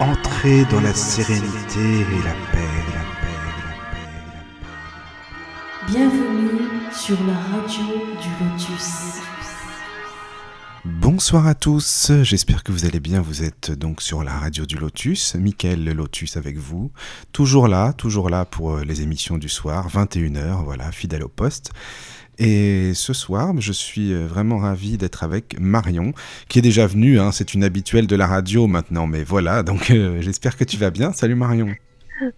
Entrez dans la sérénité et la paix, la paix, la paix, la paix. Bienvenue sur la radio du Lotus. Bonsoir à tous, j'espère que vous allez bien, vous êtes donc sur la radio du Lotus, Mickaël le Lotus avec vous, toujours là, toujours là pour les émissions du soir, 21h, voilà, fidèle au poste. Et ce soir, je suis euh, vraiment ravi d'être avec Marion, qui est déjà venue, hein, c'est une habituelle de la radio maintenant, mais voilà, donc euh, j'espère que tu vas bien. Salut Marion.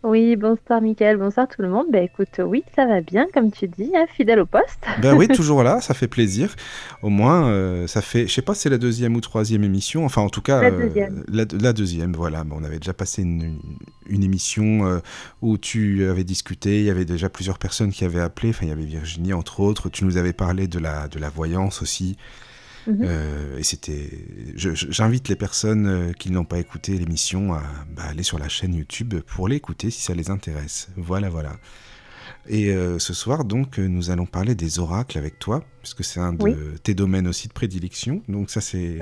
Oui, bonsoir Mickaël, bonsoir tout le monde. Ben écoute, oui, ça va bien, comme tu dis, hein, fidèle au poste. Ben oui, toujours là, ça fait plaisir. Au moins, euh, ça fait, je sais pas si c'est la deuxième ou troisième émission, enfin en tout cas, La deuxième. la, la deuxième, voilà. On avait déjà passé une, une émission euh, où tu avais discuté, il y avait déjà plusieurs personnes qui avaient appelé, enfin il y avait Virginie entre autres, tu nous avais parlé de la, de la voyance aussi. Mhm. Euh, et c'était. J'invite les personnes euh, qui n'ont pas écouté l'émission à bah, aller sur la chaîne YouTube pour l'écouter si ça les intéresse. Voilà, voilà. Et euh, ce soir, donc, euh, nous allons parler des oracles avec toi, puisque c'est un de Oui. tes domaines aussi de prédilection. Donc ça, c'est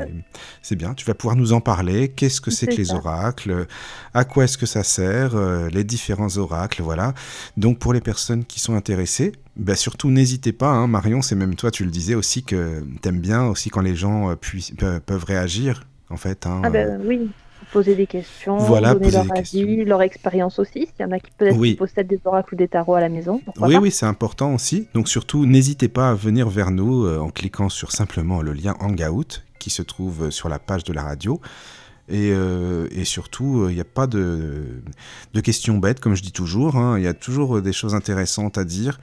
c'est bien. Tu vas pouvoir nous en parler. Qu'est-ce que c'est que les oracles? À quoi est-ce que ça sert? Euh, Les différents oracles, voilà. Donc pour les personnes qui sont intéressées, bah, surtout n'hésitez pas, hein, Marion, c'est même toi, tu le disais aussi que t'aimes bien aussi quand les gens euh, puissent- peuvent réagir, en fait. hein, Ah euh, ben oui, poser des questions, Voilà, donner leur avis, questions. leur expérience aussi. S'il y en a qui peut-être Oui. qui possèdent des oracles ou des tarots à la maison. Oui, pas. oui, c'est important aussi. Donc surtout, n'hésitez pas à venir vers nous euh, en cliquant sur simplement le lien Hangout qui se trouve euh, sur la page de la radio. Et, euh, et surtout, il n'y a pas de, de questions bêtes, comme je dis toujours. hein. Il y a toujours des choses intéressantes à dire.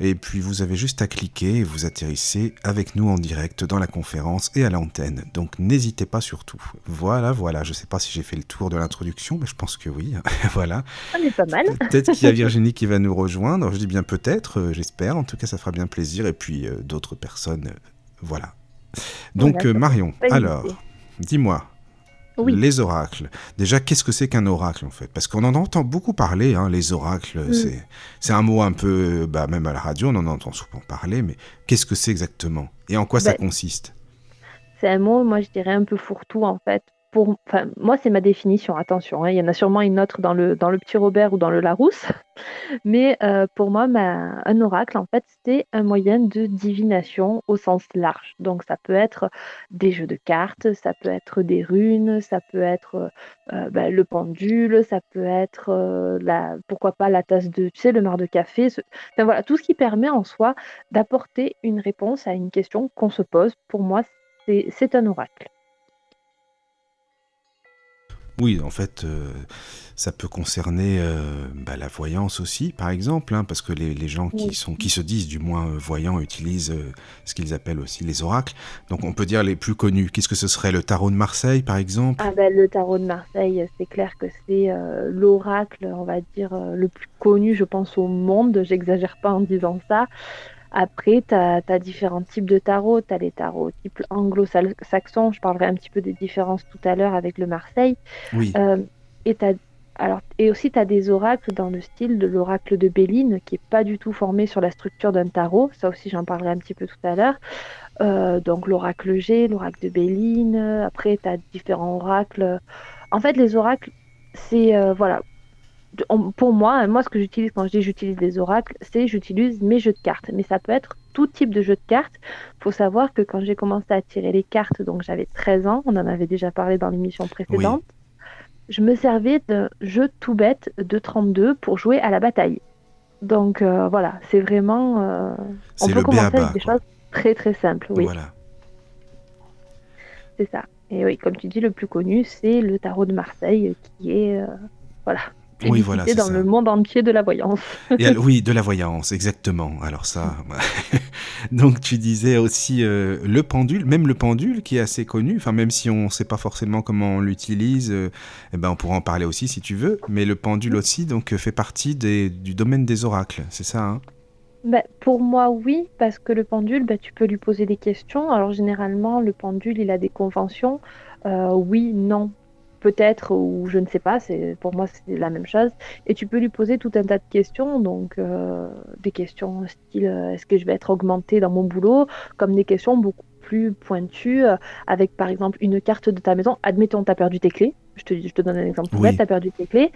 Et puis, vous avez juste à cliquer et vous atterrissez avec nous en direct dans la conférence et à l'antenne. Donc, n'hésitez pas surtout. Voilà, voilà. Je ne sais pas si j'ai fait le tour de l'introduction, mais je pense que oui. voilà. On est pas mal. Peut-être qu'il y a Virginie qui va nous rejoindre. Je dis bien peut-être, euh, j'espère. En tout cas, ça fera bien plaisir. Et puis euh, d'autres personnes. euh, voilà. Donc, Marion, alors, dis-moi, Oui. les oracles. Déjà, qu'est-ce que c'est qu'un oracle en fait? Parce qu'on en entend beaucoup parler, hein, les oracles. Mm. c'est C'est un mot un peu. Bah, même à la radio, on en entend souvent parler. Mais qu'est-ce que c'est exactement? Et en quoi ça Ben, consiste? C'est un mot, moi je dirais un peu fourre-tout en fait. Pour, moi c'est ma définition, attention, hein, il y en a sûrement une autre dans le, dans le petit Robert ou dans le Larousse, mais euh, pour moi un oracle en fait c'est un moyen de divination au sens large. Donc ça peut être des jeux de cartes, ça peut être des runes, ça peut être euh, bah, le pendule, ça peut être euh, la, pourquoi pas la tasse de, tu sais, le mar de café, enfin voilà, tout ce qui permet en soi d'apporter une réponse à une question qu'on se pose. Pour moi c'est un oracle. Oui, en fait, euh, ça peut concerner euh, bah, la voyance aussi, par exemple, hein, parce que les, les gens qui, Oui. sont, qui se disent du moins euh, voyants utilisent ce qu'ils appellent aussi les oracles. Donc on peut dire les plus connus. Qu'est-ce que ce serait Le tarot de Marseille, par exemple? Ah ben, le tarot de Marseille, c'est clair que c'est l'oracle, on va dire, le plus connu, je pense, au monde. J'exagère pas en disant ça. Après, tu as, différents types de tarots. Tu as les tarots type anglo-saxon. Je parlerai un petit peu des différences tout à l'heure avec le Marseille. Oui, Euh, et, t'as- alors, et aussi, tu as des oracles dans le style de l'oracle de Béline, qui est pas du tout formé sur la structure d'un tarot. Ça aussi, j'en parlerai un petit peu tout à l'heure. Euh, donc, l'oracle G, l'oracle de Béline. Après, tu as différents oracles. En fait, les oracles, c'est. euh, voilà. On- pour moi, moi, ce que j'utilise quand je dis j'utilise des oracles, c'est j'utilise mes jeux de cartes. Mais ça peut être tout type de jeu de cartes. Il faut savoir que quand j'ai commencé à tirer les cartes, donc j'avais 13 ans, on en avait déjà parlé dans l'émission précédente, je me servais d'un jeu tout bête de 32 pour jouer à la bataille. Donc euh, voilà, c'est vraiment. euh, on peut commencer avec des quoi. choses très très simples, oui, Voilà. c'est ça. Et oui, comme tu dis, le plus connu, c'est le tarot de Marseille, qui est. euh, voilà. Oui, voilà, dans ça. le monde entier de la voyance. Et oui, de la voyance, exactement. Alors ça, donc tu disais aussi euh, le pendule, même le pendule qui est assez connu. Enfin, même si on ne sait pas forcément comment on l'utilise, euh, eh ben on pourra en parler aussi si tu veux. Mais le pendule aussi, donc euh, fait partie des- du domaine des oracles, c'est ça hein? Ben, pour moi, oui, parce que le pendule, ben, tu peux lui poser des questions. Alors, généralement, le pendule, il a des conventions. Euh, oui, non, peut-être, ou je ne sais pas. C'est, pour moi, c'est la même chose. Et tu peux lui poser tout un tas de questions. Donc, euh, des questions style euh, est-ce que je vais être augmenté dans mon boulot? Comme des questions beaucoup plus pointu, euh, avec par exemple une carte de ta maison. Admettons, tu as perdu tes clés. Je te, je te donne un exemple Oui. tu as perdu tes clés.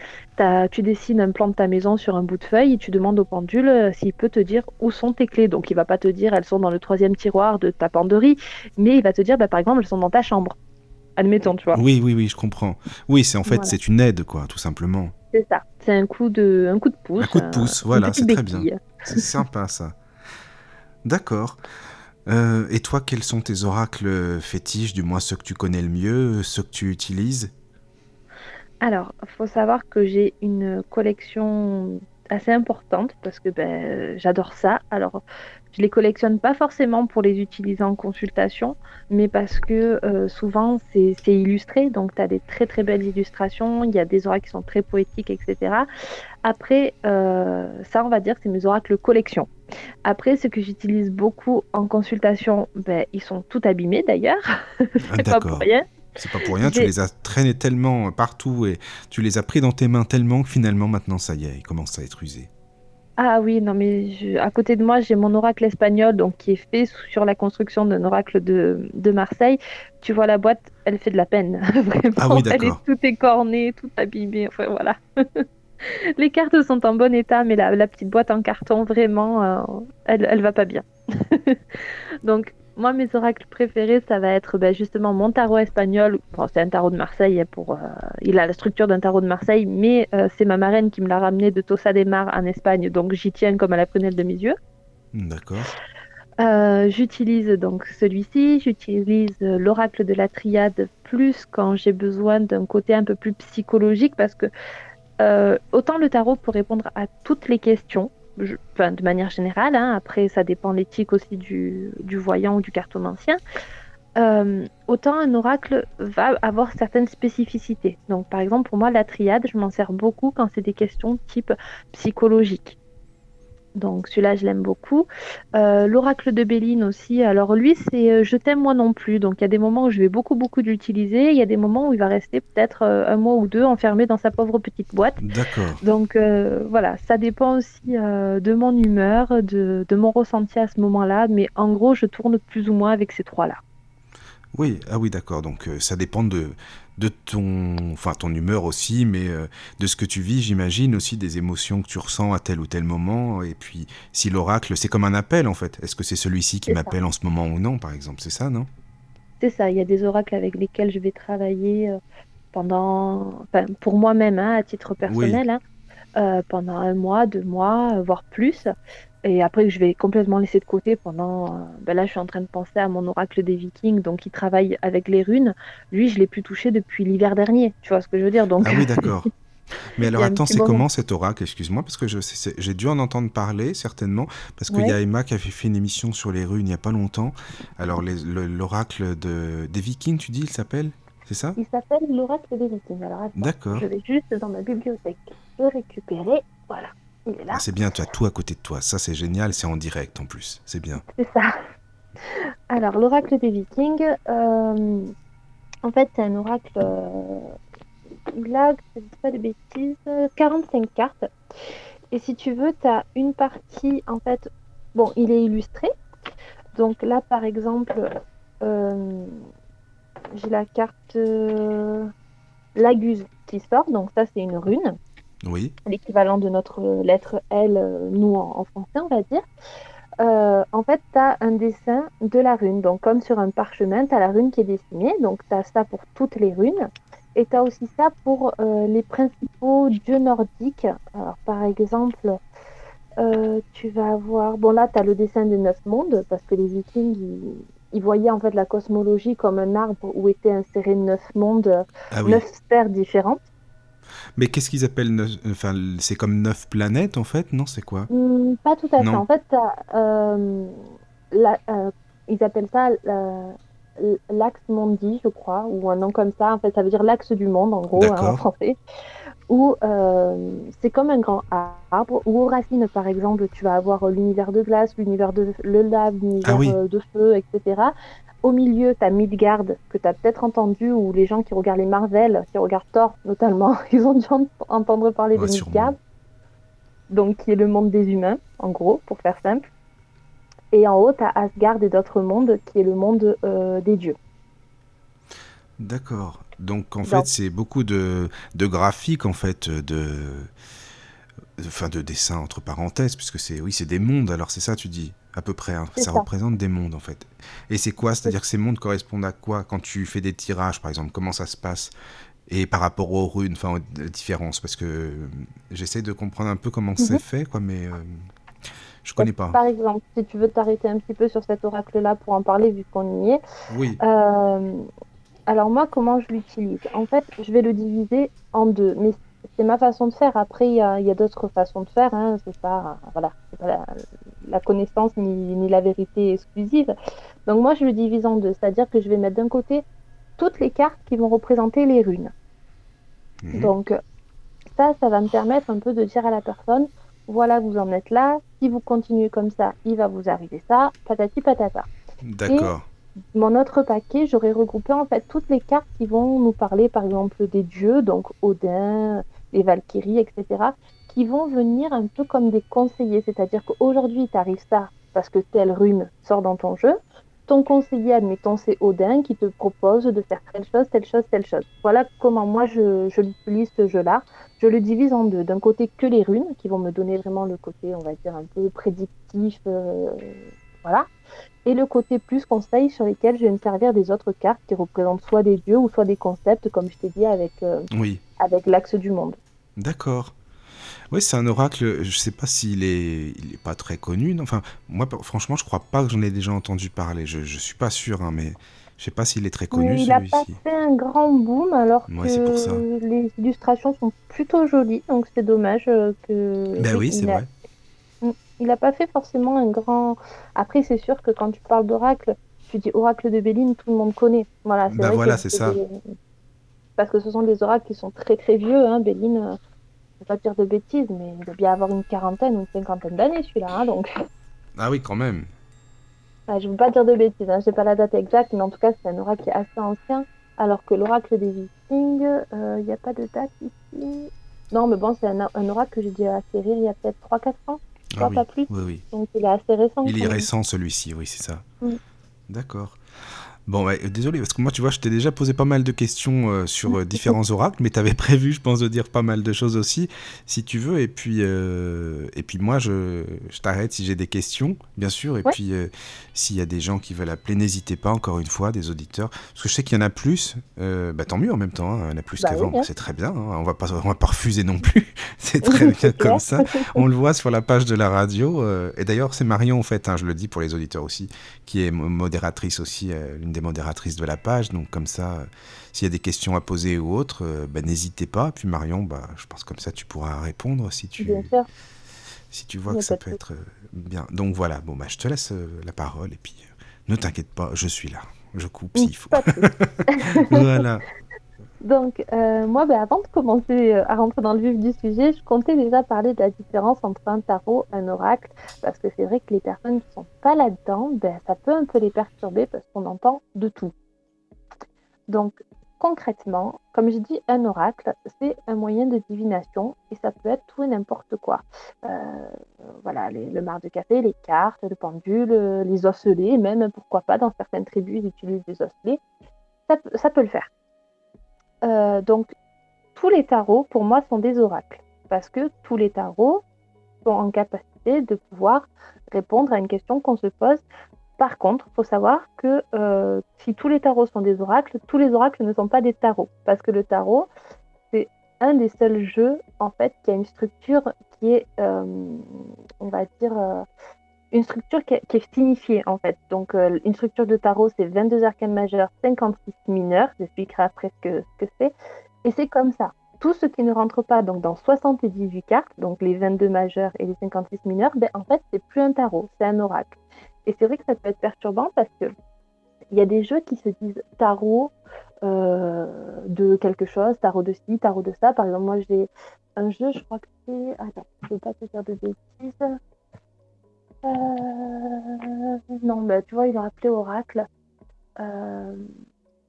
Tu dessines un plan de ta maison sur un bout de feuille et tu demandes au pendule euh, s'il peut te dire où sont tes clés. Donc il va pas te dire elles sont dans le troisième tiroir de ta penderie, mais il va te dire bah, par exemple elles sont dans ta chambre. Admettons, tu vois. Oui, oui, oui, je comprends. Oui, c'est en fait, Voilà. c'est une aide, quoi, tout simplement. C'est ça. C'est un coup de, un coup de pouce. Un coup de euh, pouce, voilà, c'est très bien. C'est sympa, ça. D'accord. Euh, et toi, quels sont tes oracles fétiches, du moins ceux que tu connais le mieux, ceux que tu utilises? Alors, faut savoir que j'ai une collection assez importante parce que ben, j'adore ça. Alors, je les collectionne pas forcément pour les utiliser en consultation, mais parce que euh, souvent c'est illustré, donc tu as des très très belles illustrations, il y a des oracles qui sont très poétiques, etc. Après, euh, ça on va dire c'est mes oracles collection. Après, ce que j'utilise beaucoup en consultation, ben, ils sont tout abîmés d'ailleurs, Ah, c'est pas pour rien. C'est pas pour rien, tu les as traînés tellement partout et tu les as pris dans tes mains tellement que finalement, maintenant, ça y est, ils commencent à être usés. Ah oui, non, mais je- à côté de moi, j'ai mon oracle espagnol, donc qui est fait sur la construction d'un oracle de, de Marseille. Tu vois la boîte, elle fait de la peine. Vraiment, Ah oui, elle est tout écornée, tout abîmée. Enfin voilà. Les cartes sont en bon état, mais la, la petite boîte en carton, vraiment, euh, elle, elle va pas bien. Donc, moi, mes oracles préférés, ça va être ben, justement mon tarot espagnol. Bon, c'est un tarot de Marseille, hein, pour, euh, il a la structure d'un tarot de Marseille, mais euh, c'est ma marraine qui me l'a ramené de Tossa de Mar en Espagne, donc j'y tiens comme à la prunelle de mes yeux. D'accord. Euh, j'utilise donc celui-ci, j'utilise l'oracle de la triade plus quand j'ai besoin d'un côté un peu plus psychologique parce que autant le tarot peut répondre à toutes les questions, de manière générale, hein, après ça dépend l'éthique aussi du, du voyant ou du cartomancien, euh, autant un oracle va avoir certaines spécificités. Donc par exemple pour moi la triade, je m'en sers beaucoup quand c'est des questions type psychologique. Donc celui-là, je l'aime beaucoup. Euh, L'oracle de Béline aussi. Alors lui, c'est euh, je t'aime moi non plus. Donc il y a des moments où je vais beaucoup beaucoup l'utiliser. Il y a des moments où il va rester peut-être euh, un mois ou deux enfermé dans sa pauvre petite boîte. D'accord. Donc euh, voilà, ça dépend aussi euh, de mon humeur, de, de mon ressenti à ce moment-là. Mais en gros, je tourne plus ou moins avec ces trois-là. Oui, ah oui, d'accord. Donc ça dépend de, de ton, enfin ton humeur aussi, mais euh, de ce que tu vis, j'imagine aussi des émotions que tu ressens à tel ou tel moment. Et puis si l'oracle, c'est comme un appel en fait. Est-ce que c'est celui-ci qui m'appelle en ce moment ou non, par exemple? C'est ça, non? C'est ça, il y a des oracles avec lesquels je vais travailler euh, pendant, enfin, pour moi-même, hein, à titre personnel, hein, euh, pendant un mois, deux mois, voire plus. Et après, je vais complètement laisser de côté pendant. euh, ben là, je suis en train de penser à mon oracle des Vikings, donc il travaille avec les runes. Lui, je l'ai plus touché depuis l'hiver dernier. Tu vois ce que je veux dire Donc, Ah oui, d'accord. Mais alors attends, c'est comment cet oracle? Excuse-moi, parce que j'ai dû en entendre parler certainement, parce qu'il y a. Emma qui avait fait une émission sur les runes il n'y a pas longtemps. Alors le- l'oracle de, des Vikings, tu dis, il s'appelle? C'est ça? Il s'appelle l'oracle des Vikings. Alors, attends, je vais juste dans ma bibliothèque le récupérer. Voilà, il est là. Ah, c'est bien, tu as tout à côté de toi. Ça, c'est génial, c'est en direct en plus. C'est bien. C'est ça. Alors, l'oracle des Vikings, euh, en fait, c'est un oracle. euh, il a, que je ne dis pas de bêtises, euh, 45 cartes. Et si tu veux, tu as une partie, en fait, bon, il est illustré. Donc là, par exemple, euh, j'ai la carte euh, Laguse qui sort. Donc ça, c'est une rune Oui, l'équivalent de notre lettre L, euh, nous en, en français, on va dire. Euh, en fait, tu as un dessin de la rune. Donc, comme sur un parchemin, tu as la rune qui est dessinée. Donc, tu as ça pour toutes les runes. Et tu as aussi ça pour euh, les principaux dieux nordiques. Alors, par exemple, euh, tu vas avoir. Bon, là, tu as le dessin des neuf mondes, parce que les Vikings, ils, ils voyaient en fait la cosmologie comme un arbre où étaient insérés neuf mondes, ah oui. neuf sphères différentes. Mais qu'est-ce qu'ils appellent neuf- Enfin, c'est comme neuf planètes en fait, non C'est quoi? Hmm, pas tout à fait. En fait, euh, la- euh, ils appellent ça la- l'axe mondi, je crois, ou un nom comme ça. En fait, ça veut dire l'axe du monde, en gros, hein, en français. Où euh, c'est comme un grand arbre. Où aux racines, par exemple, tu vas avoir l'univers de glace, l'univers de le lave, l'univers Ah oui. euh, de feu, etc. Au milieu, tu as Midgard, que tu as peut-être entendu, ou les gens qui regardent les Marvel, qui regardent Thor notamment, ils ont dû en- entendre parler Ouais, de sûrement. Midgard donc qui est le monde des humains, en gros, pour faire simple. Et en haut, tu as Asgard et d'autres mondes, qui est le monde euh, des dieux. D'accord. Donc en fait, c'est beaucoup de, de graphiques, en fait, de, enfin, de dessins entre parenthèses, puisque c'est oui, c'est des mondes. Alors c'est ça, tu dis à peu près. Hein. Ça, ça. représente des mondes en fait. Et c'est quoi? C'est-à-dire que ces mondes correspondent à quoi? Quand tu fais des tirages, par exemple Comment ça se passe? Et par rapport aux runes, enfin, la différence Parce que euh, j'essaie de comprendre un peu comment c'est Mhm. fait, quoi, mais euh, je connais pas. Par exemple, si tu veux t'arrêter un petit peu sur cet oracle-là pour en parler, vu qu'on y est. Oui. euh, alors moi, comment je l'utilise? En fait, je vais le diviser en deux, mais c'est ma façon de faire. Après, il y a, il y a d'autres façons de faire. Hein. C'est pas, voilà, c'est pas la, la connaissance ni, ni la vérité exclusive. Donc moi, je le divise en deux, c'est-à-dire que je vais mettre d'un côté toutes les cartes qui vont représenter les runes. Mhm. Donc ça, ça va me permettre un peu de dire à la personne, voilà, vous en êtes là, si vous continuez comme ça, il va vous arriver ça, patati patata. D'accord. Mon autre paquet, j'aurais regroupé en fait toutes les cartes qui vont nous parler par exemple des dieux, donc Odin, les Valkyries, etc., qui vont venir un peu comme des conseillers, c'est-à-dire qu'aujourd'hui, t'arrive ça parce que telle rune sort dans ton jeu. Ton conseiller, admettons, c'est Odin qui te propose de faire telle chose, telle chose, telle chose. Voilà comment moi je, je ce jeu-là. Je le divise en deux. D'un côté, que les runes, qui vont me donner vraiment le côté, on va dire, un peu prédictif. euh, voilà. Et le côté plus conseil sur lesquels je vais me servir des autres cartes qui représentent soit des dieux ou soit des concepts, comme je t'ai dit, avec, euh, Oui. avec l'axe du monde. D'accord. Oui, c'est un oracle. Je sais pas s'il est, il est pas très connu. non Enfin, moi, franchement, je crois pas que j'en ai déjà entendu parler. Je, je suis pas sûr, hein, mais je sais pas s'il est très connu il n'a pas fait un grand boom alors Ouais, c'est pour ça. que les illustrations sont plutôt jolies, donc c'est dommage euh, que. Ben oui, c'est vrai. Il n'a pas fait forcément un grand. Après, c'est sûr que quand tu parles d'oracle, tu dis oracle de Béline, tout le monde connaît. Voilà, c'est Bah vrai voilà, c'est ça. des- Parce que ce sont des oracles qui sont très très vieux. Hein. Béline, euh, je ne vais pas dire de bêtises, mais il doit bien avoir une quarantaine ou une cinquantaine d'années celui-là. hein, donc, Ah oui, quand même. Ah, je ne veux pas dire de bêtises, hein. je n'ai pas la date exacte, mais en tout cas, c'est un oracle qui est assez ancien. Alors que l'oracle des Vikings, euh, il n'y a pas de date ici. Non, mais bon, c'est un, un oracle que j'ai dû acquérir il y a peut-être 3-4 ans, Ah oui, pas plus oui, oui. donc il est assez récent. Il est récent celui-ci, oui, c'est ça. Mm. D'accord. Bon, ouais, désolé, parce que moi, tu vois, je t'ai déjà posé pas mal de questions euh, sur euh, différents oracles, mais tu avais prévu, je pense, de dire pas mal de choses aussi, si tu veux. Et puis, euh, et puis moi, je, je t'arrête si j'ai des questions, bien sûr. Et Ouais. puis, s'il y a des gens qui veulent appeler, n'hésitez pas, encore une fois, des auditeurs. Parce que je sais qu'il y en a plus, bah, tant mieux en même temps, hein, il y en a plus Bah qu'avant, oui, hein. c'est très bien. hein, on va pas, on va pas refuser non plus, c'est très bien comme ça. On le voit sur la page de la radio. et d'ailleurs, c'est Marion, en fait, je le dis pour les auditeurs aussi, qui est mo- modératrice aussi, l'une des modératrices de la page. Donc, comme ça, euh, s'il y a des questions à poser ou autres, euh, bah, n'hésitez pas. Puis Marion, bah, je pense comme ça, tu pourras répondre si tu, Bien sûr. si tu vois que ça peut être euh, bien. Donc voilà, bon, bah, je te laisse la parole. Et puis, ne t'inquiète pas, je suis là. Je coupe s'il faut. Voilà. Donc, euh, moi, ben, avant de commencer euh, à rentrer dans le vif du sujet, je comptais déjà parler de la différence entre un tarot et un oracle, parce que c'est vrai que les personnes qui sont pas là-dedans, ben, ça peut un peu les perturber parce qu'on entend de tout. Donc, concrètement, comme je dis, un oracle, c'est un moyen de divination et ça peut être tout et n'importe quoi. Euh, voilà, le marc de café, les cartes, le pendule, les osselets, même pourquoi pas, dans certaines tribus, ils utilisent des osselets. Ça peut le faire. Euh, donc, tous les tarots, pour moi, sont des oracles. Parce que tous les tarots sont en capacité de pouvoir répondre à une question qu'on se pose. Par contre, il faut savoir que euh, si tous les tarots sont des oracles, tous les oracles ne sont pas des tarots. Parce que le tarot, c'est un des seuls jeux, en fait, qui a une structure qui est, euh, on va dire, une structure qui est, signifiée, en fait. Donc, euh, une structure de tarot, c'est 22 arcanes majeures, 56 mineurs. J'expliquerai après ce que ce que c'est. Et c'est comme ça. Tout ce qui ne rentre pas donc, dans 78 cartes, donc les 22 majeurs et les 56 mineurs, ben, en fait, c'est plus un tarot, c'est un oracle. Et c'est vrai que ça peut être perturbant parce que il y a des jeux qui se disent tarot euh, de quelque chose, tarot de ci, tarot de ça. Par exemple, moi j'ai un jeu, je crois que c'est. Attends, je ne veux pas te dire de bêtises. Euh, Non, bah, tu vois, il a appelé Oracle. Euh,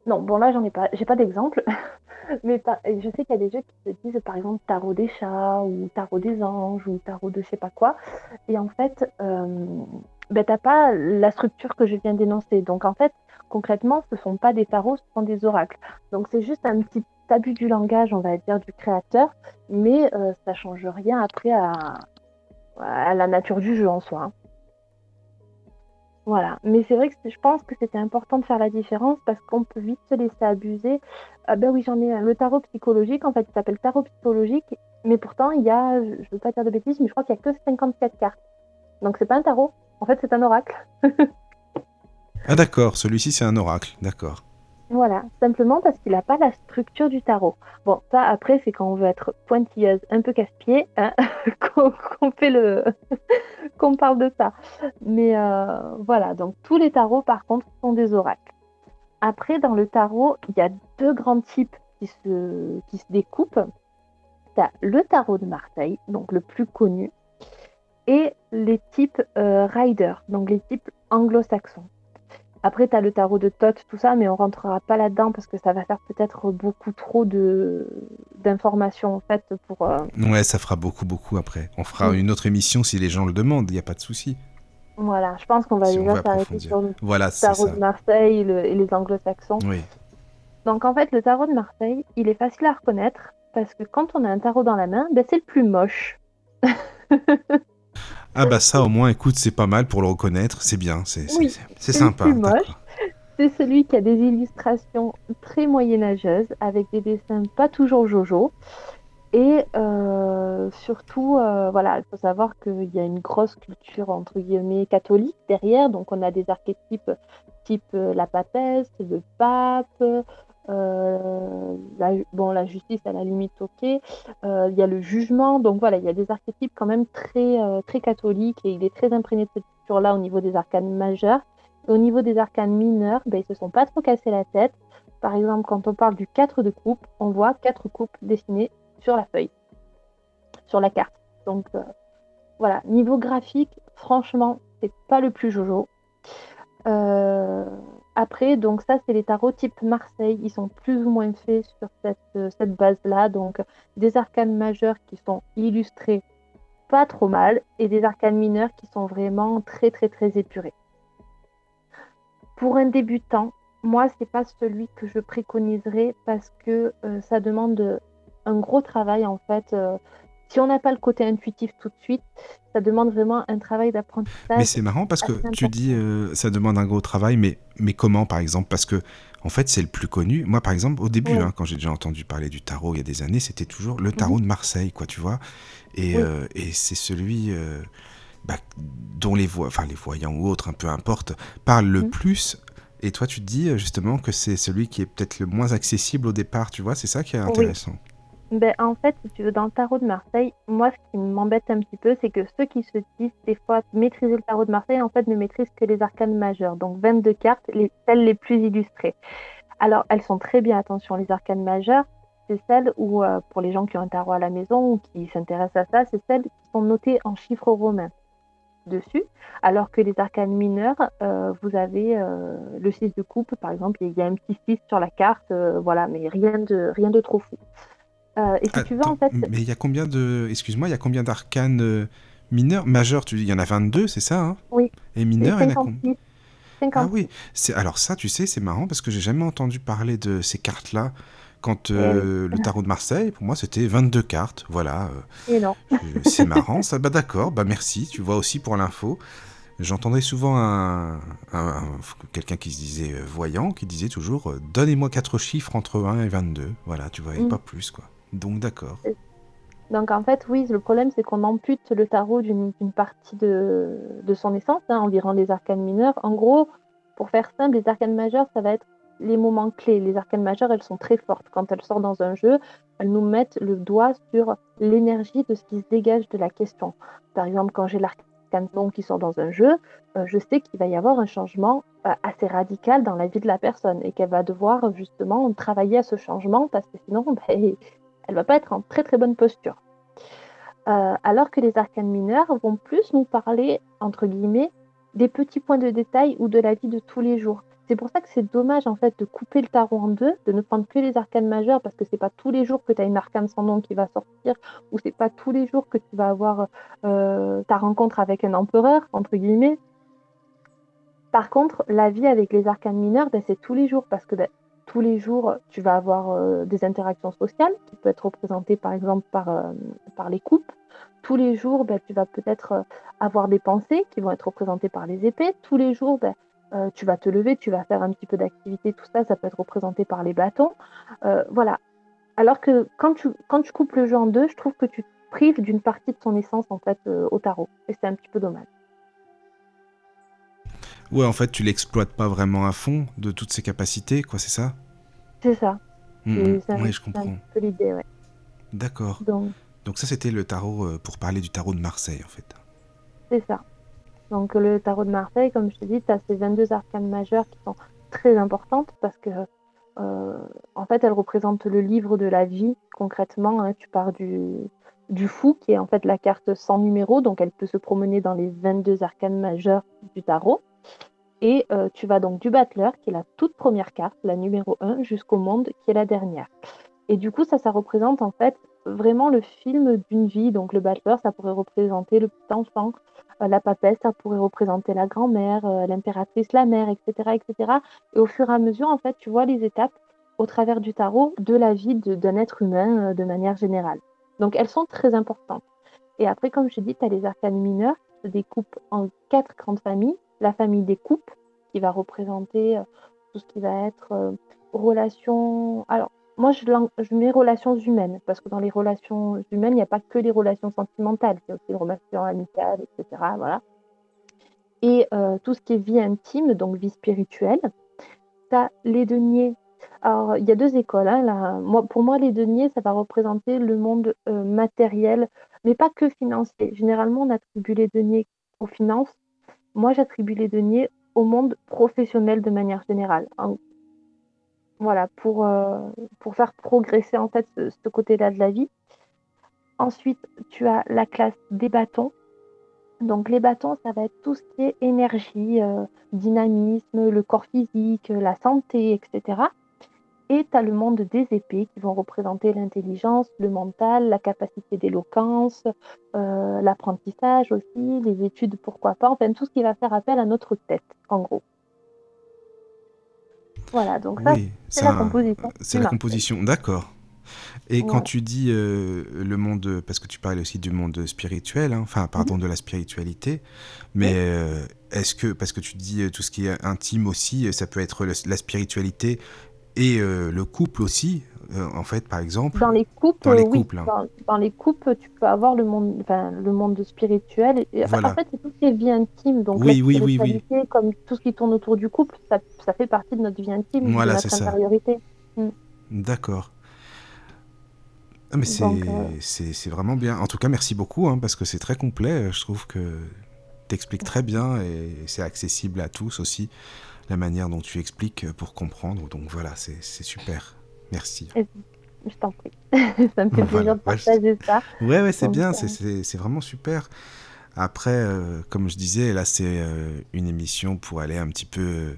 Non, bon là j'en ai pas, j'ai pas d'exemple, mais je sais qu'il y a des jeux qui se disent par exemple tarot des chats ou tarot des anges ou tarot de je sais pas quoi. Et en fait, ben, t'as pas la structure que je viens d'énoncer. Donc en fait, concrètement, ce sont pas des tarots, ce sont des oracles. Donc c'est juste un petit abus du langage, on va dire, du créateur, mais euh, ça change rien après à, à la nature du jeu en soi. hein. Voilà, mais c'est vrai que je pense que c'était important de faire la différence parce qu'on peut vite se laisser abuser. Ah ben oui, j'en ai. Le tarot psychologique, en fait, il s'appelle tarot psychologique, mais pourtant, il y a, je ne veux pas dire de bêtises, mais je crois qu'il n'y a que 54 cartes. Donc, c'est pas un tarot, en fait, c'est un oracle. Ah d'accord, celui-ci c'est un oracle, d'accord. Voilà, simplement parce qu'il n'a pas la structure du tarot. Bon, ça, après, c'est quand on veut être pointilleuse, un peu casse-pied, hein, qu'on fait le. qu'on parle de ça. Mais euh, voilà, donc tous les tarots, par contre, sont des oracles. Après, dans le tarot, il y a deux grands types qui se, qui se découpent. As le tarot de Marseille, donc le plus connu, et les types euh, Rider, donc les types anglo-saxons. Après, tu as le tarot de Thoth, tout ça, mais on rentrera pas là-dedans parce que ça va faire peut-être beaucoup trop de d'informations en fait pour. euh, Ouais, ça fera beaucoup, beaucoup après. On fera Mm. une autre émission si les gens le demandent, il n'y a pas de souci. Voilà, je pense qu'on va Si déjà s'arrêter sur le Voilà, tarot de Marseille et, le- et les anglo-saxons. Oui. Donc en fait, le tarot de Marseille, il est facile à reconnaître parce que quand on a un tarot dans la main, ben, c'est le plus moche. Ah bah ça au moins, écoute, c'est pas mal pour le reconnaître, c'est bien, c'est c'est- Oui, sympa. C'est celui qui a des illustrations très moyenâgeuses avec des dessins pas toujours jojo. Et euh, surtout, euh, voilà, il faut savoir qu'il y a une grosse culture entre guillemets catholique derrière. Donc on a des archétypes type euh, la papesse, le pape, euh, la, justice à la limite, ok. Euh, il y a le jugement. Donc voilà, il y a des archétypes quand même très, euh, très catholiques et il est très imprégné de cette culture-là au niveau des arcanes majeurs. Au niveau des arcanes mineurs, ben, ils se sont pas trop cassés la tête. Par exemple, quand on parle du 4 de coupe, on voit quatre coupes dessinées sur la feuille, sur la carte. Donc voilà, niveau graphique, franchement, c'est pas le plus jojo. Après, donc ça, c'est les tarots type Marseille. Ils sont plus ou moins faits sur cette, euh, base-là. Donc des arcanes majeures qui sont illustrés pas trop mal et des arcanes mineures qui sont vraiment très très très épurés. Pour un débutant, moi, c'est pas celui que je préconiserais parce que euh, ça demande un gros travail en fait. euh, si on n'a pas le côté intuitif tout de suite, ça demande vraiment un travail d'apprentissage. Mais c'est marrant parce que assez tu dis euh, ça demande un gros travail, mais, mais comment par exemple? Parce que en fait c'est le plus connu. Moi par exemple au début, hein, quand j'ai déjà entendu parler du tarot il y a des années, c'était toujours le tarot de Marseille, quoi, tu vois? Et, Oui. euh, et c'est celui euh, bah, dont les voix, enfin les voyants ou autres, un peu importe, parlent le Mhm. plus. Et toi tu te dis euh, justement que c'est celui qui est peut-être le moins accessible au départ, tu vois? C'est ça qui est Oui. Ben, en fait, si tu veux, dans le tarot de Marseille, moi, ce qui m'embête un petit peu, c'est que ceux qui se disent des fois maîtriser le tarot de Marseille, en fait, ne maîtrisent que les arcanes majeures. Donc, 22 cartes, les, celles les plus illustrées. Alors, elles sont très bien, attention, les arcanes majeures, c'est celles où, euh, pour les gens qui ont un tarot à la maison ou qui s'intéressent à ça, c'est celles qui sont notées en chiffres romains dessus, alors que les arcanes mineures, euh, vous avez euh, le 6 de coupe, par exemple, il y a un petit 6 sur la carte, voilà, mais rien de, rien de trop fou. Euh, et si tu veux, en Attends, fait, mais il y a combien de, excuse-moi, il y a combien d'arcanes euh, mineurs, majeurs Tu dis il y en a 22, c'est ça hein? Oui. Et mineurs, il y en a combien 56. 56. Ah oui, c'est alors ça, tu sais, c'est marrant parce que j'ai jamais entendu parler de ces cartes-là. Quand euh, le tarot de Marseille, pour moi, c'était 22 cartes. Voilà, Et non. euh, c'est marrant. Ça, bah d'accord, bah merci. Tu vois aussi pour l'info. J'entendais souvent un, un- un- quelqu'un qui se disait euh, voyant, qui disait toujours euh, donnez-moi quatre chiffres entre 1 et 22. Voilà, tu vois, et Mm. pas plus quoi. Donc d'accord. Donc en fait, oui, le problème c'est qu'on ampute le tarot d'une partie de, de son essence, hein, environ les arcanes mineures. En gros, pour faire simple, les arcanes majeures, ça va être les moments clés. Les arcanes majeures, elles sont très fortes. Quand elles sortent dans un jeu, elles nous mettent le doigt sur l'énergie de ce qui se dégage de la question. Par exemple, quand j'ai l'arcane don qui sort dans un jeu, euh, je sais qu'il va y avoir un changement euh, assez radical dans la vie de la personne et qu'elle va devoir justement travailler à ce changement parce que sinon, ben, elle va pas être en très très bonne posture. Euh, alors que les arcanes mineures vont plus nous parler, entre guillemets, des petits points de détail ou de la vie de tous les jours. C'est pour ça que c'est dommage en fait de couper le tarot en deux, de ne prendre que les arcanes majeures parce que c'est pas tous les jours que tu as une arcane sans nom qui va sortir ou c'est pas tous les jours que tu vas avoir euh, ta rencontre avec un empereur entre guillemets. Par contre, la vie avec les arcanes mineurs, ben, c'est tous les jours parce que ben, tous les jours, tu vas avoir euh, des interactions sociales qui peuvent être représentées par exemple par, euh, les coupes. Tous les jours, ben, tu vas peut-être euh, avoir des pensées qui vont être représentées par les épées. Tous les jours, ben, tu vas te lever, tu vas faire un petit peu d'activité, tout ça, ça peut être représenté par les bâtons. voilà. Alors que quand tu, coupes le jeu en deux, je trouve que tu prives d'une partie de son essence en fait au tarot. Et c'est un petit peu dommage. Ouais, en fait, tu l'exploites pas vraiment à fond de toutes ses capacités, quoi, c'est ça? C'est ça. Mmh, oui, je comprends. C'est l'idée, ouais. D'accord. Donc... Donc ça, c'était le tarot euh, pour parler du tarot de Marseille, en fait. C'est ça. Donc le tarot de Marseille, comme je te dis, tu as ces 22 arcanes majeures qui sont très importantes parce que, euh, en fait, elles représentent le livre de la vie, concrètement. Hein. tu pars du, du fou, qui est en fait la carte sans numéro, donc elle peut se promener dans les 22 arcanes majeures du tarot. Et euh, tu vas donc du battleur, qui est la toute première carte, la numéro 1, jusqu'au monde, qui est la dernière. Et du coup, ça, ça représente en fait vraiment le film d'une vie. Donc le battleur, ça pourrait représenter le petit enfant. Euh, la papesse, ça pourrait représenter la grand-mère, euh, l'impératrice, la mère, etc., etc. Et au fur et à mesure, en fait, tu vois les étapes au travers du tarot de la vie d'un être humain de manière générale. Donc elles sont très importantes. Et après, comme je dis, tu as les arcanes mineurs qui se découpent en quatre grandes familles la famille des coupes, qui va représenter euh, tout ce qui va être euh, relations. Alors, moi, je, mets relations humaines, parce que dans les relations humaines, il n'y a pas que les relations sentimentales, il y a aussi les relations amicales, etc. Voilà. Et euh, tout ce qui est vie intime, donc vie spirituelle. Tu as les deniers. Alors, il y a deux écoles. Hein. Moi, pour moi, les deniers, ça va représenter le monde matériel, mais pas que financier. Généralement, on attribue les deniers aux finances moi, j'attribue les deniers au monde professionnel de manière générale. voilà, pour, euh, pour faire progresser en fait ce, côté-là de la vie. Ensuite, tu as la classe des bâtons. Donc les bâtons, ça va être tout ce qui est énergie, euh, dynamisme, le corps physique, la santé, etc. Et tu as le monde des épées qui vont représenter l'intelligence, le mental, la capacité d'éloquence, euh, l'apprentissage aussi, les études, pourquoi pas, enfin tout ce qui va faire appel à notre tête, en gros. Voilà, donc ça, c'est la composition. C'est la composition, d'accord. Et quand tu dis euh, le monde, parce que tu parles aussi du monde spirituel, hein, enfin, pardon, mhm. de la spiritualité, mais euh, est-ce que, parce que tu dis tout ce qui est intime aussi, ça peut être la spiritualité et euh, le couple aussi, euh, en fait, par exemple. Dans les couples, dans les couples, hein. dans, les couples, tu peux avoir le monde, enfin, le monde spirituel. Et, En fait, c'est tout ce qui est vie intime. Donc, oui, oui, oui, oui. comme tout ce qui tourne autour du couple, ça, ça fait partie de notre vie intime, voilà, de notre intériorité. Mm. D'accord. Ah, mais euh, c'est vraiment bien. En tout cas, merci beaucoup, hein, parce que c'est très complet. Je trouve que tu expliques très bien et c'est accessible à tous aussi la manière dont tu expliques pour comprendre. Donc voilà, c'est super. Merci. Je t'en prie. ça me fait plaisir de partager ça. Ouais, ouais, c'est bien, euh, c'est vraiment super. Après, euh, comme je disais, là, c'est euh, une émission pour aller un petit peu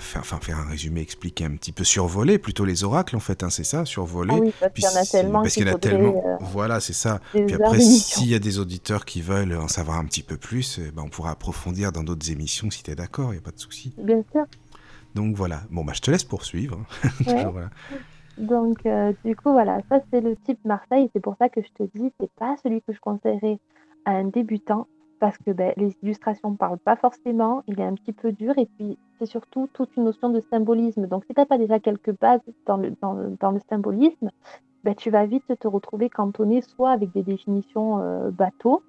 faire, enfin, faire un résumé, expliquer un petit peu, survoler plutôt les oracles en fait, hein, c'est ça, survoler. Ah oui, parce qu'il y en a tellement. Parce qu'il y en a tellement. Euh, voilà, c'est ça. Puis après, s'il y a des auditeurs qui veulent en savoir un petit peu plus, eh ben, on pourra approfondir dans d'autres émissions si tu es d'accord, il n'y a pas de souci. Bien sûr. Donc voilà, bon, bah, je te laisse poursuivre. Hein. Donc, euh, du coup, voilà, ça c'est le type Marseille, c'est pour ça que je te dis, c'est pas celui que je conseillerais à un débutant, parce que ben, les illustrations ne parlent pas forcément, il est un petit peu dur, et puis c'est surtout toute une notion de symbolisme. Donc si tu n'as pas déjà quelques bases dans le, symbolisme, ben, tu vas vite te retrouver cantonné soit avec des définitions euh, bateau,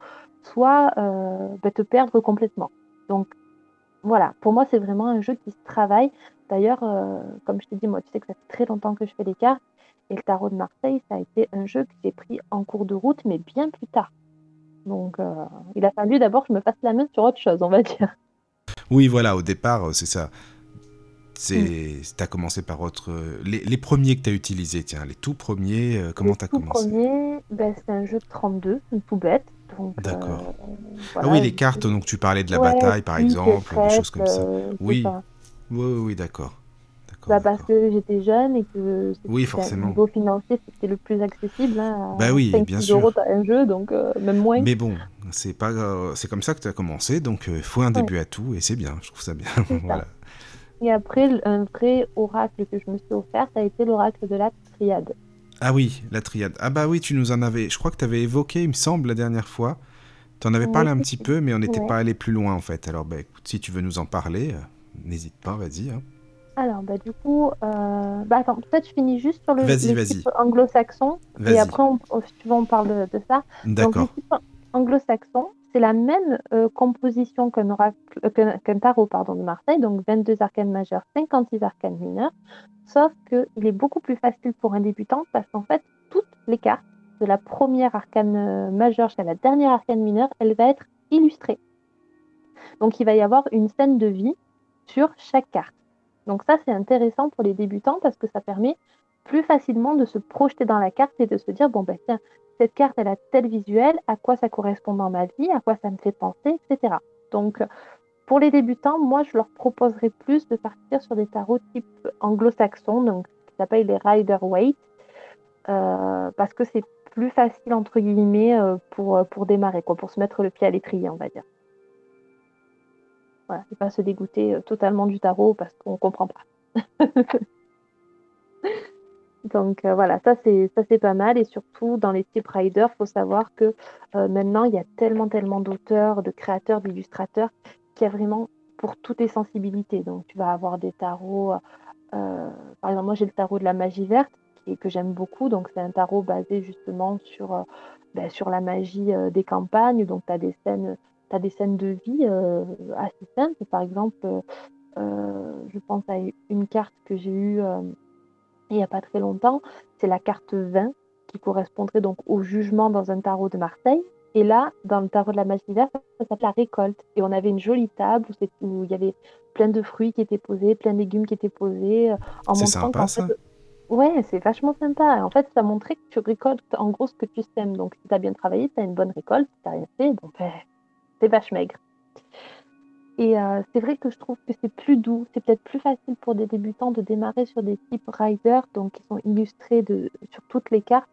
soit euh, ben, te perdre complètement. Donc voilà, pour moi c'est vraiment un jeu qui se travaille. D'ailleurs, euh, comme je t'ai dit, moi tu sais que ça fait très longtemps que je fais les cartes, et le tarot de Marseille, ça a été un jeu que j'ai pris en cours de route, mais bien plus tard. Donc, euh, il a fallu d'abord que je me fasse la main sur autre chose, on va dire. Oui, voilà, au départ, euh, c'est ça. C'est, mm. as commencé par autre. Euh, les, premiers que tu as utilisés, tiens, les tout premiers, comment tu as commencé? Les tout premiers, ben, c'est un jeu de 32, une tout bête. D'accord. ah oui, les cartes, donc tu parlais de la bataille, par exemple, des choses comme ça. oui. oui, oui, d'accord. Bah parce que j'étais jeune et que oui, forcément. niveau financier, c'était le plus accessible. Hein, bah oui, bien sûr. euros, un jeu, donc euh, même moins. Mais bon, C'est pas, euh, c'est comme ça que tu as commencé, donc il faut un début à tout et c'est bien. Je trouve ça bien. voilà. Et après, un vrai oracle que je me suis offert, ça a été l'oracle de la triade. Ah oui, la triade. Ah bah oui, tu nous en avais. Je crois que tu avais évoqué, il me semble, la dernière fois. Tu en avais parlé un petit peu, mais on n'était pas allé plus loin en fait. Alors bah écoute, si tu veux nous en parler, euh, n'hésite pas, vas-y. Hein. Alors bah du coup, euh... bah attends, peut-être je finis juste sur le, Vas-y, le vas-y. type anglo-saxon et après, on, tu on parle de, de ça. D'accord. anglo-saxon, c'est la même euh, composition qu'un oracle, euh, qu'un qu'un tarot pardon, de Marseille, donc 22 arcanes majeures, 56 arcanes mineures, sauf qu'il est beaucoup plus facile pour un débutant parce qu'en fait, toutes les cartes, de la première arcane majeure jusqu'à la dernière arcane mineure, elle va être illustrée. Donc il va y avoir une scène de vie sur chaque carte. Donc ça, c'est intéressant pour les débutants parce que ça permet plus facilement de se projeter dans la carte et de se dire, bon ben tiens, cette carte, elle a tel visuel, à quoi ça correspond dans ma vie, à quoi ça me fait penser, etc. Donc, pour les débutants, moi, je leur proposerais plus de partir sur des tarots type anglo-saxon, donc qui s'appelle les Rider-Waite, euh, parce que c'est plus facile, entre guillemets, euh, pour, pour démarrer, quoi, pour se mettre le pied à l'étrier, on va dire. Voilà, et pas se dégoûter euh, totalement du tarot parce qu'on comprend pas. Donc euh, voilà, ça c'est pas mal et surtout dans les types rider, faut savoir que euh, maintenant il y a tellement tellement d'auteurs, de créateurs, d'illustrateurs qu'il y a vraiment pour toutes les sensibilités. Donc tu vas avoir des tarots, par exemple moi j'ai le tarot de la magie verte qui que j'aime beaucoup. Donc c'est un tarot basé justement sur ben, sur la magie des campagnes. Donc tu as des scènes t'as des scènes de vie euh, assez simples. Par exemple, euh, je pense à une carte que j'ai eue euh, il n'y a pas très longtemps, c'est la carte 20 qui correspondrait donc au jugement dans un tarot de Marseille. Et là, dans le tarot de la magie verte, ça s'appelle la récolte. Et on avait une jolie table où, il y avait plein de fruits qui étaient posés, plein de légumes qui étaient posés, en C'est sympa, ça. ouais, c'est vachement sympa. En fait, ça montrait que tu récoltes en gros ce que tu sèmes. Donc, si tu as bien travaillé, tu as une bonne récolte. Si tu rien fait, bon, ben, c'est vache maigre. Et euh, c'est vrai que je trouve que c'est plus doux, c'est peut-être plus facile pour des débutants de démarrer sur des types rider, donc qui sont illustrés de, sur toutes les cartes,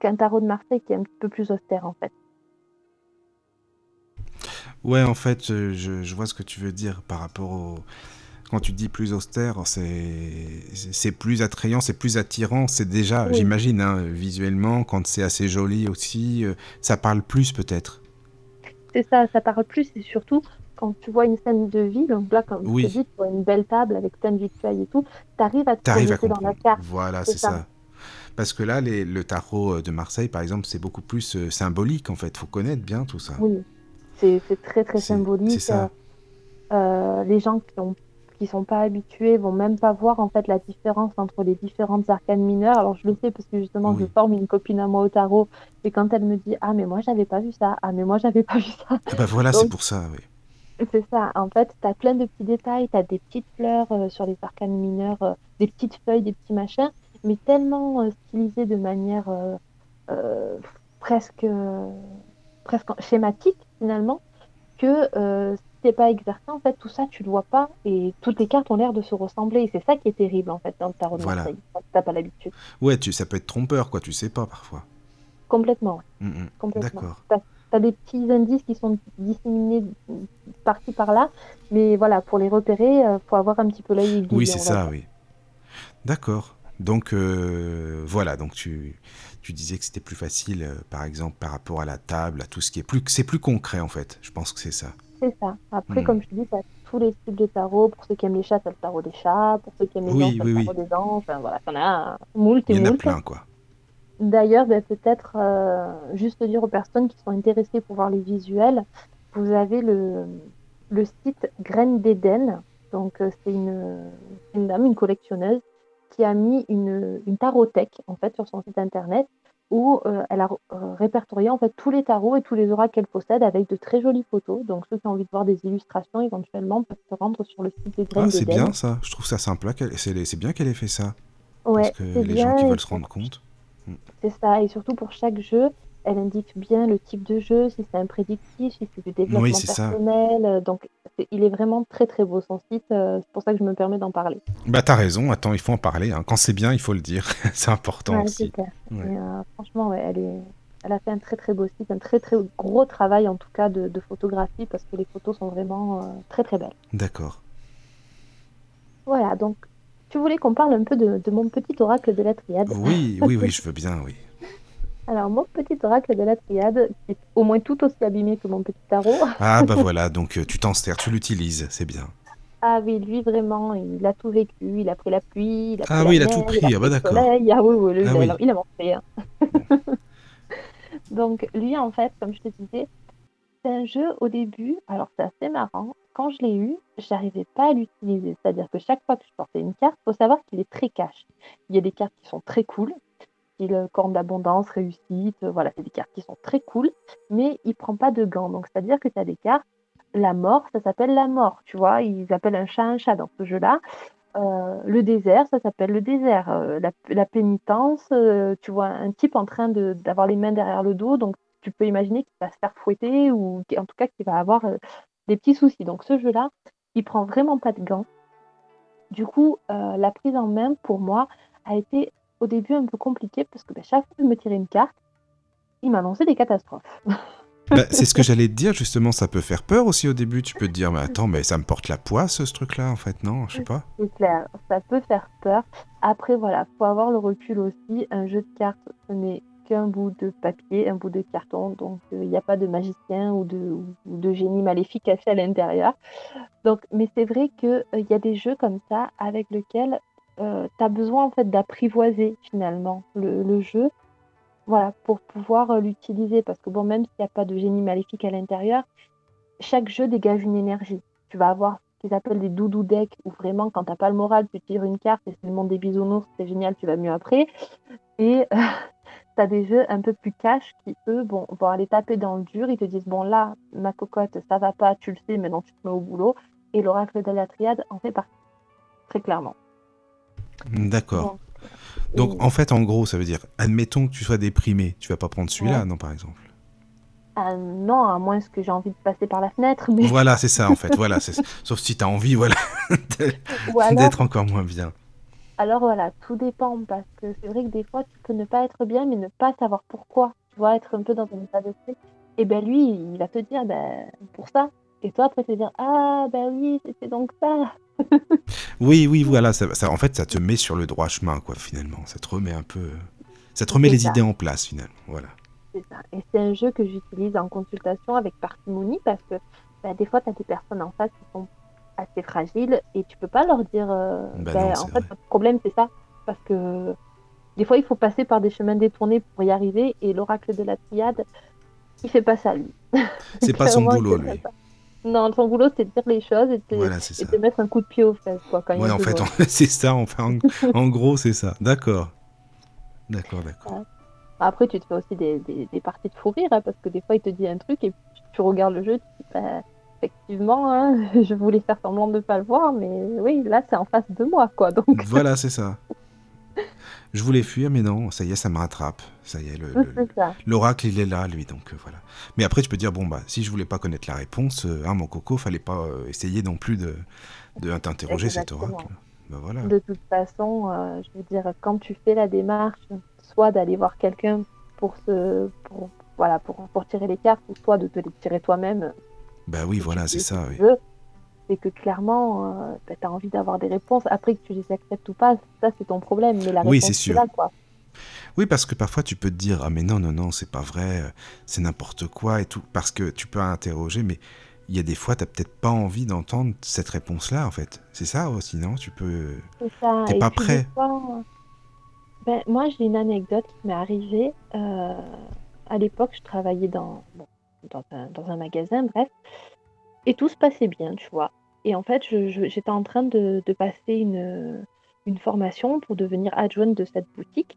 qu'un tarot de Marseille qui est un petit peu plus austère en fait. Ouais, en fait, euh, je, je vois ce que tu veux dire par rapport au. Quand tu dis plus austère, c'est plus attrayant, c'est plus attirant. C'est déjà, Oui. j'imagine, hein, visuellement, quand c'est assez joli aussi, euh, ça parle plus peut-être. C'est ça, ça parle plus et surtout quand tu vois une scène de vie, donc là, comme Oui. tu vois une belle table avec plein de victuailles et tout, tu arrives à te projeter dans la carte. Voilà, c'est ça. ça. Parce que là, les- le tarot euh, de Marseille, par exemple, c'est beaucoup plus euh, symbolique, en fait. Faut connaître bien tout ça. Oui, c'est très très symbolique. c'est ça. Euh, les gens qui ont qui sont pas habitués vont même pas voir en fait la différence entre les différentes arcanes mineures. Alors je le sais parce que justement je forme une copine à moi au tarot et quand elle me dit ah mais moi j'avais pas vu ça, ah mais moi j'avais pas vu ça. Ah bah voilà, c'est pour ça, oui. C'est ça. En fait, tu as plein de petits détails, tu as des petites fleurs euh, sur les arcanes mineures, euh, des petites feuilles, des petits machins, mais tellement euh, stylisés de manière euh, presque, presque schématique finalement, que t'es pas exercé, en fait, tout ça, tu le vois pas et toutes les cartes ont l'air de se ressembler. Et c'est ça qui est terrible en fait dans le tarot de Voilà. T'as pas l'habitude. Ouais, tu, ça peut être trompeur, quoi, tu sais pas parfois. Complètement, ouais, Mm, mm. D'accord. T'as as des petits indices qui sont disséminés par-ci par-là, mais voilà, pour les repérer, il faut avoir un petit peu l'œil. Oui, c'est ça, oui. D'accord. Donc, euh, voilà, donc tu, tu disais que c'était plus facile, euh, par exemple, par rapport à la table, à tout ce qui est plus... C'est plus concret, en fait. Je pense que c'est ça. C'est ça. Après, Hmm. comme je te dis, tous les styles de tarot. Pour ceux qui aiment les chats, tu le tarot des chats. Pour ceux qui aiment les Oui, anges, t'as oui, le oui. tarot des anges. Enfin, voilà, t'en as moult et Il y en a moult. plein, quoi. D'ailleurs, ben, peut-être euh, juste dire aux personnes qui sont intéressées pour voir les visuels, vous avez le, le site Graines d'Éden. Donc, euh, c'est une, une dame, une collectionneuse, qui a mis une, une tarothèque en fait sur son site internet où euh, elle a euh, répertorié en fait tous les tarots et tous les oracles qu'elle possède avec de très jolies photos. Donc, ceux qui ont envie de voir des illustrations, éventuellement, peuvent se rendre sur le site des Graines Ah, c'est bien, ça. Je trouve ça sympa. C'est bien qu'elle ait fait ça. Ouais, parce que les bien. gens qui veulent se rendre compte... C'est ça, et surtout pour chaque jeu, elle indique bien le type de jeu, si c'est un prédictif, si c'est du développement Oui, c'est ça. personnel. euh, Donc, il est vraiment très très beau son site, euh, c'est pour ça que je me permets d'en parler. Bah, t'as raison. Attends, il faut en parler. hein. Quand c'est bien, il faut le dire. c'est important Ouais, aussi. clair. Ouais. Euh, franchement, ouais, elle est, elle a fait un très très beau site, un très très gros travail en tout cas de, de photographie parce que les photos sont vraiment euh, très très belles. D'accord. Voilà, donc tu voulais qu'on parle un peu de, de mon petit oracle de la triade? Oui, oui, oui, je veux bien, oui. Alors, mon petit oracle de la triade, qui est au moins tout aussi abîmé que mon petit tarot. Ah, bah voilà, donc euh, tu t'en sers, tu l'utilises, c'est bien. Ah oui, lui vraiment, il a tout vécu, il a pris la pluie, il a pris Ah la oui, il a tout pris, ah bah d'accord. Ah oui, oui, le- Ah oui. il a monté. hein. Donc lui, en fait, comme je te disais, c'est un jeu au début, alors c'est assez marrant, quand je l'ai eu, j'arrivais pas à l'utiliser. C'est-à-dire que chaque fois que je sortais une carte, faut savoir qu'il est très cash. Il y a des cartes qui sont très cool, style corne d'abondance, réussite, euh, voilà, c'est des cartes qui sont très cool, mais il prend pas de gants. Donc c'est-à-dire que tu as des cartes, la mort, ça s'appelle la mort, tu vois, ils appellent un chat un chat dans ce jeu-là. Euh, le désert, ça s'appelle le désert. Euh, la, pénitence, euh, tu vois un type en train d'avoir les mains derrière le dos, donc tu peux imaginer qu'il va se faire fouetter ou en tout cas qu'il va avoir euh, des petits soucis. Donc ce jeu-là, il prend vraiment pas de gants. Du coup, euh, la prise en main pour moi a été au début un peu compliquée parce que ben, chaque fois que je me tirais une carte, il m'annonçait des catastrophes. Bah, c'est ce que j'allais te dire, justement, ça peut faire peur aussi au début. Tu peux te dire, mais attends, mais ça me porte la poisse, ce truc-là, en fait, non Je sais pas. C'est clair, ça peut faire peur. Après, voilà, faut avoir le recul aussi. Un jeu de cartes, ce n'est qu'un bout de papier, un bout de carton. Donc, euh, il n'y a pas de magicien ou de, ou de génie maléfique caché à l'intérieur. Donc, mais c'est vrai qu'il il y a des jeux comme ça avec lesquels tu as besoin en fait d'apprivoiser finalement le, jeu. Voilà, pour pouvoir euh, l'utiliser. Parce que bon, même s'il n'y a pas de génie maléfique à l'intérieur, chaque jeu dégage une énergie. Tu vas avoir ce qu'ils appellent des doudou decks, où vraiment, quand t'as pas le moral, tu tires une carte et c'est le monde des bisounours, c'est génial, tu vas mieux après. Et euh, t'as des jeux un peu plus cash qui, eux, bon, vont aller taper dans le dur. Ils te disent, bon, là, ma cocotte, ça va pas, tu le sais, maintenant tu te mets au boulot. Et l'oracle de la triade en fait partie, très clairement. D'accord. Donc, Donc, et- en fait, en gros, ça veut dire, admettons que tu sois déprimé, tu vas pas prendre celui-là, Ouais. non, par exemple ah, non, à moins que j'ai envie de passer par la fenêtre, mais Voilà, c'est ça, en fait. Voilà, c'est- sauf si t'as envie, voilà, d'être encore moins bien. Alors voilà, tout dépend parce que c'est vrai que des fois tu peux ne pas être bien mais ne pas savoir pourquoi. Tu vois, être un peu dans un état d'esprit. Et ben lui, il va te dire ben pour ça. Et toi après te dire ah ben oui, c'était donc ça. Oui, oui, voilà, ça, ça- en fait, ça te met sur le droit chemin, quoi, finalement. Ça te remet un peu... Ça te remet les ça. idées en place, finalement. Voilà. C'est ça. Et c'est un jeu que j'utilise en consultation avec parcimonie parce que ben, des fois tu as des personnes en face qui sont assez fragiles et tu peux pas leur dire euh, Bah non, en fait votre problème c'est ça parce que des fois il faut passer par des chemins détournés pour y arriver et l'oracle de la triade il fait pas ça lui. C'est pas son boulot, pas lui. Non, son boulot, c'est de dire les choses et de, Voilà, et de mettre un coup de pied aux fesses, quoi, quand Ouais, a en fait, c'est ça, enfin, en, en gros, c'est ça. D'accord. D'accord, d'accord. Après, tu te fais aussi des, des- des parties de fou rire, hein, parce que des fois, il te dit un truc et tu regardes le jeu, tu dis, bah, effectivement, hein, je voulais faire semblant de ne pas le voir, mais oui, là, c'est en face de moi, quoi. Donc, Voilà, c'est ça. Je voulais fuir, mais non, ça y est, ça me rattrape. Ça y est, le- le- l'oracle, il est là, lui, donc euh, voilà. Mais après, tu peux dire, bon, bah, si je voulais pas connaître la réponse, euh, hein, mon coco, fallait pas euh, essayer non plus de, de t'interroger cet oracle. Bah voilà. De toute façon, euh, je veux dire, quand tu fais la démarche, soit d'aller voir quelqu'un pour se, pour, voilà, pour, pour tirer les cartes, ou soit de te les tirer toi-même, Bah oui, voilà, c'est ça, oui. veux, c'est que clairement, tu as envie d'avoir des réponses. Après que tu les acceptes ou pas, ça c'est ton problème. Mais la Oui, réponse, c'est tu sûr. quoi. Oui, parce que parfois tu peux te dire ah mais non non non c'est pas vrai, euh, c'est n'importe quoi et tout, parce que tu peux interroger, mais il y a des fois t'as peut-être pas envie d'entendre cette réponse-là en fait. C'est ça aussi non? Tu peux. Ça. T'es Et pas puis, prêt. fois, ben, moi, j'ai une anecdote qui m'est arrivée. euh, à l'époque, je travaillais dans, bon, dans, un, dans un magasin, bref. Et tout se passait bien, tu vois. Et en fait, j'étais en train de, passer une, formation pour devenir adjointe de cette boutique.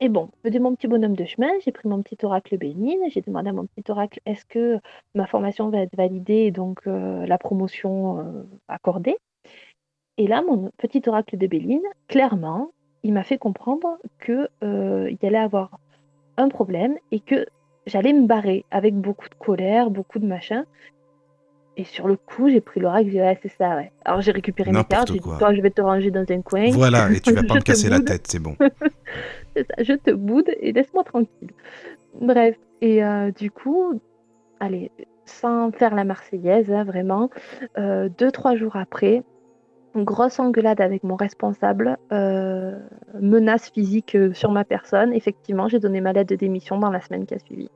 Et bon, je mon petit bonhomme de chemin, j'ai pris mon petit oracle bénigne, j'ai demandé à mon petit oracle est-ce que ma formation va être validée et donc euh, la promotion euh, accordée? Et là, mon petit oracle de Béline, clairement, il m'a fait comprendre que euh, il allait avoir un problème et que j'allais me barrer avec beaucoup de colère, beaucoup de machin. Et sur le coup, j'ai pris l'oracle, j'ai dit ouais, c'est ça, ouais. Alors j'ai récupéré mes cartes, j'ai dit toi, je vais te ranger dans un coin. Voilà et tu vas pas me casser la tête, c'est bon. c'est ça, je te boude et laisse-moi tranquille. Bref, et euh, du coup, allez, sans faire la Marseillaise, hein, vraiment, euh, deux, trois jours après, une grosse engueulade avec mon responsable, euh, menace physique sur ma personne. Effectivement, j'ai donné ma lettre de démission dans la semaine qui a suivi.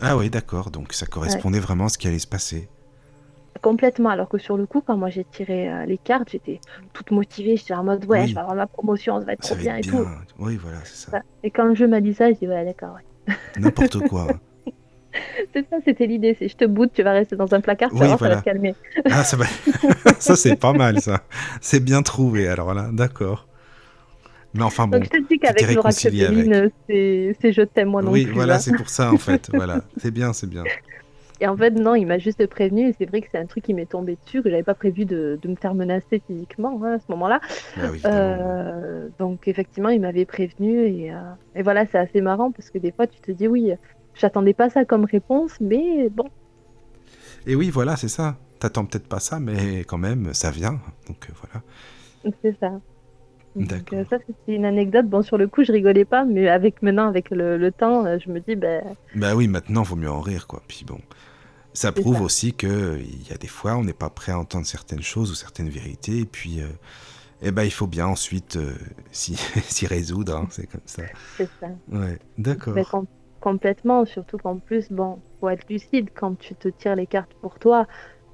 Ah oui, d'accord. Donc ça correspondait vraiment à ce qui allait se passer. Complètement, alors que sur le coup, quand moi j'ai tiré euh, les cartes, j'étais toute motivée, j'étais en mode ouais, Oui. je vais avoir ma promotion, ça va être Ça trop va bien être et bien. tout. Oui, voilà, c'est ça. Voilà. Et quand le jeu m'a dit ça, je dis ouais, d'accord, ouais. N'importe quoi. C'est ça, c'était l'idée, c'est je te boude, tu vas rester dans un placard, Oui, vas voir, ça voilà. va te calmer. Ah, ça, va... ça c'est pas mal, ça. C'est bien trouvé, alors là, d'accord. Mais enfin bon. Donc je te dis qu'avec. Béline, c'est je t'aime moi non oui, plus. voilà, hein. c'est pour ça en fait. Voilà, c'est bien, c'est bien. Et en fait, non, il m'a juste prévenu, et c'est vrai que c'est un truc qui m'est tombé dessus, que j'avais pas prévu de, de me faire menacer physiquement hein, à ce moment-là. Oui, évidemment. Euh, donc effectivement, il m'avait prévenu, et, euh, et voilà, c'est assez marrant, parce que des fois, tu te dis, oui, j'attendais pas ça comme réponse, mais bon, Et oui, voilà, c'est ça. T'attends peut-être pas ça, mais quand même, ça vient. Donc euh, voilà. c'est ça. Donc, D'accord. euh, ça, c'était une anecdote. Bon, sur le coup, je rigolais pas, mais avec maintenant, avec le, le temps, je me dis, ben, Bah oui, maintenant, vaut mieux en rire, quoi. Puis bon, ça prouve ça. aussi que il y a des fois, on n'est pas prêt à entendre certaines choses ou certaines vérités, et puis, euh, eh ben, il faut bien ensuite euh, s'y résoudre. hein, c'est comme ça. c'est ça. Ouais, d'accord. Com- complètement, surtout qu'en plus, bon, faut être lucide, quand tu te tires les cartes pour toi,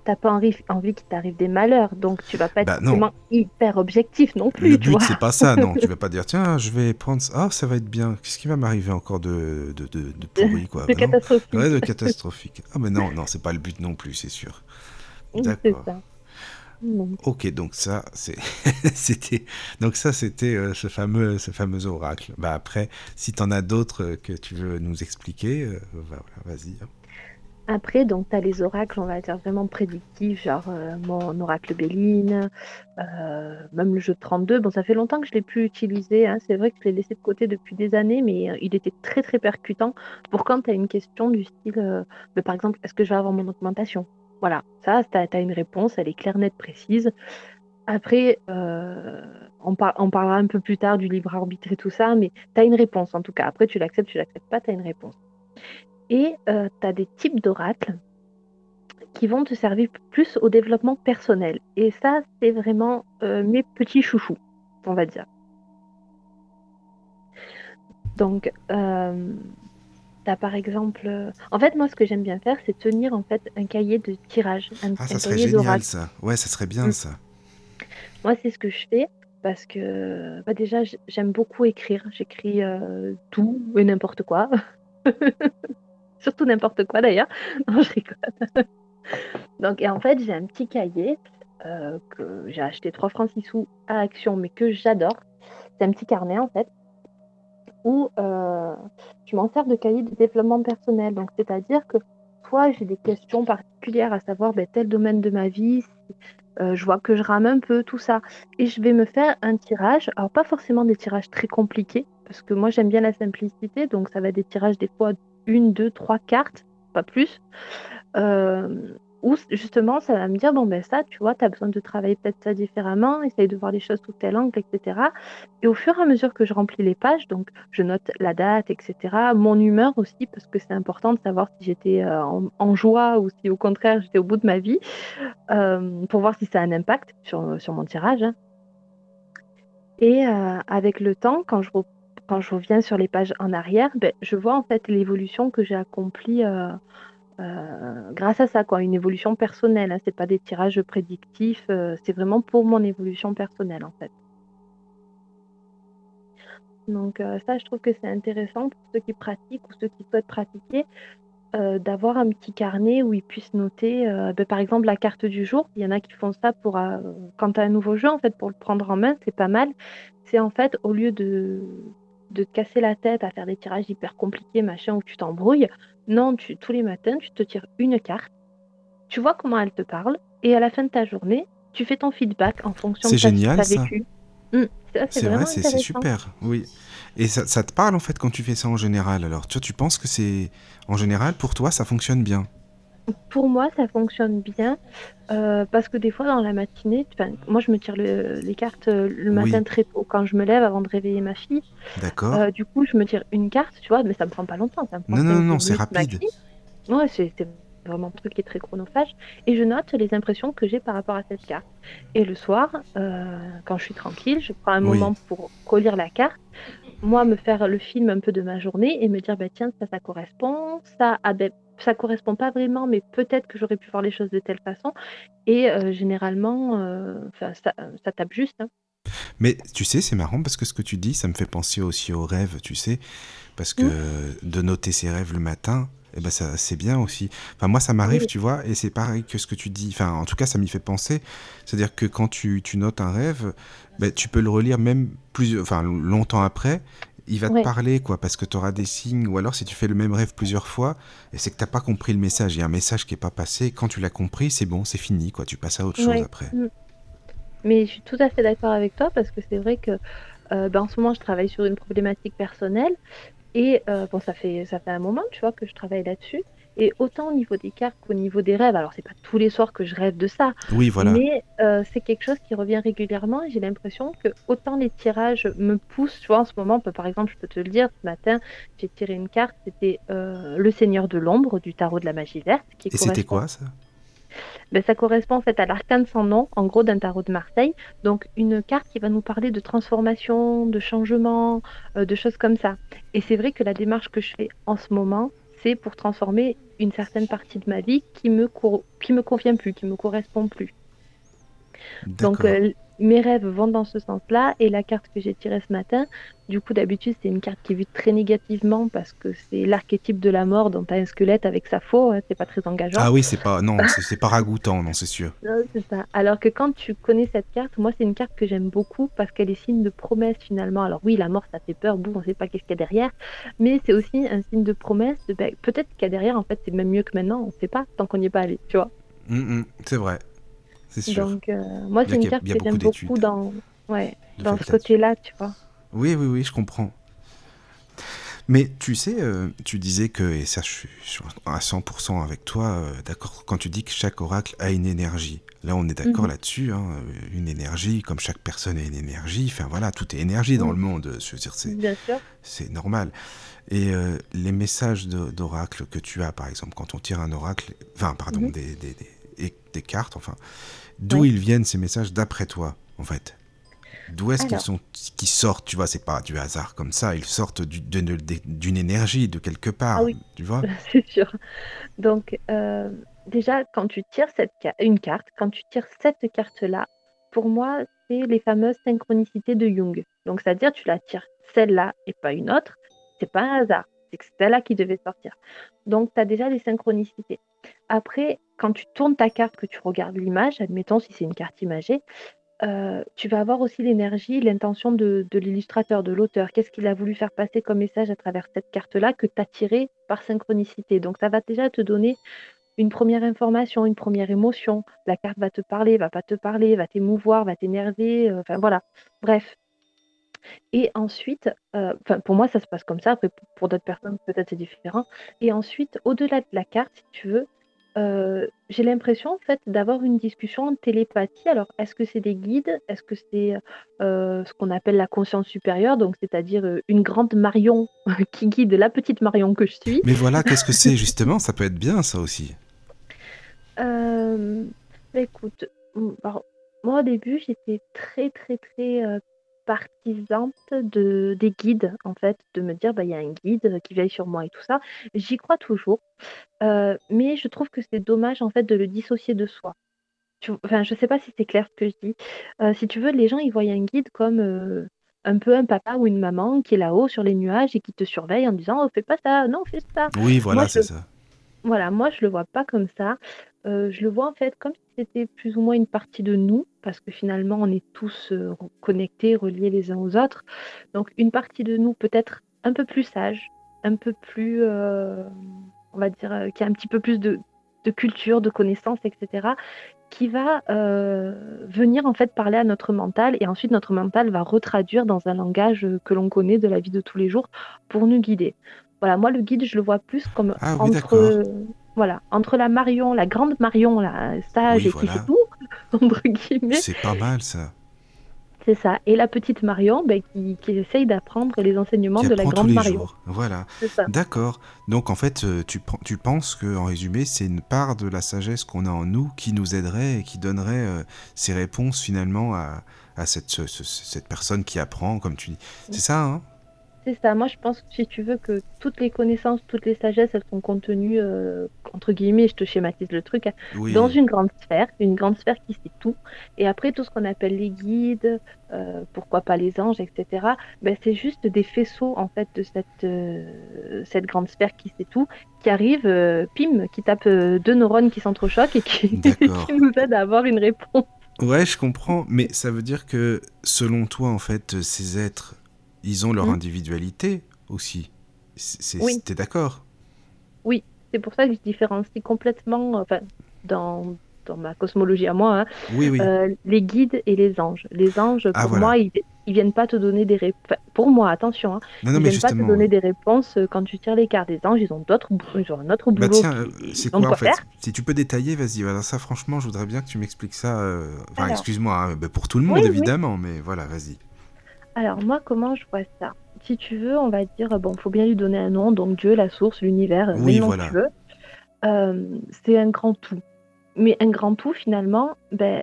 t'as pas envie, envie qu'il t'arrive des malheurs, donc tu vas pas être Bah, non. forcément hyper objectif non plus, Le but, c'est pas ça, non. Tu vas pas dire, tiens, je vais prendre ça. Ah, ça va être bien. Qu'est-ce qui va m'arriver encore de, de, de, de pourri, quoi Bah non. catastrophique. Ouais, de catastrophique. Ah, mais non, non, c'est pas le but non plus, c'est sûr. D'accord. Ok, donc ça, c'était, donc ça, c'était euh, ce fameux, ce fameux oracle. Bah après, si t'en as d'autres euh, que tu veux nous expliquer, euh, bah, voilà, vas-y. Après, donc, tu as les oracles, on va dire vraiment prédictifs, genre euh, mon oracle Béline, euh, même le jeu de 32. Bon, ça fait longtemps que je l'ai plus utilisé. hein. C'est vrai que je l'ai laissé de côté depuis des années, mais euh, il était très très percutant pour quand tu as une question du style, de, par exemple, est-ce que je vais avoir mon augmentation? Voilà, ça, tu as, une réponse, elle est claire, nette, précise. Après, on parlera un peu plus tard du libre arbitre et tout ça, mais tu as une réponse en tout cas. Après, tu l'acceptes, tu l'acceptes pas, tu as une réponse. Et tu as des types d'oracles qui vont te servir plus au développement personnel. Et ça, c'est vraiment euh, mes petits chouchous, on va dire. Donc, euh, tu as par exemple... euh, En fait, moi, ce que j'aime bien faire, c'est tenir en fait un cahier de tirage, un, Ah, un ça serait génial, ça. Ouais, ça serait bien, Mm. ça. Moi, c'est ce que je fais parce que bah, déjà, j'aime beaucoup écrire. J'écris euh, tout et n'importe quoi. Surtout n'importe quoi d'ailleurs. Non, je rigole. Donc, et en fait, j'ai un petit cahier euh, que j'ai acheté 3 francs 6 sous à Action, mais que j'adore. C'est un petit carnet en fait où euh, je m'en sers de cahier de développement personnel. Donc, c'est-à-dire que soit j'ai des questions particulières à savoir ben, tel domaine de ma vie, euh, je vois que je rame un peu, tout ça. Et je vais me faire un tirage. Alors, pas forcément des tirages très compliqués, parce que moi, j'aime bien la simplicité. Donc, ça va être des tirages des fois une, deux, trois cartes, pas plus. Euh, où justement, ça va me dire, bon, ben ça, tu vois, tu as besoin de travailler peut-être ça différemment, essaye de voir les choses sous tel angle, etc. Et au fur et à mesure que je remplis les pages, donc je note la date, etc., mon humeur aussi, parce que c'est important de savoir si j'étais euh, en, joie ou si au contraire j'étais au bout de ma vie, euh, pour voir si ça a un impact sur, sur mon tirage. hein. Et avec le temps, quand je, re- quand je reviens sur les pages en arrière, ben, je vois en fait l'évolution que j'ai accomplie euh, euh, grâce à ça, une évolution personnelle. Hein, c'est pas des tirages prédictifs, euh, c'est vraiment pour mon évolution personnelle en fait. Donc ça, je trouve que c'est intéressant pour ceux qui pratiquent ou ceux qui souhaitent pratiquer, d'avoir un petit carnet où ils puissent noter, ben, par exemple, la carte du jour. Il y en a qui font ça pour quand tu as un nouveau jeu, en fait, pour le prendre en main, c'est pas mal. C'est en fait, au lieu de, de te casser la tête à faire des tirages hyper compliqués, machin, où tu t'embrouilles, non, tu, tous les matins, tu te tires une carte, tu vois comment elle te parle, et à la fin de ta journée, tu fais ton feedback en fonction C'est de ta- ce que génial, t'as ça. vécu. Mm, ça, C'est vrai, c'est c'est super. Oui. Et ça, ça te parle en fait quand tu fais ça en général. Alors, tu vois, tu penses que c'est en général pour toi, ça fonctionne bien? Pour moi, ça fonctionne bien, heu, parce que des fois dans la matinée, moi je me tire le les cartes, heu, le matin Oui, très tôt quand je me lève avant de réveiller ma fille. d'accord. Heu, du coup, je me tire une carte, tu vois? Mais ça me prend pas longtemps, ça me prend Non, non, non, c'est rapide. Ouais, c'est vraiment un truc qui est très chronophage et je note les impressions que j'ai par rapport à cette carte et le soir, quand je suis tranquille, je prends un Oui, moment pour relire la carte, moi me faire le film un peu de ma journée et me dire: «Bah, tiens, ça, ça correspond, ça, ah beh, ça correspond pas vraiment, mais peut-être que j'aurais pu voir les choses de telle façon» et heu, généralement, enfin ça, ça tape juste, hein. mais tu sais, c'est marrant parce que ce que tu dis, ça me fait penser aussi aux rêves, tu sais, parce que Mmh, de noter ses rêves le matin, eh ben ça, c'est bien aussi. Enfin, moi, ça m'arrive, oui, tu vois, et c'est pareil que ce que tu dis. Enfin, en tout cas, ça m'y fait penser. C'est-à-dire que quand tu, tu notes un rêve, ben, tu peux le relire même plus, enfin, longtemps après. Il va te ouais, parler, quoi, parce que tu auras des signes. Ou alors, si tu fais le même rêve plusieurs fois, et c'est que t'as pas compris le message. Il y a un message qui est pas passé. Quand tu l'as compris, c'est bon, c'est fini, quoi. Tu passes à autre chose après. mmh. Mais je suis tout à fait d'accord avec toi parce que c'est vrai que, heu, bah, en ce moment, je travaille sur une problématique personnelle et heu, bon, ça fait ça fait un moment, tu vois, que je travaille là-dessus et autant au niveau des cartes qu'au niveau des rêves, alors c'est pas tous les soirs que je rêve de ça, Oui, voilà. mais heu, c'est quelque chose qui revient régulièrement et j'ai l'impression que autant les tirages me poussent, tu vois, en ce moment, bah, par exemple, je peux te le dire, ce matin, j'ai tiré une carte, c'était, heu, le Seigneur de l'ombre du tarot de la magie verte qui Et c'était quoi, ça? Ben ça correspond en fait à l'arcane sans nom, en gros d'un tarot de Marseille. Donc une carte qui va nous parler de transformation, de changement, heu, de choses comme ça. Et c'est vrai que la démarche que je fais en ce moment, c'est pour transformer une certaine partie de ma vie qui me qui me convient plus, qui me correspond plus. Donc, heu, mes rêves vont dans ce sens-là et la carte que j'ai tirée ce matin, du coup, d'habitude, c'est une carte qui est vue très négativement parce que c'est l'archétype de la mort, donc tu as un squelette avec sa faux, hein, c'est pas très engageant. Ah oui, c'est pas, non, c'est pas ragoûtant, non, c'est sûr. Non, c'est ça. Alors que quand tu connais cette carte, moi, c'est une carte que j'aime beaucoup parce qu'elle est signe de promesse finalement. Alors oui, la mort, ça fait peur, boum, on sait pas qu'est-ce qu'il y a derrière, mais c'est aussi un signe de promesse de, ben, peut-être qu'il y a derrière, en fait, c'est même mieux que maintenant, on sait pas tant qu'on n'y est pas allé, tu vois? Mm, mm, c'est vrai, c'est sûr. Donc, heu, moi, c'est une carte que beaucoup j'aime beaucoup dans ouais, dans ce côté-là, tu vois? Oui, oui, oui, je comprends. Mais tu sais, euh, tu disais que, et ça je suis je suis à 100% avec toi, euh, d'accord, quand tu dis que chaque oracle a une énergie. Là, on est d'accord Mmh là-dessus, hein, euh, une énergie, comme chaque personne a une énergie, enfin voilà, tout est énergie dans le monde, je veux dire, c'est, normal. Et euh, les messages d'oracle que tu as, par exemple, quand on tire un oracle, enfin, pardon, Mmh des, des, des cartes, enfin, d'où Ouais. ils viennent ces messages d'après toi, en fait? D'où est-ce qu'ils sont, qu'ils sortent, tu vois, c'est pas du hasard comme ça, ils sortent du- d'une énergie de quelque ah part, oui, tu vois? C'est sûr. Donc, heu, déjà, quand tu tires cette une carte, quand tu tires cette carte-là, pour moi, c'est les fameuses synchronicités de Jung. Donc, c'est-à-dire, tu la tires celle-là et pas une autre, c'est pas un hasard, c'est que c'est celle-là qui devait sortir. Donc, tu as déjà les synchronicités. Après, quand tu tournes ta carte, que tu regardes l'image, admettons si c'est une carte imagée, heu, tu vas avoir aussi l'énergie, l'intention de l'illustrateur, de l'auteur. Qu'est-ce qu'il a voulu faire passer comme message à travers cette carte-là que tu as tirée par synchronicité? Donc ça va déjà te donner une première information, une première émotion. La carte va te parler, va pas te parler, va t'émouvoir, va t'énerver, heu, enfin voilà. Bref et ensuite, enfin pour moi ça se passe comme ça, après pour d'autres personnes peut-être c'est différent et ensuite au-delà de la carte si tu veux, heu, j'ai l'impression en fait d'avoir une discussion en télépathie. Alors est-ce que c'est des guides? Est-ce que c'est, heu, ce qu'on appelle la conscience supérieure, donc c'est-à-dire, heu, une grande Marion qui guide la petite Marion que je suis? Mais voilà, qu'est-ce que c'est justement? Ça peut être bien, ça aussi. Bah, écoute, alors moi au début j'étais très, très, très, partisante de des guides en fait, de me dire: «Bah, il y a un guide, qui veille sur moi et tout ça». J'y crois toujours, heu, mais je trouve que c'est dommage en fait de le dissocier de soi. Tu enfin je sais pas si c'est clair ce que je dis? Heu, si tu veux, les gens ils voient un guide comme, heu, un peu un papa ou une maman qui est là-haut sur les nuages et qui te surveille en disant: «Oh fais pas ça, non fais ça». Oui, voilà, je c'est ça. voilà, moi je le vois pas comme ça. Je le vois en fait comme si c'était plus ou moins une partie de nous, parce que finalement on est tous, re connectés, reliés les uns aux autres. Donc une partie de nous peut-être un peu plus sage, un peu plus, hem, on va dire, heu, qui a un petit peu plus de de culture, de connaissances et cetera, qui va, venir en fait parler à notre mental et ensuite notre mental va retraduire dans un langage, que l'on connaît de la vie de tous les jours pour nous guider. Voilà, moi le guide je le vois plus comme Ah oui, entre. Voilà, entre la Marion, la grande Marion, la sage Oui, et qui fait tout, entre guillemets, C'est pas mal ça. c'est ça. Et la petite Marion, ben, qui, qui essaye d'apprendre les enseignements de la grande les Marion. jours. Voilà. C'est ça. D'accord. Donc en fait, euh, tu, pen- tu penses que, en résumé, c'est une part de la sagesse qu'on a en nous qui nous aiderait et qui donnerait euh, ces réponses finalement à, à cette, ce- ce- cette personne qui apprend, comme tu dis. C'est ça, hein? C'est ça. Moi, je pense, si tu veux, que toutes les connaissances, toutes les sagesses, elles sont contenues, euh, entre guillemets, je te schématise le truc, hein, Oui. dans une grande sphère, une grande sphère qui sait tout. Et après, tout ce qu'on appelle les guides, euh, pourquoi pas les anges, etc., ben, c'est juste des faisceaux, en fait, de cette, euh, cette grande sphère qui sait tout, qui arrivent, euh, pim, qui tapent euh, deux neurones qui s'entrechoquent et qui, qui nous aident à avoir une réponse. Ouais, je comprends, mais ça veut dire que selon toi, en fait, ces êtres, ils ont leur Mhm. individualité aussi. C'est- Oui. T'es d'accord? C'est pour ça que je différencie complètement, enfin, dans, dans ma cosmologie à moi, hein, Oui, oui. Euh, les guides et les anges. Les anges, pour Ah, voilà. moi, ils, ils viennent pas te donner des réponses. Pour moi, attention, hein, non, non, ils viennent pas te donner ouais. des réponses euh, quand tu tires les cartes. Les anges, ils ont d'autres, ils ont un autre Bah boulot. tiens, euh, c'est quoi en fait. Si tu peux détailler, vas-y. Voilà, ça, franchement, je voudrais bien que tu m'expliques ça. euh, Enfin, excuse-moi, hein, bah, pour tout le monde, Oui, oui. évidemment, mais voilà, vas-y. Alors moi, comment je vois ça? Si tu veux, on va dire, bon, faut bien lui donner un nom, donc Dieu, la source, l'univers, euh, Oui, le voilà. tu veux. Euh, c'est un grand tout. Mais un grand tout, finalement, ben,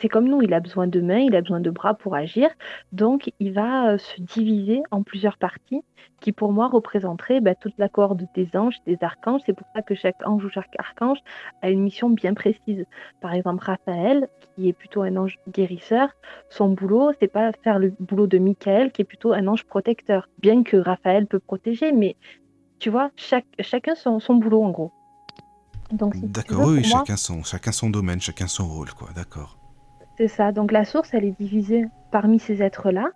c'est comme nous, il a besoin de mains, il a besoin de bras pour agir. Donc, il va euh, se diviser en plusieurs parties qui, pour moi, représenteraient ben, toute la corde des anges, des archanges. C'est pour ça que chaque ange ou chaque archange a une mission bien précise. Par exemple, Raphaël, qui est plutôt un ange guérisseur, son boulot, c'est pas faire le boulot de Michael, qui est plutôt un ange protecteur. Bien que Raphaël peut protéger, mais tu vois, chaque, chacun son, son boulot, en gros. Si D'accord, oui, moi, chacun, son, chacun son domaine, chacun son rôle, quoi, d'accord. C'est ça. Donc, la source, elle est divisée parmi ces êtres-là.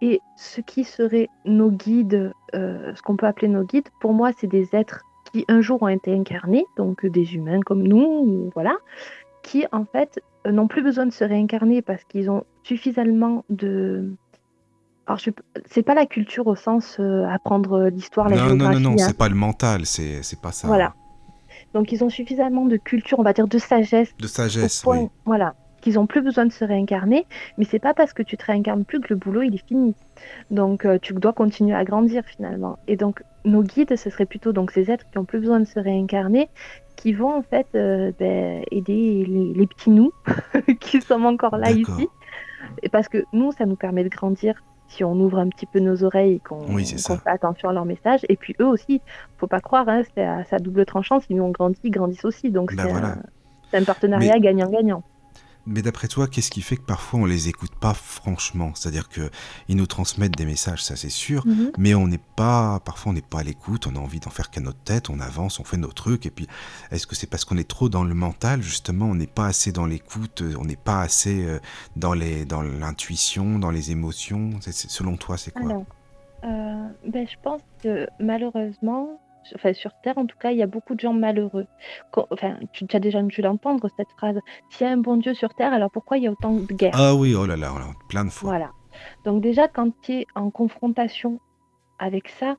Et ce qui serait nos guides, euh, ce qu'on peut appeler nos guides, pour moi, c'est des êtres qui un jour ont été incarnés, donc des humains comme nous, ou voilà, qui en fait euh, n'ont plus besoin de se réincarner parce qu'ils ont suffisamment de. Alors, je... c'est pas la culture au sens euh, apprendre l'histoire, la Non, non, géographie. non, non, hein. c'est pas le mental, c'est c'est pas ça. Voilà. Donc, ils ont suffisamment de culture, on va dire de sagesse, De sagesse, point, oui. voilà, qu'ils ont plus besoin de se réincarner, mais c'est pas parce que tu te réincarnes plus que le boulot il est fini. Donc euh, tu dois continuer à grandir finalement. Et donc nos guides, ce serait plutôt donc ces êtres qui ont plus besoin de se réincarner, qui vont en fait euh, ben, aider les, les petits nous qui sommes encore là ici, et parce que nous ça nous permet de grandir. Si on ouvre un petit peu nos oreilles et qu'on Oui, fait attention à leurs messages, et puis eux aussi, faut pas croire, hein, c'est à, à double tranchant. Si nous on grandit, ils grandissent aussi. Donc Bah c'est voilà. un, c'est un partenariat gagnant-gagnant. Mais d'après toi, qu'est-ce qui fait que parfois on les écoute pas franchement? C'est-à-dire que ils nous transmettent des messages, ça c'est sûr, Mhm. mais on n'est pas, parfois on n'est pas à l'écoute, on a envie d'en faire qu'à notre tête, on avance, on fait nos trucs, et puis est-ce que c'est parce qu'on est trop dans le mental, justement, on n'est pas assez dans l'écoute, euh, on n'est pas assez euh, dans les, dans l'intuition, dans les émotions? Selon toi, c'est quoi? Alors, euh, ben, je pense que malheureusement, enfin sur Terre en tout cas, il y a beaucoup de gens malheureux. Quand- enfin, tu, tu as déjà dû l'entendre cette phrase. S'il y a un bon Dieu sur Terre, alors pourquoi il y a autant de guerres? Ah oui, oh là là, oh là, plein de fois. Voilà. Donc déjà, quand tu es en confrontation avec ça,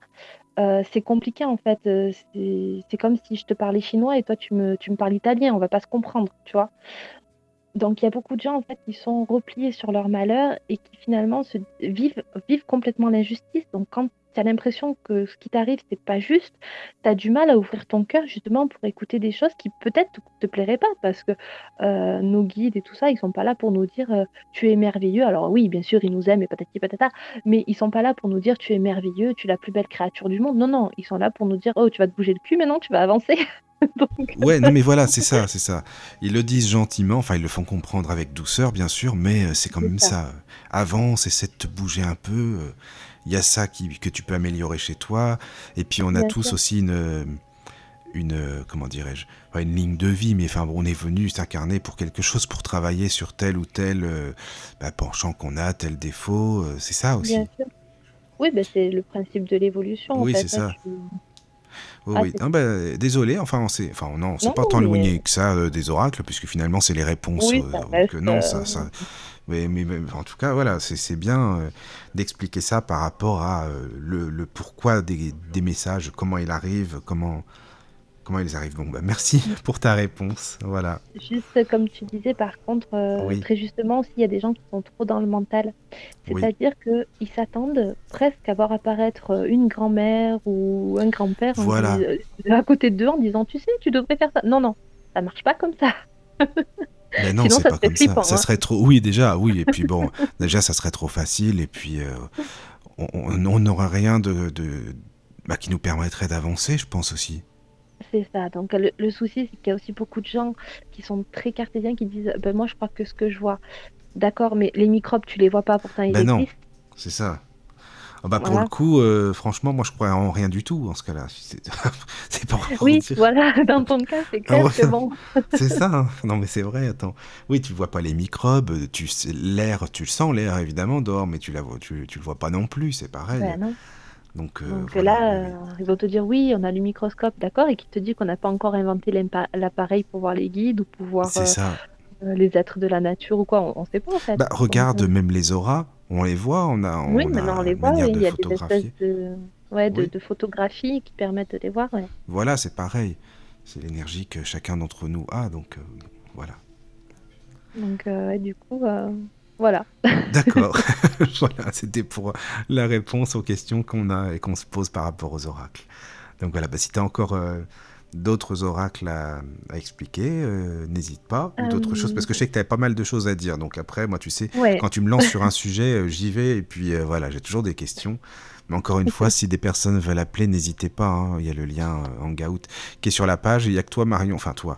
euh, c'est compliqué en fait. Euh, C'est c'est comme si je te parlais chinois et toi tu me, tu me parles italien, on va pas se comprendre, tu vois. Donc il y a beaucoup de gens en fait qui sont repliés sur leur malheur et qui finalement se vivent, vivent complètement l'injustice. Donc quand tu as l'impression que ce qui t'arrive c'est pas juste, tu as du mal à ouvrir ton cœur justement pour écouter des choses qui peut-être te, te plairaient pas parce que euh, nos guides et tout ça, ils sont pas là pour nous dire euh, tu es merveilleux. Alors oui, bien sûr, ils nous aiment et patati patata, mais ils sont pas là pour nous dire tu es merveilleux, tu es la plus belle créature du monde. Non, non, ils sont là pour nous dire oh tu vas te bouger le cul maintenant, tu vas avancer. Donc, Ouais, non mais voilà, c'est ça, c'est ça. Ils le disent gentiment, enfin ils le font comprendre avec douceur, bien sûr, mais euh, c'est quand même ça. ça. Avance, essaie de te bouger un peu. Il y a ça qui, que tu peux améliorer chez toi. Et puis on a Bien tous sûr. aussi une, une comment dirais-je, une ligne de vie, mais enfin bon, on est venu s'incarner pour quelque chose, pour travailler sur tel ou tel euh, bah, penchant qu'on a, tel défaut. euh, c'est ça aussi. bien sûr. Oui, ben, c'est le principe de l'évolution Oui, en fait. c'est hein, ça. Ah, oui. c'est- Non, bah, désolé, enfin, on s'est, enfin, non, on s'est pas tant mais- éloigné que ça euh, des oracles, puisque finalement, c'est les réponses. Oui, ça donc, non, ça, ça. Mais, mais, mais, en tout cas, voilà, c'est bien euh, d'expliquer ça par rapport à euh, le, le pourquoi des, des messages, comment il arrive, comment, comment ils arrivent. Bon, bah, merci pour ta réponse. Voilà. Juste comme tu disais, par contre, euh, très justement aussi, il y a des gens qui sont trop dans le mental. C'est-à-dire qu'ils s'attendent presque à voir apparaître une grand-mère ou un grand-père voilà. à côté d'eux en disant Tu sais, tu devrais faire ça. Non, non, ça marche pas comme ça. Mais non, c'est pas comme ça. Ça hein. serait trop. Oui, déjà, oui. Et puis bon, déjà, ça serait trop facile. Et puis, euh, on n'aurait rien de, de bah, qui nous permettrait d'avancer, je pense aussi. C'est ça. Donc le, souci, c'est qu'il y a aussi beaucoup de gens qui sont très cartésiens, qui disent ben, Moi, je crois que ce que je vois, d'accord, mais les microbes, tu les vois pas, pourtant ils ben non, c'est ça. Ah bah pour le coup, euh, franchement, moi je crois en rien du tout en ce cas-là. C'est pas Oui, voilà, dans ton cas, c'est clair que bon. c'est ça. Hein. Non, mais c'est vrai. Attends. Oui, tu vois pas les microbes. Tu l'air, tu le sens l'air évidemment dehors, mais tu la vois, tu, tu le vois pas non plus. C'est pareil. Non. Donc, euh, là, euh, ils vont te dire oui, on a le microscope, d'accord, et qui te dit qu'on n'a pas encore inventé l'appareil pour voir les guides ou pour voir euh, les êtres de la nature ou quoi, on ne sait pas en fait. Bah, regarde même les auras, on les voit, on a. On oui, maintenant on les voit, il y a des espèces de, ouais, de, photographies qui permettent de les voir. Voilà, c'est pareil. C'est l'énergie que chacun d'entre nous a, donc voilà. Donc, du coup, voilà. D'accord. voilà, c'était pour la réponse aux questions qu'on a et qu'on se pose par rapport aux oracles. Donc voilà, bah, si tu as encore euh, d'autres oracles à, expliquer, euh, n'hésite pas. Ou d'autres choses, parce que je sais que tu avais pas mal de choses à dire. Donc après, moi, tu sais, quand tu me lances sur un sujet, euh, j'y vais. Et puis voilà, j'ai toujours des questions. Mais encore une fois, si des personnes veulent appeler, n'hésitez pas. Hein. Il y a le lien Hangout qui est sur la page. Il n'y a que toi, Marion. Enfin, toi.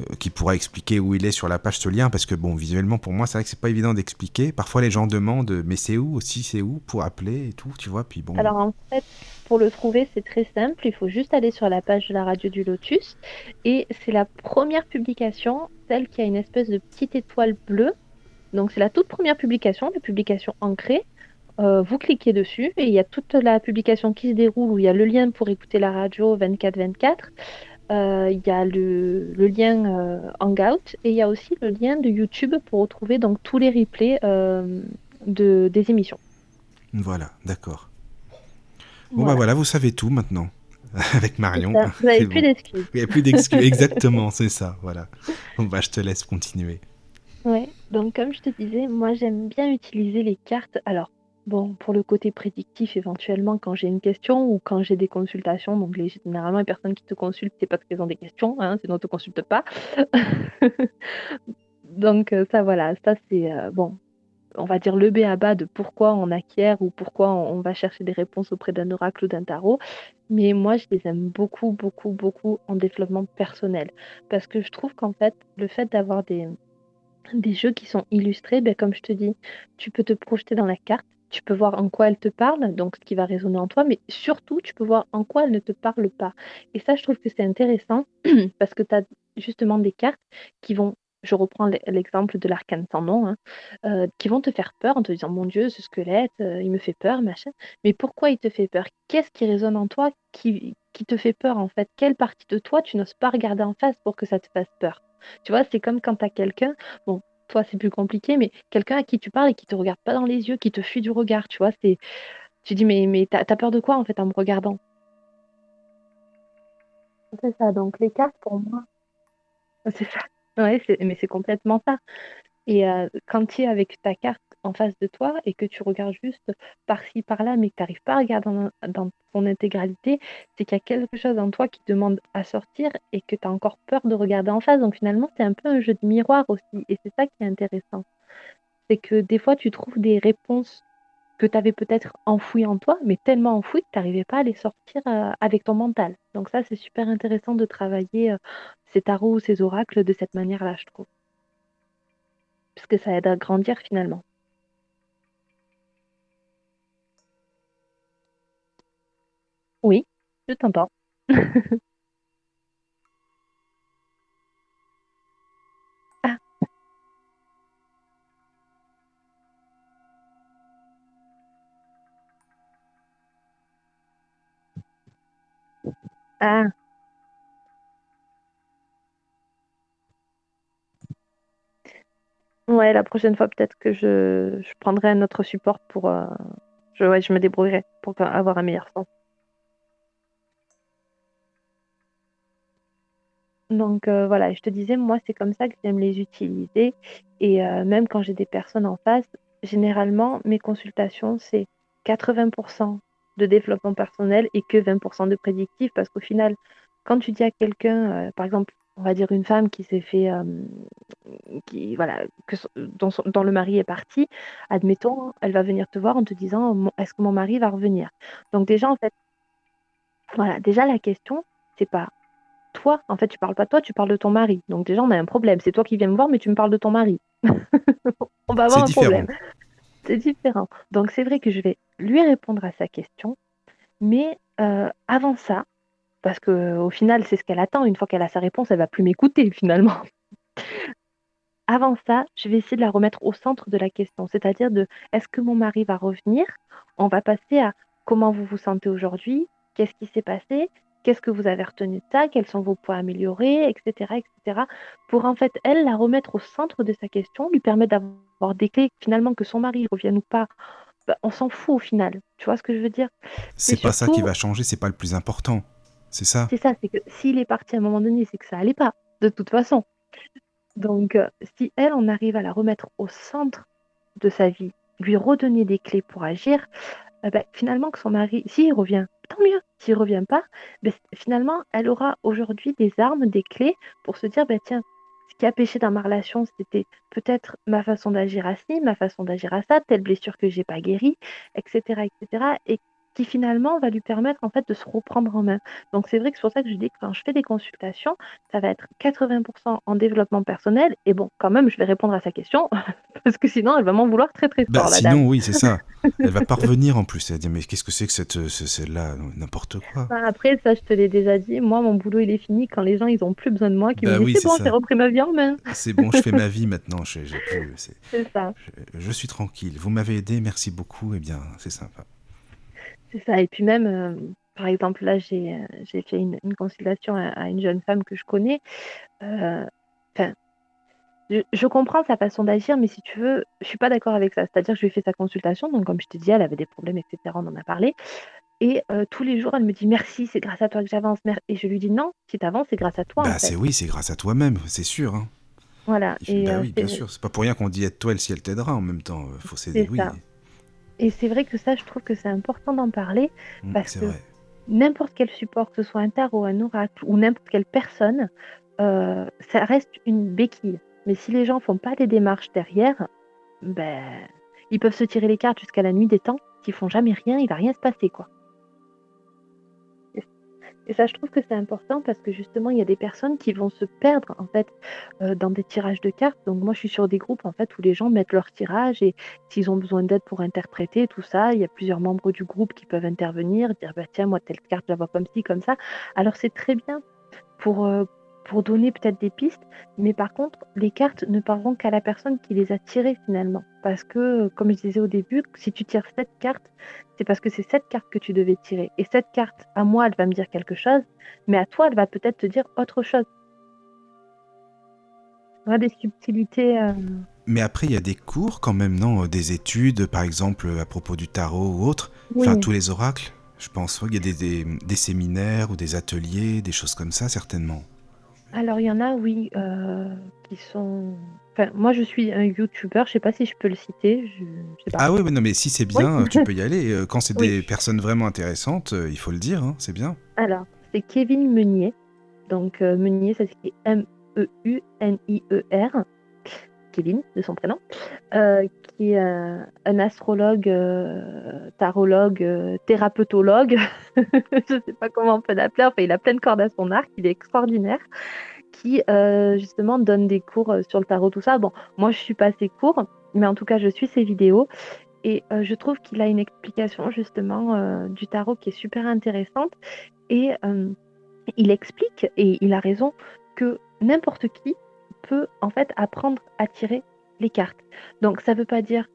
Euh, qui pourra expliquer où il est sur la page ce lien parce que bon visuellement pour moi c'est vrai que c'est pas évident d'expliquer parfois les gens demandent mais c'est où aussi c'est où pour appeler et tout tu vois puis bon alors en fait pour le trouver c'est très simple. Il faut juste aller sur la page de la radio du Lotus. Et c'est la première publication celle qui a une espèce de petite étoile bleue. Donc c'est la toute première publication la publication ancrée. Euh, vous cliquez dessus et il y a toute la publication qui se déroule où il y a le lien pour écouter la radio 24-24 euh, il y a le, lien euh, Hangout et il y a aussi le lien de YouTube pour retrouver donc tous les replays de, des émissions. Voilà, d'accord. Bon, bah voilà, vous savez tout maintenant avec Marion. Vous n'avez plus d'excuses. Il n'y a plus d'excuses, exactement, c'est ça, voilà. Bon, bah, je te laisse continuer. Ouais, donc comme je te disais, moi j'aime bien utiliser les cartes. Alors, Bon, pour le côté prédictif, éventuellement, quand j'ai une question ou quand j'ai des consultations, donc les, généralement, les personnes qui te consultent, c'est parce qu'elles ont des questions, hein, sinon, ne te consultent pas. donc, euh, ça, voilà, ça, c'est, euh, bon, on va dire le B à bas de pourquoi on acquiert ou pourquoi on, va chercher des réponses auprès d'un oracle ou d'un tarot. Mais moi, je les aime beaucoup, beaucoup, beaucoup en développement personnel. Parce que je trouve qu'en fait, le fait d'avoir des, des jeux qui sont illustrés, ben, comme je te dis, tu peux te projeter dans la carte tu peux voir en quoi elle te parle, donc ce qui va résonner en toi, mais surtout, tu peux voir en quoi elle ne te parle pas. Et ça, je trouve que c'est intéressant parce que tu as justement des cartes qui vont, je reprends l'exemple de l'arcane sans nom, hein, euh, qui vont te faire peur en te disant, mon Dieu, ce squelette, euh, il me fait peur, machin. Mais pourquoi il te fait peur? Qu'est-ce qui résonne en toi qui, qui te fait peur en fait? Quelle partie de toi tu n'oses pas regarder en face pour que ça te fasse peur? Tu vois, c'est comme quand tu as quelqu'un, bon, toi, c'est plus compliqué, mais quelqu'un à qui tu parles et qui te regarde pas dans les yeux, qui te fuit du regard, tu vois, c'est. Tu dis, mais, mais t'as as peur de quoi en fait en me regardant? C'est ça, donc les cartes pour moi. C'est ça. Ouais, mais c'est complètement ça. Et euh, quand tu es avec ta carte en face de toi et que tu regardes juste par-ci, par-là, mais que tu n'arrives pas à regarder dans, son intégralité, c'est qu'il y a quelque chose en toi qui demande à sortir et que tu as encore peur de regarder en face. Donc finalement, c'est un peu un jeu de miroir aussi. Et c'est ça qui est intéressant. C'est que des fois, tu trouves des réponses que tu avais peut-être enfouies en toi, mais tellement enfouies que tu n'arrivais pas à les sortir euh, avec ton mental. Donc ça, c'est super intéressant de travailler euh, ces tarots ou ces oracles de cette manière-là, je trouve. Parce que ça aide à grandir finalement. Oui, je t'entends. Ah. Ouais, la prochaine fois, peut-être que je, je prendrai un autre support pour. euh, je, je me débrouillerai pour avoir un meilleur sens. Donc euh, voilà, je te disais, moi, c'est comme ça que j'aime les utiliser. Et euh, même quand j'ai des personnes en face, généralement, mes consultations, c'est 80% de développement personnel et que 20% de prédictif. Parce qu'au final, quand tu dis à quelqu'un, euh, par exemple, on va dire une femme qui s'est fait, qui voilà, que dont, le mari est parti, admettons, elle va venir te voir en te disant, est-ce que mon mari va revenir? Donc déjà, en fait, voilà, déjà la question, c'est pas toi, en fait, tu parles pas de toi, tu parles de ton mari. Donc déjà, on a un problème. C'est toi qui viens me voir, mais tu me parles de ton mari. on va avoir un problème. C'est différent. Donc c'est vrai que je vais lui répondre à sa question, mais euh, avant ça, parce que au final, c'est ce qu'elle attend. Une fois qu'elle a sa réponse, elle va plus m'écouter finalement. avant ça, je vais essayer de la remettre au centre de la question, c'est-à-dire de est-ce que mon mari va revenir? On va passer à comment vous vous sentez aujourd'hui, qu'est-ce qui s'est passé, qu'est-ce que vous avez retenu de ça, quels sont vos points améliorés, etc., etc. Pour en fait, elle, la remettre au centre de sa question, lui permettre d'avoir des clés, finalement, que son mari revienne ou pas, bah, on s'en fout au final. Tu vois ce que je veux dire? C'est pas ça qui va changer, c'est pas le plus important. C'est ça C'est ça, c'est que s'il est parti à un moment donné, c'est que ça allait pas, de toute façon. Donc, euh, si elle, on arrive à la remettre au centre de sa vie, lui redonner des clés pour agir, euh, bah, finalement, que son mari, s'il revient, tant mieux. S'il revient pas, bah, finalement, elle aura aujourd'hui des armes, des clés pour se dire, bah, tiens, ce qui a péché dans ma relation, c'était peut-être ma façon d'agir à ci, ma façon d'agir à ça, telle blessure que j'ai pas guérie, etc., etc. Et qui finalement va lui permettre en fait de se reprendre en main. Donc c'est vrai que c'est pour ça que je dis que quand je fais des consultations, ça va être 80% en développement personnel et bon, quand même, je vais répondre à sa question parce que sinon elle va m'en vouloir très très bah, fort. sinon, oui, c'est ça. Elle va pas revenir en plus. Elle va dire mais qu'est-ce que c'est que cette celle-là? N'importe quoi. Bah, après ça, je te l'ai déjà dit. Moi, mon boulot il est fini quand les gens ils ont plus besoin de moi, qui me bah disent c'est bon, j'ai repris ma vie en main. C'est bon, je fais ma vie maintenant. J'ai plus. C'est ça. Je, je suis tranquille. Vous m'avez aidé, merci beaucoup. Eh bien, c'est sympa. C'est ça. Et puis même, euh, par exemple, là, j'ai euh, fait une, consultation à, une jeune femme que je connais. Euh, je, comprends sa façon d'agir, mais si tu veux, je suis pas d'accord avec ça. C'est-à-dire que je lui ai fait sa consultation, donc comme je te dis, elle avait des problèmes, etc. On en a parlé. Et tous les jours, elle me dit merci, c'est grâce à toi que j'avance. Et je lui dis non, si tu avances, c'est grâce à toi. Bah, c'est oui, c'est grâce à toi-même, c'est sûr. Hein. Voilà. Et, bah oui, bien sûr. C'est pas pour rien qu'on dit aide-toi, elle si elle t'aidera en même temps. Faut s'aider. Oui. Et c'est vrai que ça, je trouve que c'est important d'en parler mmh, parce que n'importe quel support, que ce soit un tarot, un oracle ou n'importe quelle personne, euh, ça reste une béquille. Mais si les gens font pas des démarches derrière, ben, ils peuvent se tirer les cartes jusqu'à la nuit des temps. S'ils font jamais rien, il va rien se passer, quoi. Et ça, je trouve que c'est important parce que justement, il y a des personnes qui vont se perdre en fait euh, dans des tirages de cartes. Donc moi, je suis sur des groupes en fait où les gens mettent leur tirage et s'ils ont besoin d'aide pour interpréter tout ça, il y a plusieurs membres du groupe qui peuvent intervenir, dire bah tiens moi telle carte je la vois comme ci comme ça. Alors c'est très bien pour euh, pour donner peut-être des pistes, mais par contre, les cartes ne parleront qu'à la personne qui les a tirées finalement. Parce que, comme je disais au début, si tu tires cette carte, c'est parce que c'est cette carte que tu devais tirer. Et cette carte, à moi, elle va me dire quelque chose, mais à toi, elle va peut-être te dire autre chose. On a des subtilités. Euh. Mais après, il y a des cours quand même, non? Des études, par exemple, à propos du tarot ou autre Enfin, tous les oracles je pense qu'il y a des, des séminaires ou des ateliers, des choses comme ça, certainement. Alors, il y en a, oui, euh, qui sont. Enfin, moi, je suis un YouTuber, je sais pas si je peux le citer. Je... sais pas. Ah oui, non, mais si c'est bien, tu peux y aller. Euh, quand c'est des personnes vraiment intéressantes, euh, il faut le dire, hein, c'est bien. Alors, c'est Kevin Meunier. Donc, Meunier, ça s'écrit M-E-U-N-I-E-R. Kevin, de son prénom, qui est un, astrologue, tarologue, thérapeutologue, je ne sais pas comment on peut l'appeler, enfin il a plein de cordes à son arc, il est extraordinaire, qui justement donne des cours sur le tarot, tout ça. Bon, moi je suis pas ses cours, mais en tout cas je suis ses vidéos. Et je trouve qu'il a une explication justement du tarot qui est super intéressante. Et il explique, et il a raison, que n'importe qui peut en fait apprendre à tirer les cartes. Donc ça ne veut pas dire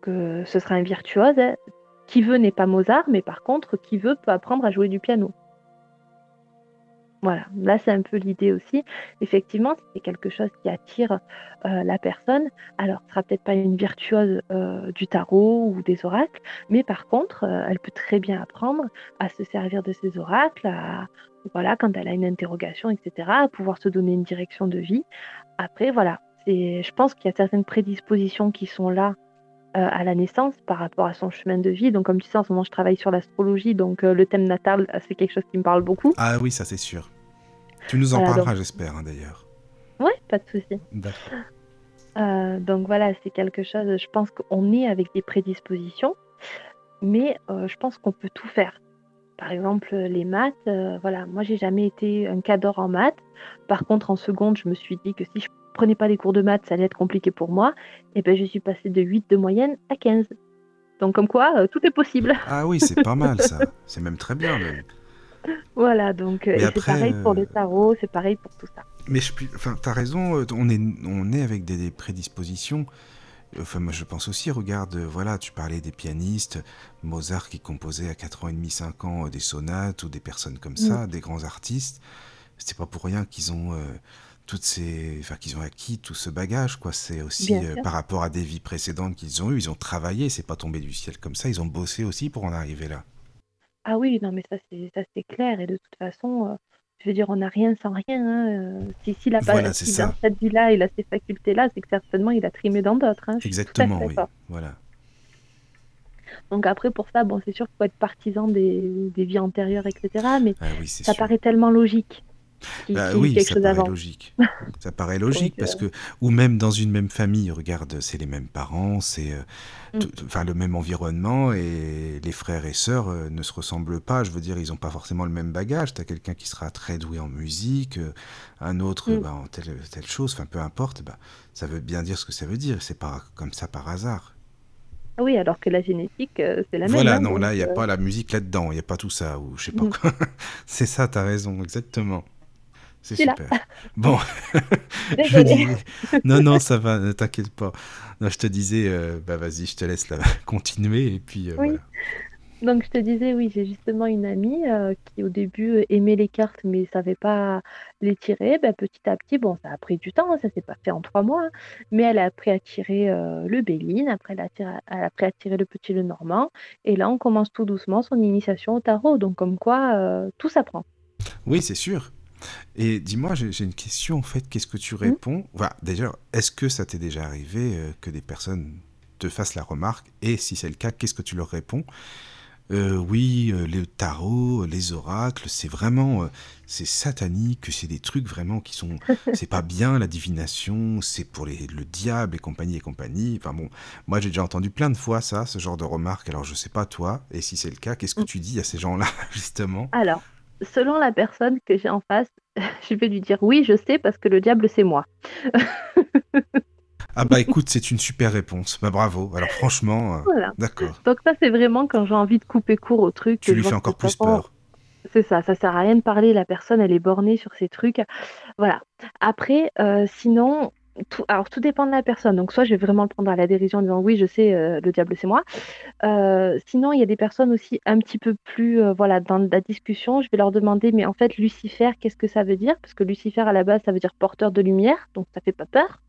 que ce sera un virtuose. Hein. Qui veut n'est pas Mozart, mais par contre, qui veut peut apprendre à jouer du piano. Voilà, là c'est un peu l'idée aussi. Effectivement, c'est quelque chose qui attire euh, la personne, alors ce sera peut-être pas une virtuose euh, du tarot ou des oracles, mais par contre, euh, elle peut très bien apprendre à se servir de ces oracles, à, voilà, quand elle a une interrogation, etc., à pouvoir se donner une direction de vie. Après, voilà, c'est, je pense qu'il y a certaines prédispositions qui sont là à la naissance par rapport à son chemin de vie. Donc, comme tu sais, en ce moment, je travaille sur l'astrologie, donc le thème natal, c'est quelque chose qui me parle beaucoup. Ah oui, ça c'est sûr. Tu nous en parleras, j'espère, hein, d'ailleurs. Oui, pas de souci. D'accord. Euh, donc voilà, c'est quelque chose, je pense qu'on est avec des prédispositions, mais euh, je pense qu'on peut tout faire. Par exemple, les maths, euh, voilà, moi j'ai jamais été un cadre en maths. Par contre, en seconde, je me suis dit que si je prenais pas les cours de maths, ça allait être compliqué pour moi. Et ben je suis passée de 8 de moyenne à 15. Donc comme quoi, tout est possible. Ah oui, c'est pas mal ça. C'est même très bien. Voilà, donc euh, c'est pareil pour le euh, tarot, c'est pareil pour tout ça. Mais je, enfin, as raison, euh, on est, on est avec des, prédispositions. Enfin, moi, je pense aussi, regarde, voilà, tu parlais des pianistes, Mozart qui composait à 4 ans et demi, 5 ans des sonates ou des personnes comme ça, mm. des grands artistes. C'est pas pour rien qu'ils ont toutes ces, enfin, qu'ils ont acquis tout ce bagage, quoi. C'est aussi par rapport à des vies précédentes qu'ils ont eues. Ils ont travaillé, c'est pas tombé du ciel comme ça. Ils ont bossé aussi pour en arriver là. Ah oui, non, mais ça c'est ça c'est clair et de toute façon, euh, je veux dire, on n'a rien sans rien, hein, euh, si s'il a pas dans cette vie-là, il a ces facultés-là, c'est que certainement il a trimé dans d'autres, hein, Exactement, oui, voilà. Donc après pour ça, bon, c'est sûr qu'il faut être partisan des des vies antérieures etc. mais ah ça paraît tellement logique. Bah oui, ça paraît logique. ça paraît logique parce euh, que, ou même dans une même famille, regarde, c'est les mêmes parents, c'est euh, mm. le même environnement et les frères et sœurs euh, ne se ressemblent pas. Je veux dire, ils n'ont pas forcément le même bagage. Tu as quelqu'un qui sera très doué en musique, un autre mm. bah, en telle, telle chose, enfin peu importe, bah, ça veut bien dire ce que ça veut dire. C'est pas comme ça par hasard. Oui, alors que la génétique, c'est la même. Voilà, hein, non, là, il n'y a pas la musique là-dedans, il n'y a pas tout ça, ou je sais pas mm. quoi. c'est ça, tu as raison, exactement. C'est super. Bon, je dis... non, non, ça va, ne t'inquiète pas. Non, je te disais, euh, bah vas-y, je te laisse là, continuer et puis euh, oui. Donc je te disais, oui, j'ai justement une amie euh, qui au début aimait les cartes mais ne savait pas les tirer. Ben, petit à petit, bon, ça a pris du temps, hein, ça s'est pas fait en trois mois, hein, mais elle a appris à tirer le Béline, après elle a, elle a appris à tirer le Petit le Normand, et là on commence tout doucement son initiation au tarot. Donc comme quoi, tout s'apprend. Oui, c'est sûr. Et dis-moi, j'ai une question en fait. Qu'est-ce que tu mmh. réponds? Voilà, D'ailleurs, est-ce que ça t'est déjà arrivé euh, que des personnes te fassent la remarque? Et si c'est le cas, qu'est-ce que tu leur réponds? Euh, oui, euh, les tarots, les oracles, c'est vraiment, c'est satanique, c'est des trucs vraiment qui sont, c'est pas bien la divination, c'est pour les, le diable et compagnie et compagnie. Enfin bon, moi j'ai déjà entendu plein de fois ça, ce genre de remarques. Alors je sais pas toi, et si c'est le cas, qu'est-ce que mmh. tu dis à ces gens-là justement? Alors, selon la personne que j'ai en face, je vais lui dire oui, je sais, parce que le diable, c'est moi. ah bah écoute, c'est une super réponse. Bah bravo. Alors franchement, euh, d'accord. Donc ça, c'est vraiment quand j'ai envie de couper court au truc. Tu lui fais encore plus peur. C'est ça, ça sert à rien de parler. La personne, elle est bornée sur ces trucs. Voilà. Après, euh, sinon, alors tout dépend de la personne. Donc soit je vais vraiment le prendre à la dérision en disant oui, je sais, euh, le diable c'est moi. Euh, sinon, il y a des personnes aussi un petit peu plus euh, voilà dans la discussion. Je vais leur demander mais en fait Lucifer, qu'est-ce que ça veut dire? Parce que Lucifer à la base ça veut dire porteur de lumière, donc ça fait pas peur.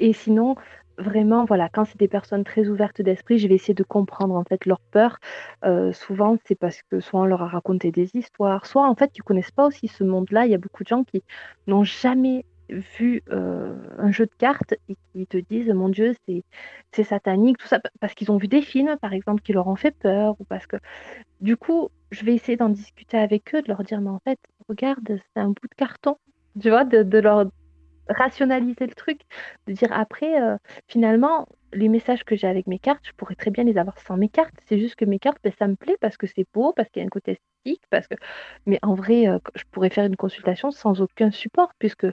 Et sinon, vraiment, voilà, quand c'est des personnes très ouvertes d'esprit, je vais essayer de comprendre en fait leur peur. Euh, souvent, c'est parce que soit on leur a raconté des histoires, soit en fait ils connaissent pas aussi ce monde-là. Il y a beaucoup de gens qui n'ont jamais vu euh, un jeu de cartes et qui te disent mon Dieu c'est satanique tout ça parce qu'ils ont vu des films par exemple qui leur ont fait peur ou parce que du coup je vais essayer d'en discuter avec eux de leur dire mais en fait regarde c'est un bout de carton tu vois de, de leur rationaliser le truc, de dire après, euh, finalement, les messages que j'ai avec mes cartes, je pourrais très bien les avoir sans mes cartes. C'est juste que mes cartes, ben, ça me plaît parce que c'est beau, parce qu'il y a un côté esthétique, parce que. Mais en vrai, euh, je pourrais faire une consultation sans aucun support, puisque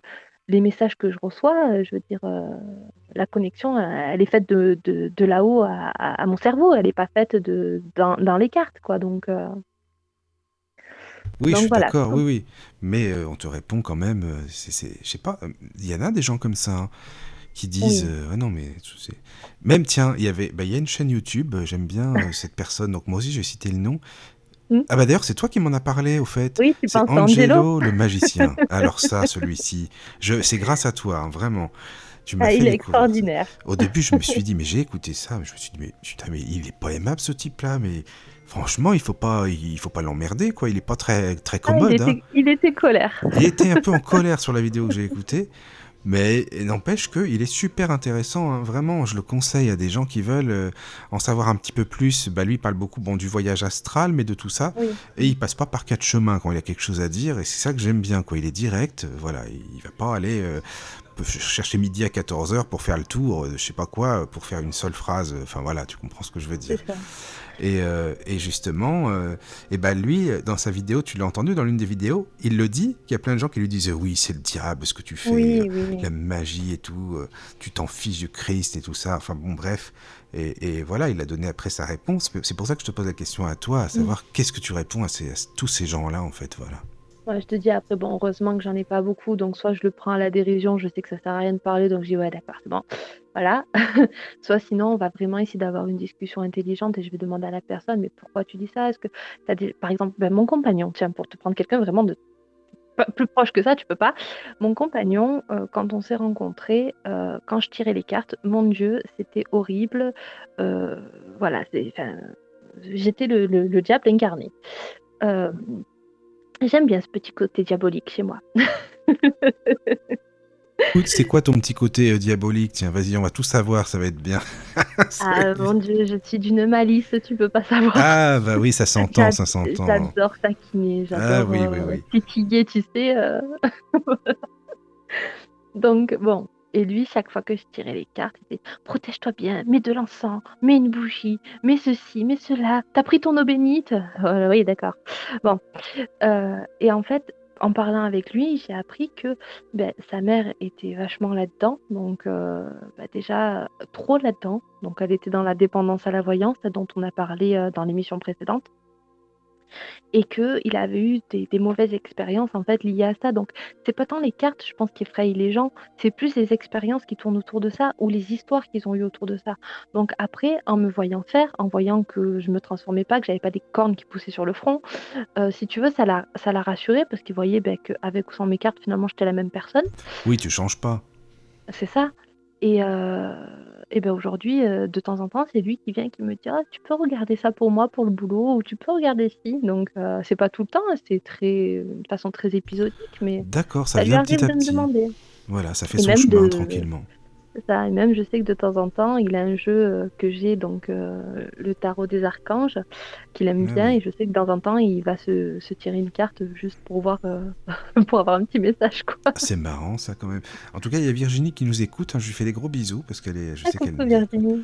les messages que je reçois, euh, je veux dire, la connexion, elle est faite de, de, là-haut à, mon cerveau, elle n'est pas faite de, dans, dans, les cartes, quoi. Donc. Oui, je suis d'accord, oui, oui. Mais euh, on te répond quand même, euh, c'est, je sais pas, il y en a des gens comme ça hein, qui disent, euh, non mais même tiens, il y avait, bah, y a une chaîne YouTube, j'aime bien cette personne, donc moi aussi je vais citer le nom. Ah bah d'ailleurs, c'est toi qui m'en as parlé, au fait. Oui, tu C'est penses à Angelo, Angelo le magicien. Alors ça, celui-ci, je... c'est grâce à toi, hein, vraiment. Tu m'as Ah, fait il est extraordinaire. Au début, je me suis dit, mais j'ai écouté ça, mais je me suis dit, mais putain, mais il est pas aimable ce type-là, mais franchement, il faut pas, il faut pas l'emmerder, quoi. Il est pas très, très Ah, il, commode. hein. était, il était colère. Il était un peu en colère sur la vidéo que j'ai écoutée, mais n'empêche qu'il est super intéressant, hein, vraiment. Je le conseille à des gens qui veulent euh, en savoir un petit peu plus. Bah, lui, il parle beaucoup bon, du voyage astral, mais de tout ça. Oui. Et il passe pas par quatre chemins quand il a quelque chose à dire, et c'est ça que j'aime bien, quoi. Il est direct, euh, voilà. Il va pas aller euh, chercher midi à 14h pour faire le tour, euh, je sais pas quoi, pour faire une seule phrase. Enfin voilà, tu comprends ce que je veux dire. Et, euh, et justement, euh, et ben lui, dans sa vidéo, tu l'as entendu dans l'une des vidéos, il le dit, qu'il y a plein de gens qui lui disent oui, c'est le diable ce que tu fais, Oui, euh, oui, oui. la magie et tout, euh, tu t'en fiches du Christ et tout ça. Enfin bon, bref. Et, et voilà, il a donné après sa réponse. C'est pour ça que je te pose la question à toi, à savoir qu'est-ce que tu réponds à, ces, à tous ces gens-là en fait, voilà. Je te dis après, bon, heureusement que j'en ai pas beaucoup, donc soit je le prends à la dérision, je sais que ça sert à rien de parler, donc je dis ouais, d'accord, bon, voilà. soit sinon, on va vraiment essayer d'avoir une discussion intelligente et je vais demander à la personne, mais pourquoi tu dis ça? Est-ce que t'as des... par exemple, ben, mon compagnon, tiens, pour te prendre quelqu'un vraiment de plus proche que ça, tu peux pas. Mon compagnon, euh, quand on s'est rencontrés, euh, quand je tirais les cartes, mon Dieu, c'était horrible. Euh, voilà, j'étais le diable incarné. Euh, J'aime bien ce petit côté diabolique chez moi. Écoute, c'est quoi ton petit côté euh, diabolique? Tiens, vas-y, on va tout savoir, ça va être bien. Ah mon Dieu, je suis d'une malice, tu peux pas savoir. Ah, bah oui, ça s'entend, ça s'entend. J'adore taquiner, j'adore Ah oui, oui, euh, oui. titiller, tu sais. euh. Donc bon, et lui, chaque fois que je tirais les cartes, il disait protège-toi bien, mets de l'encens, mets une bougie, mets ceci, mets cela. T'as pris ton eau bénite? Oui, d'accord. Bon, Euh, et en fait, en parlant avec lui, j'ai appris que ben, sa mère était vachement là-dedans, donc euh, bah, déjà trop là-dedans. Donc elle était dans la dépendance à la voyance, dont on a parlé euh, dans l'émission précédente et que il avait eu des, des mauvaises expériences en fait liées à ça. Donc c'est pas tant les cartes, je pense, qui effrayent les gens, c'est plus les expériences qui tournent autour de ça ou les histoires qu'ils ont eues autour de ça. Donc après, en me voyant faire, en voyant que je me transformais pas, que j'avais pas des cornes qui poussaient sur le front, euh, si tu veux, ça l'a ça l'a rassuré parce qu'il voyait ben, qu'avec ou sans mes cartes, finalement, j'étais la même personne. Oui, tu changes pas. C'est ça. Et, euh, et ben aujourd'hui, euh, de temps en temps, c'est lui qui vient qui me dit Ah, tu peux regarder ça pour moi pour le boulot ou tu peux regarder ci. Donc euh, c'est pas tout le temps, hein, c'est très de façon très épisodique, mais D'accord, ça vient petit à de me petit. demander. Voilà, ça fait Et son chemin de- tranquillement. C'est ça. Et même je sais que de temps en temps, il a un jeu euh, que j'ai, donc euh, le tarot des archanges, qu'il aime Ah bien, oui. et je sais que de temps en temps, il va se, se tirer une carte juste pour voir, euh, pour avoir un petit message quoi. Ah, C'est marrant ça quand même. En tout cas, il y a Virginie qui nous écoute. hein, je lui fais des gros bisous parce qu'elle est. Je Ah, sais qu'elle. Virginie.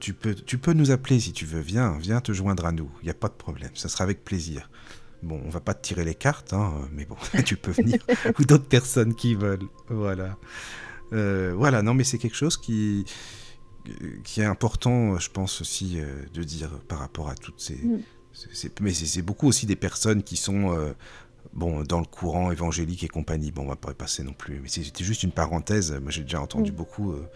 Tu peux, tu peux nous appeler si tu veux. Viens, viens te joindre à nous. Il n'y a pas de problème. Ça sera avec plaisir. Bon, on va pas te tirer les cartes, hein, mais bon, tu peux venir. Ou d'autres personnes qui veulent. Voilà. Euh, voilà. Non, mais c'est quelque chose qui qui est important, je pense aussi euh, de dire par rapport à toutes ces. Mm. mais c'est c'est beaucoup aussi des personnes qui sont euh, bon dans le courant évangélique et compagnie. Bon, on va pas y passer non plus. Mais c'était juste une parenthèse. Moi, j'ai déjà entendu Mm. beaucoup euh,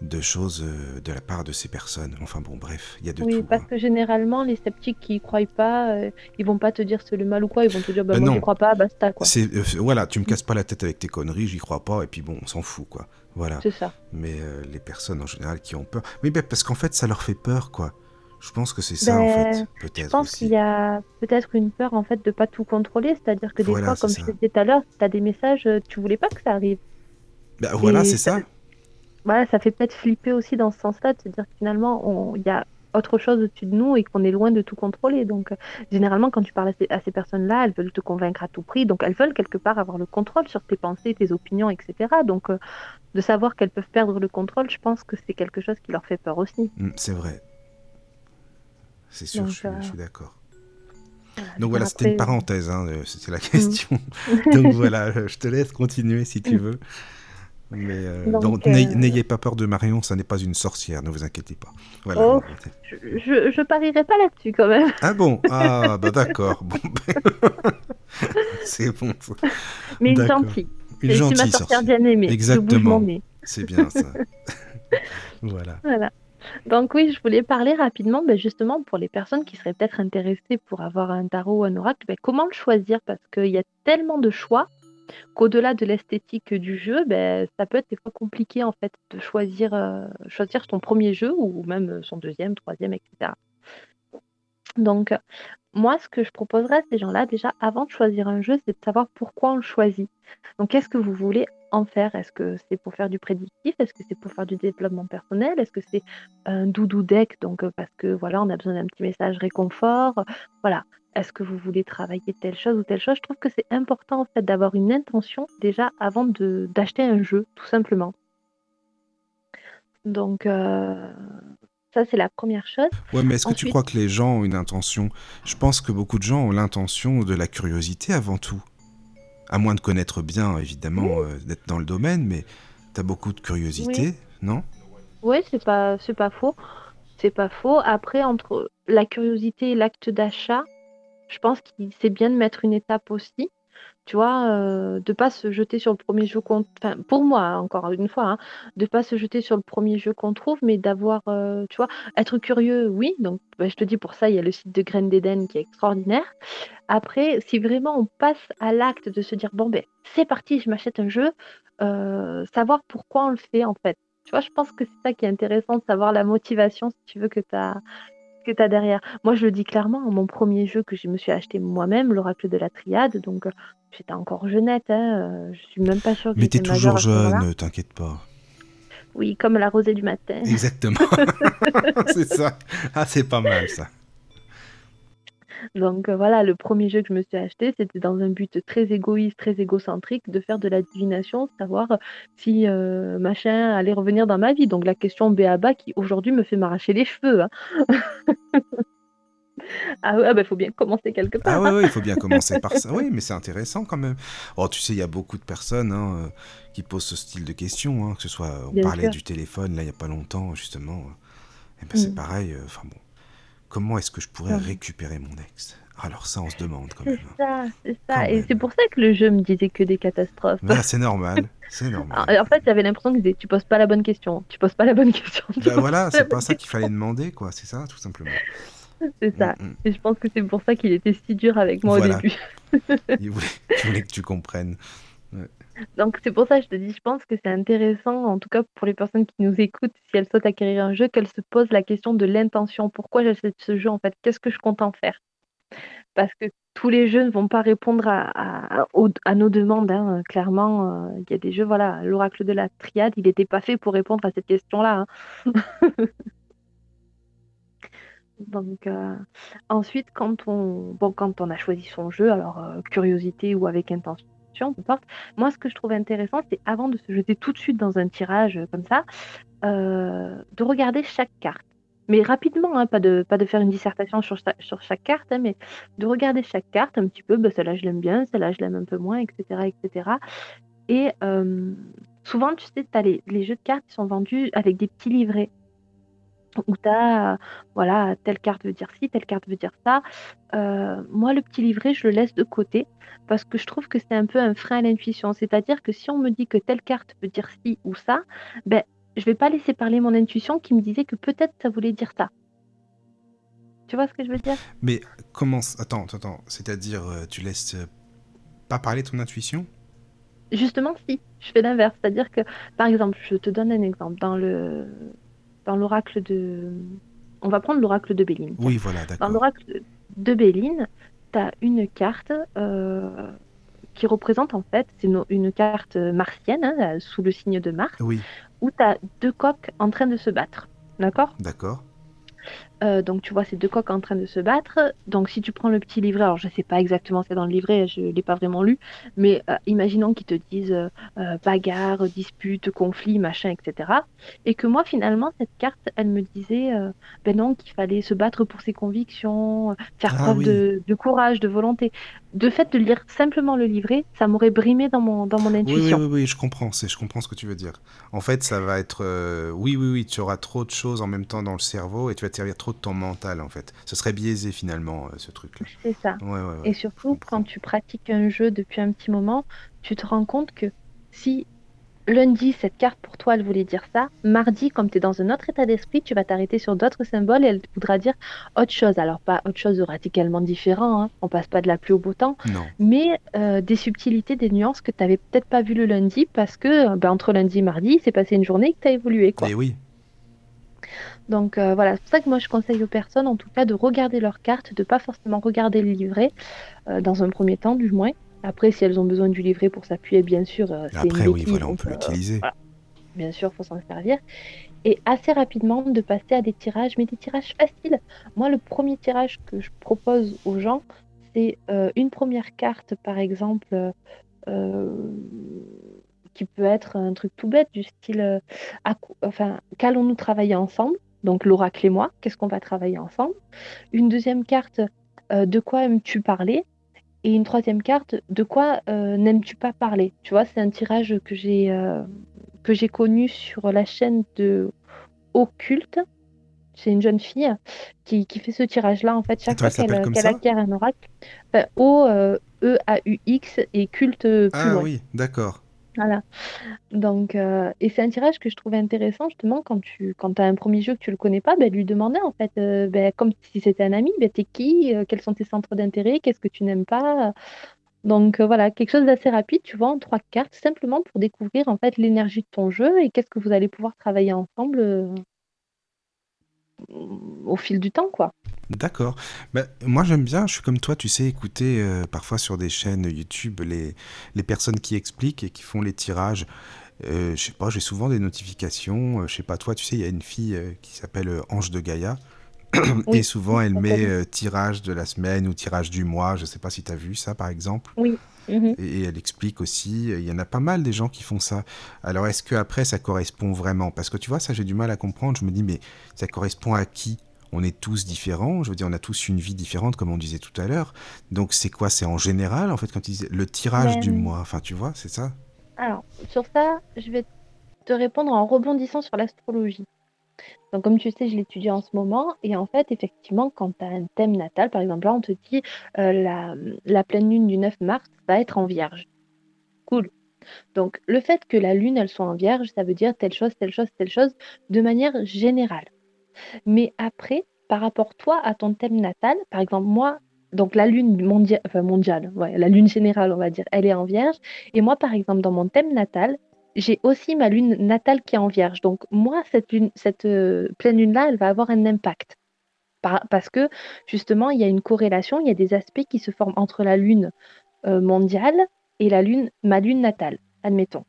de choses euh, de la part de ces personnes. Enfin bon, bref, il y a de Oui, tout. parce hein. que généralement, les sceptiques qui y croient pas, euh, ils vont pas te dire c'est le mal ou quoi, ils vont te dire bah, Ben moi j'y crois pas, basta quoi. C'est euh, voilà, tu me casses pas la tête avec tes conneries, j'y crois pas, et puis bon, on s'en fout quoi. Voilà. C'est ça. Mais euh, les personnes en général qui ont peur, oui, ben, parce qu'en fait, ça leur fait peur quoi. Je pense que c'est ça en Ben, fait, Je peut-être pense aussi. qu'il y a peut-être une peur en fait de pas tout contrôler, c'est-à-dire que des Voilà, fois, comme je ça. te disais tout à l'heure, tu as des messages, tu voulais pas que ça arrive. Ben, voilà, c'est ça. Voilà, ça fait peut-être flipper aussi dans ce sens-là, de se dire que finalement, il y a autre chose au-dessus de nous et qu'on est loin de tout contrôler. Donc, euh, généralement, quand tu parles à ces, personnes-là, elles veulent te convaincre à tout prix. Donc, elles veulent quelque part avoir le contrôle sur tes pensées, tes opinions, etc. Donc, euh, de savoir qu'elles peuvent perdre le contrôle, je pense que c'est quelque chose qui leur fait peur aussi. Mm, c'est vrai. C'est sûr, Donc, je suis, euh, je suis d'accord. Donc voilà, c'était une parenthèse, hein, c'était la question. Donc voilà, je te laisse continuer si tu veux. Mais euh, Donc, euh, n'ayez pas peur de Marion, ça n'est pas une sorcière, ne vous inquiétez pas. Voilà. Oh. Je, je, je parierais pas là-dessus quand même. Ah bon? Ah bah d'accord. Bon, ben, c'est bon. ça. Mais une gentille. Une c'est ma gentille sorcière sorcière. bien aimée. Exactement. C'est bien ça. voilà. Voilà. Donc oui, je voulais parler rapidement, ben, justement, pour les personnes qui seraient peut-être intéressées pour avoir un tarot ou un oracle, ben, comment le choisir? Parce qu'il y a tellement de choix qu'au-delà de l'esthétique du jeu, ben, ça peut être des fois compliqué en fait de choisir, euh, choisir son premier jeu ou même son deuxième, troisième, etc. Donc, moi, ce que je proposerais à ces gens-là, déjà, avant de choisir un jeu, c'est de savoir pourquoi on le choisit. Donc, qu'est-ce que vous voulez en faire? Est-ce que c'est pour faire du prédictif? Est-ce que c'est pour faire du développement personnel? Est-ce que c'est un doudou deck Donc, euh, parce que voilà, on a besoin d'un petit message réconfort? Voilà. Est-ce que vous voulez travailler telle chose ou telle chose? Je trouve que c'est important en fait d'avoir une intention déjà avant d'acheter un jeu, tout simplement. Donc, euh, ça, c'est la première chose. Ouais, mais est-ce que tu crois que les gens ont une intention? Je pense que beaucoup de gens ont l'intention de la curiosité avant tout. À moins de connaître bien, évidemment, euh, d'être dans le domaine, mais tu as beaucoup de curiosité, non? Oui, c'est pas, c'est pas faux. C'est pas faux. Après, entre la curiosité et l'acte d'achat, je pense que c'est bien de mettre une étape aussi tu vois, euh, de pas se jeter sur le premier jeu qu'on enfin, pour moi, encore une fois, hein, de pas se jeter sur le premier jeu qu'on trouve, mais d'avoir, euh, tu vois, être curieux, oui. Donc, bah, je te dis pour ça, il y a le site de Graines d'Éden qui est extraordinaire. Après, si vraiment on passe à l'acte de se dire: «Bon, ben, c'est parti, je m'achète un jeu», euh, savoir pourquoi on le fait, en fait. Tu vois, je pense que c'est ça qui est intéressant, de savoir la motivation, si tu veux, que tu as que tu as derrière. Moi, je le dis clairement, mon premier jeu que je me suis acheté moi-même, l'Oracle de la Triade, donc euh, j'étais encore jeunette, hein, euh, je suis même pas sûre que Mais t'es toujours jeune, t'inquiète pas. Oui, comme la rosée du matin. Exactement. c'est ça. Ah, c'est pas mal ça. Donc euh, voilà, le premier jeu que je me suis acheté, c'était dans un but très égoïste, très égocentrique, de faire de la divination, savoir si euh, machin allait revenir dans ma vie. Donc la question béaba qui aujourd'hui me fait m'arracher les cheveux. Hein. Ah ouais, bah faut bien commencer quelque part. Ah ouais, il faut bien commencer par ça. Oui, mais c'est intéressant quand même. Oh, tu sais, il y a beaucoup de personnes hein, euh, qui posent ce style de questions, hein, que ce soit, on parlait du téléphone là il y a pas longtemps justement. Et eh ben, c'est mm. pareil. Enfin bon, comment est-ce que je pourrais récupérer mon ex? Alors ça, on se demande quand même. C'est ça, c'est ça. et c'est pour ça que le jeu me disait que des catastrophes. Bah, c'est normal, c'est normal. en fait, j'avais l'impression qu'il disait tu poses pas la bonne question, tu poses pas la bonne question. Bah voilà, c'est pas ça qu'il fallait demander, quoi. C'est ça, tout simplement. C'est ça. Mm, mm. Et je pense que c'est pour ça qu'il était si dur avec moi au début. il, voulait, que tu comprennes. Donc c'est pour ça que je te dis, je pense que c'est intéressant, en tout cas pour les personnes qui nous écoutent, si elles souhaitent acquérir un jeu, qu'elles se posent la question de l'intention. Pourquoi j'achète ce jeu en fait? Qu'est-ce que je compte en faire? Parce que tous les jeux ne vont pas répondre à, nos demandes. Hein. Clairement, euh, il y a des jeux, voilà, l'oracle de la triade, il n'était pas fait pour répondre à cette question-là. Hein. Donc euh, ensuite, quand on, bon, quand on a choisi son jeu, alors euh, curiosité ou avec intention, moi, ce que je trouve intéressant, c'est avant de se jeter tout de suite dans un tirage euh, comme ça, euh, de regarder chaque carte. Mais rapidement, hein, pas, de, faire une dissertation sur, sur chaque carte, hein, mais de regarder chaque carte un petit peu, bah, celle-là je l'aime bien, celle-là je l'aime un peu moins, etc. Et euh, souvent, tu sais, as les, les, jeux de cartes qui sont vendus avec des petits livrets où tu as, voilà, telle carte veut dire ci, telle carte veut dire ça. Euh, moi, le petit livret, je le laisse de côté parce que je trouve que c'est un peu un frein à l'intuition. C'est-à-dire que si on me dit que telle carte veut dire ci ou ça, ben, je vais pas laisser parler mon intuition qui me disait que peut-être ça voulait dire ça. Tu vois ce que je veux dire? Mais comment... Attends, attends. C'est-à-dire, euh, tu laisses euh, pas parler ton intuition? Justement, si. Je fais l'inverse. C'est-à-dire que, par exemple, je te donne un exemple. Dans le dans l'oracle de. On va prendre l'oracle de Béline. Oui, voilà, d'accord. Dans l'oracle de Béline, tu as une carte euh, qui représente en fait, c'est une, carte martienne, hein, sous le signe de Mars, oui. où tu as deux coques en train de se battre. D'accord? D'accord. Euh, donc tu vois ces deux coqs en train de se battre. Donc si tu prends le petit livret, alors je ne sais pas exactement c'est dans le livret, je ne l'ai pas vraiment lu, mais euh, imaginons qu'ils te disent euh, bagarre, dispute, conflit, machin, etc. Et que moi finalement cette carte, elle me disait ben non qu'il fallait se battre pour ses convictions, faire ah preuve de, courage, de volonté. De fait de lire simplement le livret, ça m'aurait brimé dans mon dans mon intuition. Oui, oui, oui, je comprends, je comprends ce que tu veux dire. En fait, ça va être oui, oui, oui, tu auras trop de choses en même temps dans le cerveau et tu vas te servir trop de ton mental en fait. Ce serait biaisé finalement euh, ce truc-là. C'est ça. et surtout quand tu pratiques un jeu depuis un petit moment, tu te rends compte que si lundi, cette carte pour toi, elle voulait dire ça. Mardi, comme tu es dans un autre état d'esprit, tu vas t'arrêter sur d'autres symboles et elle voudra dire autre chose. Alors, pas autre chose radicalement différent, hein. on passe pas de la pluie au beau temps, Non. mais euh, des subtilités, des nuances que tu n'avais peut-être pas vu le lundi parce que ben, entre lundi et mardi, c'est passé une journée que tu as évolué. Quoi. Et oui. Donc euh, voilà, c'est pour ça que moi je conseille aux personnes en tout cas de regarder leurs cartes, de pas forcément regarder le livret, euh, dans un premier temps du moins. Après, si elles ont besoin du livret pour s'appuyer, bien sûr, euh, c'est une Après, oui, voilà, on donc peut l'utiliser. voilà, bien sûr, faut s'en servir. Et assez rapidement de passer à des tirages, mais des tirages faciles. Moi, le premier tirage que je propose aux gens, c'est une première carte, par exemple, qui peut être un truc tout bête, du style, à enfin, qu'allons-nous travailler ensemble? Donc l'oracle et moi, qu'est-ce qu'on va travailler ensemble? Une deuxième carte, euh, de quoi aimes-tu parler? Et une troisième carte, de quoi euh, n'aimes-tu pas parler? Tu vois, c'est un tirage que j'ai euh, que j'ai connu sur la chaîne de Occulte. C'est une jeune fille qui, qui fait ce tirage-là, en fait, chaque Attends, fois qu'elle acquiert un oracle. Enfin, O-E-A-U-X et culte plus Ah loin. oui, d'accord. Voilà. Donc, euh, et c'est un tirage que je trouvais intéressant justement quand tu quand as un premier jeu que tu le connais pas, ben, lui demander en fait, euh, ben, comme si c'était un ami, ben, t'es qui, Euh, quels sont tes centres d'intérêt, qu'est-ce que tu n'aimes pas? Donc voilà, quelque chose d'assez rapide, tu vois, en trois cartes, simplement pour découvrir en fait l'énergie de ton jeu et qu'est-ce que vous allez pouvoir travailler ensemble au fil du temps, quoi. D'accord. Ben, moi, j'aime bien, je suis comme toi, tu sais, écouter euh, parfois sur des chaînes YouTube les, les personnes qui expliquent et qui font les tirages. Euh, je sais pas, j'ai souvent des notifications. euh, je sais pas, toi, tu sais, il y a une fille euh, qui s'appelle Ange de Gaïa. Et souvent, elle met tirage de la semaine ou tirage du mois. Je sais pas si tu as vu ça, par exemple. Oui. Mhm. Et, elle explique aussi, euh, il y en a pas mal des gens qui font ça. Alors, est-ce que après ça correspond vraiment? Parce que tu vois, ça, j'ai du mal à comprendre. Je me dis, mais ça correspond à qui? On est tous différents. Je veux dire, on a tous une vie différente, comme on disait tout à l'heure. Donc, c'est quoi? C'est en général, en fait, quand tu disais le tirage du mois. Enfin, tu vois, c'est ça? Alors, sur ça, je vais te répondre en rebondissant sur l'astrologie. Donc, comme tu sais, je l'étudie en ce moment. Et en fait, effectivement, quand tu as un thème natal, par exemple, là, on te dit euh, la, pleine lune du 9 mars va être en vierge. Cool. Donc, le fait que la lune, elle soit en vierge, ça veut dire telle chose, telle chose, telle chose, de manière générale. Mais après, par rapport toi à ton thème natal, par exemple, moi, donc la lune mondiale, la lune générale, on va dire, elle est en vierge. Et moi, par exemple, dans mon thème natal, j'ai aussi ma lune natale qui est en vierge. Donc, moi, cette euh, pleine lune-là, elle va avoir un impact. Par- parce que, justement, il y a une corrélation, il y a des aspects qui se forment entre la lune euh, mondiale et la lune, ma lune natale, admettons.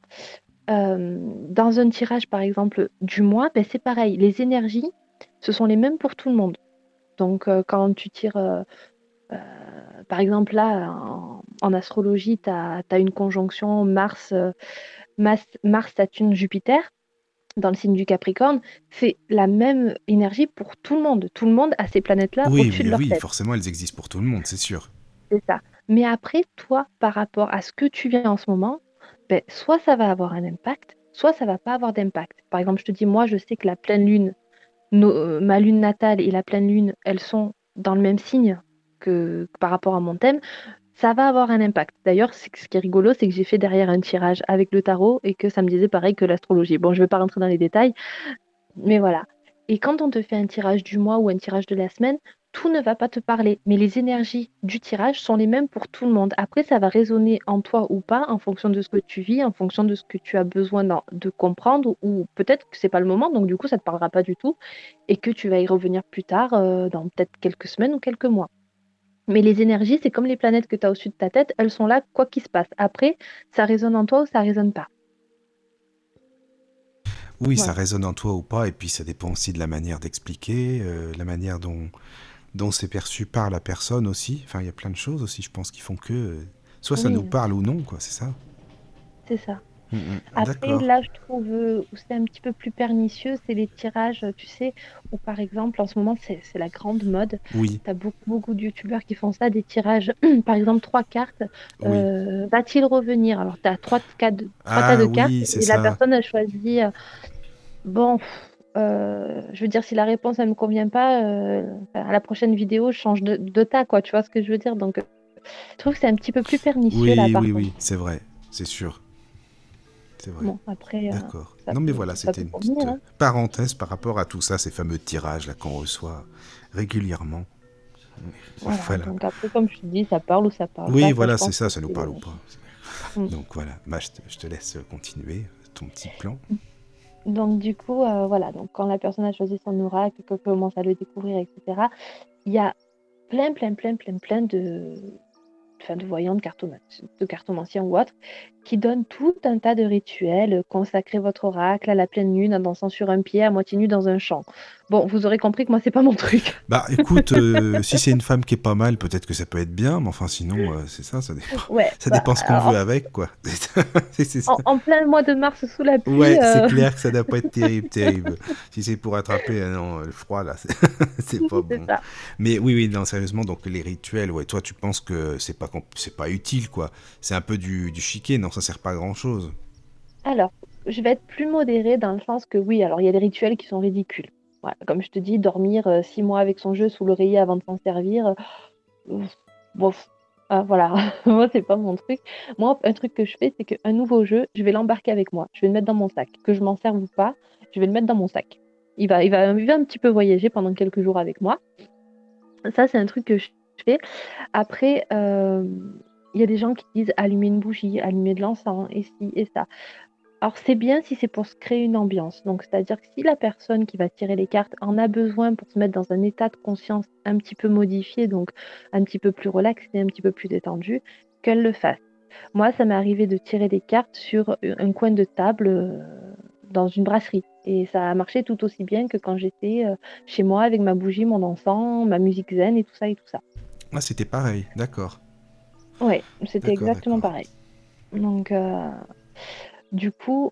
Euh, dans un tirage, par exemple, du mois, ben, c'est pareil. Les énergies, ce sont les mêmes pour tout le monde. Donc, quand tu tires, par exemple, là, en, astrologie, tu as, une conjonction Mars, Mars, Saturne, Jupiter dans le signe du Capricorne. C'est la même énergie pour tout le monde. Tout le monde a ces planètes-là Oui, au-dessus de leur oui, tête. forcément, elles existent pour tout le monde, c'est sûr. C'est ça. Mais après, toi, par rapport à ce que tu viens en ce moment, ben, soit ça va avoir un impact, soit ça va pas avoir d'impact. Par exemple, je te dis, moi, je sais que la pleine lune, euh, ma lune natale et la pleine lune, elles sont dans le même signe que, que par rapport à mon thème. Ça va avoir un impact. D'ailleurs, ce qui est rigolo, c'est que j'ai fait derrière un tirage avec le tarot et que ça me disait pareil que l'astrologie. Bon, je vais pas rentrer dans les détails, mais voilà. Et quand on te fait un tirage du mois ou un tirage de la semaine, tout ne va pas te parler, mais les énergies du tirage sont les mêmes pour tout le monde. Après, ça va résonner en toi ou pas, en fonction de ce que tu vis, en fonction de ce que tu as besoin de comprendre, ou peut-être que c'est pas le moment, donc du coup, ça te parlera pas du tout, et que tu vas y revenir plus tard, euh, dans peut-être quelques semaines ou quelques mois. Mais les énergies, c'est comme les planètes que tu as au-dessus de ta tête, elles sont là quoi qu'il se passe. Après, ça résonne en toi ou ça résonne pas. Oui, ça résonne en toi ou pas, et puis ça dépend aussi de la manière d'expliquer, euh, la manière dont, dont c'est perçu par la personne aussi. Enfin, il y a plein de choses aussi, je pense, qui font que euh, soit ça nous parle ou non, quoi, c'est ça? C'est ça. Mm, mm. Après, là, je trouve euh, où c'est un petit peu plus pernicieux, c'est les tirages, tu sais, où par exemple, en ce moment, c'est la grande mode. Oui, Tu as beaucoup, beaucoup de youtubeurs qui font ça, des tirages, par exemple, trois cartes. oui. euh, Va-t-il revenir? Alors, tu as trois, tas Ah de cartes oui, et la personne a choisi, euh, bon, euh, je veux dire, si la réponse, elle me convient pas, euh, à la prochaine vidéo, je change de, de tas, quoi, tu vois ce que je veux dire? Donc, je trouve que c'est un petit peu plus pernicieux, là, Oui, par oui, contre. oui, c'est vrai, c'est sûr. C'est vrai. Bon, après, euh, D'accord. Non, mais voilà, c'était une petite hein. parenthèse par rapport à tout ça, ces fameux tirages là qu'on reçoit régulièrement. Voilà. Voilà. Donc après, comme je te dis, ça parle ou ça parle Oui, pas. voilà, c'est ça, que ça nous parle ou pas. Mm. Donc voilà, bah, je, te, je te laisse continuer ton petit plan. Donc du coup, euh, voilà, donc quand la personne a choisi son oracle, qu'elle commence à le découvrir, etc., il y a plein, plein, plein, plein, plein de, de voyants, de cartomanciens ou autres, qui donnent tout un tas de rituels, consacrer votre oracle à la pleine lune en dansant sur un pied à moitié nu dans un champ. Bon, vous aurez compris que moi, c'est pas mon truc. Bah écoute, euh, si c'est une femme qui est pas mal, peut-être que ça peut être bien, mais enfin sinon, euh, c'est ça, ça dépend, Ouais, ça bah, dépend ce qu'on alors, veut avec, quoi. Ça. en, en plein mois de mars sous la pluie, Ouais, euh, c'est clair que ça doit pas être terrible, terrible. Si c'est pour attraper euh, non, le froid, là, c'est pas bon. ça. Mais oui, oui, non, sérieusement, donc les rituels, ouais, toi, tu penses que c'est pas, c'est pas utile, quoi. C'est un peu du, du chiquet, non, ça sert pas à grand chose. Alors, je vais être plus modérée dans le sens que oui, alors il y a des rituels qui sont ridicules. Comme je te dis, dormir euh, six mois avec son jeu sous l'oreiller avant de s'en servir, euh. Ah, voilà, moi c'est pas mon truc. Moi, un truc que je fais, c'est qu'un nouveau jeu, je vais l'embarquer avec moi. Je vais le mettre dans mon sac. Que je m'en serve ou pas, je vais le mettre dans mon sac. Il va, il va, il va un petit peu voyager pendant quelques jours avec moi. Ça, c'est un truc que je fais. Après, euh, il y a des gens qui disent allumer une bougie, allumer de l'encens, et ci et ça. Alors c'est bien si c'est pour se créer une ambiance. Donc c'est-à-dire que si la personne qui va tirer les cartes en a besoin pour se mettre dans un état de conscience un petit peu modifié, donc un petit peu plus relaxé, un petit peu plus détendu, qu'elle le fasse. Moi, ça m'est arrivé de tirer des cartes sur un coin de table euh, dans une brasserie. Et ça a marché tout aussi bien que quand j'étais euh, chez moi avec ma bougie, mon encens, ma musique zen et tout ça et tout ça. Ah, c'était pareil, d'accord. Ouais, c'était exactement pareil. Donc, euh, du coup,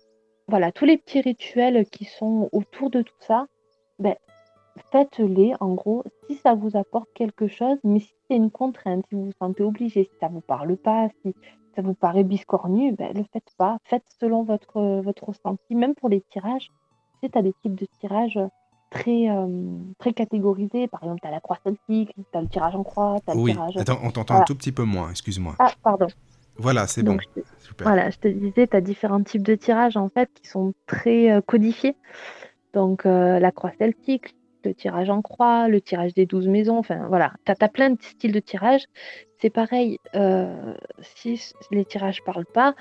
voilà, tous les petits rituels qui sont autour de tout ça, ben, faites-les en gros si ça vous apporte quelque chose, mais si c'est une contrainte, si vous vous sentez obligé, si ça vous parle pas, si ça vous paraît biscornu, ben, le faites pas. Faites selon votre, votre ressenti. Même pour les tirages, tu sais, tu as des types de tirages très, euh, très catégorisés. Par exemple, tu as la croix celtique, tu as le tirage en croix, tu as le tirage. attends, on t'entend un tout petit peu moins, excuse-moi. Ah, pardon. Voilà, c'est bon, je te- super. voilà, je te disais, tu as différents types de tirages en fait qui sont très euh, codifiés. Donc euh, la croix celtique, le tirage en croix, le tirage des douze maisons, enfin voilà, tu as, plein de styles de tirage. C'est pareil, euh, si les tirages parlent pas,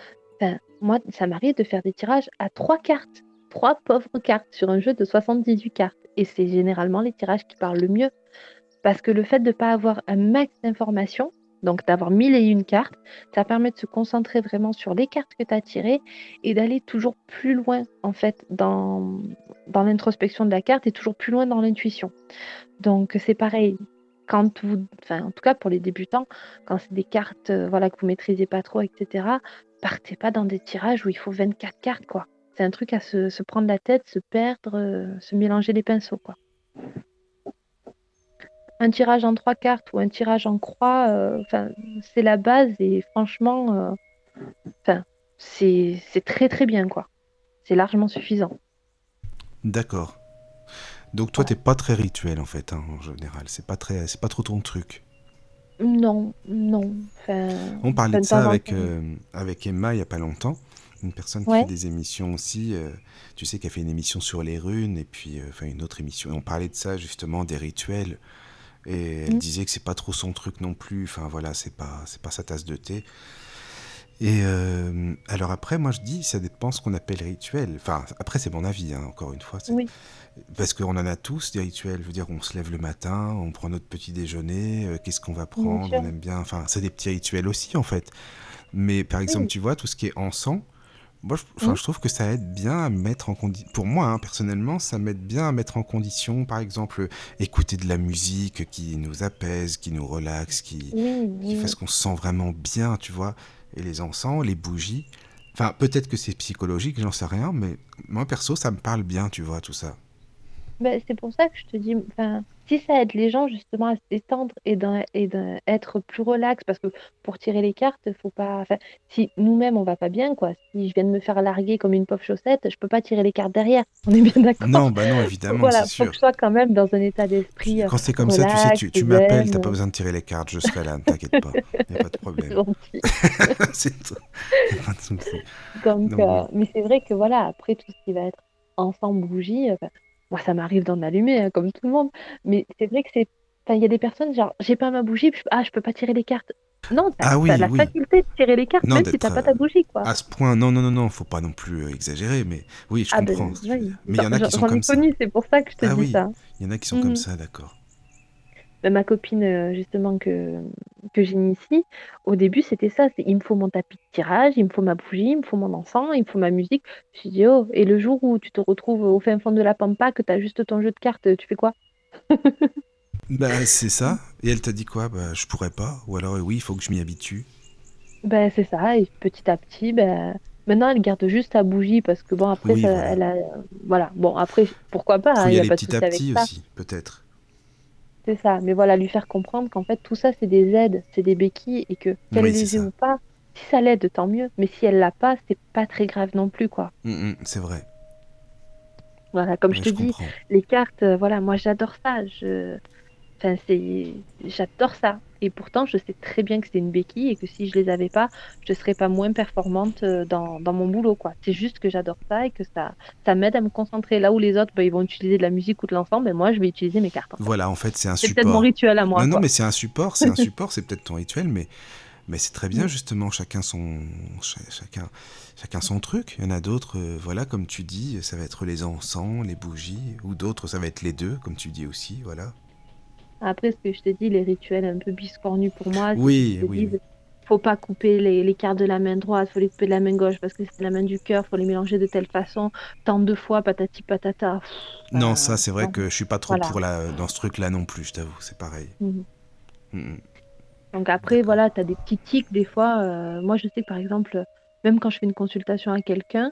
moi ça m'arrive de faire des tirages à trois cartes, trois pauvres cartes sur un jeu de 78 cartes. Et c'est généralement les tirages qui parlent le mieux. Parce que le fait de ne pas avoir un max d'informations, donc d'avoir mille et une cartes, ça permet de se concentrer vraiment sur les cartes que tu as tirées et d'aller toujours plus loin en fait dans, l'introspection de la carte et toujours plus loin dans l'intuition. Donc c'est pareil. Quand vous, enfin en tout cas pour les débutants, quand c'est des cartes euh, voilà que vous maîtrisez pas trop, etc. Partez pas dans des tirages où il faut 24 cartes quoi. C'est un truc à se, se prendre la tête, se perdre, euh, se mélanger les pinceaux quoi. Un tirage en trois cartes ou un tirage en croix, euh, c'est la base et franchement, euh, enfin c'est c'est très très bien quoi. C'est largement suffisant. D'accord. Donc toi, Ouais. t'es pas très rituel en fait, hein, en général. C'est pas très, c'est pas trop ton truc. Non, non. Enfin, On parlait de ça avec, euh, avec Emma il y a pas longtemps. Une personne qui Ouais. fait des émissions aussi. euh, tu sais, qui a fait une émission sur les runes et puis, euh, enfin, une autre émission. Et on parlait de ça justement, des rituels. Et elle Mm. disait que c'est pas trop son truc non plus. Enfin voilà, c'est pas, c'est pas sa tasse de thé. Et euh, alors après, moi je dis, ça dépend ce qu'on appelle rituel. Enfin, après c'est mon avis, hein, encore une fois. Oui, Parce qu'on en a tous des rituels. Je veux dire, on se lève le matin, on prend notre petit déjeuner, euh, qu'est-ce qu'on va prendre, on aime bien. Enfin, c'est des petits rituels aussi, en fait. Mais par exemple, Oui. tu vois, tout ce qui est encens, moi, je, Mhm. je trouve que ça aide bien à mettre en condition. Pour moi, hein, personnellement, ça m'aide bien à mettre en condition, par exemple, écouter de la musique qui nous apaise, qui nous relaxe, qui, oui. fasse qu'on se sent vraiment bien, tu vois. Et les encens, les bougies. Enfin, peut-être que c'est psychologique, j'en sais rien, mais moi, perso, ça me parle bien, tu vois, tout ça. Ben, c'est pour ça que je te dis, enfin, si ça aide les gens justement à se détendre et d'être plus relax, parce que pour tirer les cartes, faut pas. Enfin, si nous-mêmes on va pas bien, quoi. Si je viens de me faire larguer comme une pauvre chaussette, je peux pas tirer les cartes derrière. On est bien d'accord. Non, bah non, évidemment, Voilà, faut sûr. que je sois quand même dans un état d'esprit euh, Quand c'est comme ça, tu sais, tu, tu m'appelles, t'as pas besoin de tirer les cartes, je serai là, ne t'inquiète pas, y a pas de problème. c'est tout. Pas de. Donc, Donc, euh, mais c'est vrai que voilà, après tout ce qui va être ensemble bougie, euh, enfin, moi ça m'arrive d'en allumer hein, comme tout le monde, mais c'est vrai que c'est, enfin, il y a des personnes genre j'ai pas ma bougie, puis je- ah je peux pas tirer les cartes. Non, t'as, Ah oui, la oui. faculté de tirer les cartes Non, même si t'as pas euh, ta bougie quoi. à ce point, non, non, non, non, faut pas non plus euh, exagérer, mais oui, je Ah ben comprends oui. Mais il y en a qui sont comme ça. c'est pour ça que je te Ah dis ça. il y en a qui sont comme Mhm. ça, d'accord. Mais ma copine euh, justement que que j'initie, au début c'était ça, c'est il me faut mon tapis de tirage, il me faut ma bougie, il me faut mon encens, il me faut ma musique. Je suis dit oh et le jour où tu te retrouves au fin fond de la pampa que t'as juste ton jeu de cartes, tu fais quoi? Bah, c'est ça. Et elle t'a dit quoi? Bah, je pourrais pas. Ou alors, oui, il faut que je m'y habitue. Ben, c'est ça, et petit à petit, ben, maintenant elle garde juste sa bougie parce que bon, après, Oui, ça, voilà. elle a. Voilà, bon, après, pourquoi pas, il y n'y a pas de petit à avec petit ça, aussi, peut-être. C'est ça. Mais voilà, lui faire comprendre qu'en fait, tout ça, c'est des aides, c'est des béquilles, et que qu'elle Oui, les ait ou pas, si ça l'aide, tant mieux, mais si elle l'a pas, c'est pas très grave non plus, quoi. Mm, mm, c'est vrai. Voilà, comme je te je dis, comprends. les cartes, euh, voilà, moi j'adore ça, je. Enfin, c'est... J'adore ça. Et pourtant, je sais très bien que c'est une béquille et que si je les avais pas, je serais pas moins performante euh, dans, dans mon boulot, quoi. C'est juste que j'adore ça et que ça, ça m'aide à me concentrer. Là où les autres, bah, ils vont utiliser de la musique ou de l'ensemble, ben moi, je vais utiliser mes cartes, en fait. Voilà, en fait, c'est un C'est peut-être mon support. rituel à moi, Non, non, mais c'est un support, c'est un support, c'est peut-être ton rituel, mais, mais c'est très bien, Mm. justement, chacun son, cha- chacun, chacun son truc. Il y en a d'autres, euh, voilà, comme tu dis, ça va être les encens, les bougies, ou d'autres, ça va être les deux, comme tu dis aussi, voilà. Après, ce que je te dis, les rituels un peu biscornus pour moi, Oui, oui, disent, oui. faut pas couper les, les cartes de la main droite, faut les couper de la main gauche parce que c'est la main du cœur, faut les mélanger de telle façon, tant de fois, patati patata. Pff, Non, euh, ça, c'est vrai non, que je suis pas trop voilà. pour la, dans ce truc-là non plus, je t'avoue, c'est pareil. Mhm. Mm, mm. Donc après, voilà, tu as des petits tics des fois. euh, moi, je sais que par exemple, même quand je fais une consultation à quelqu'un,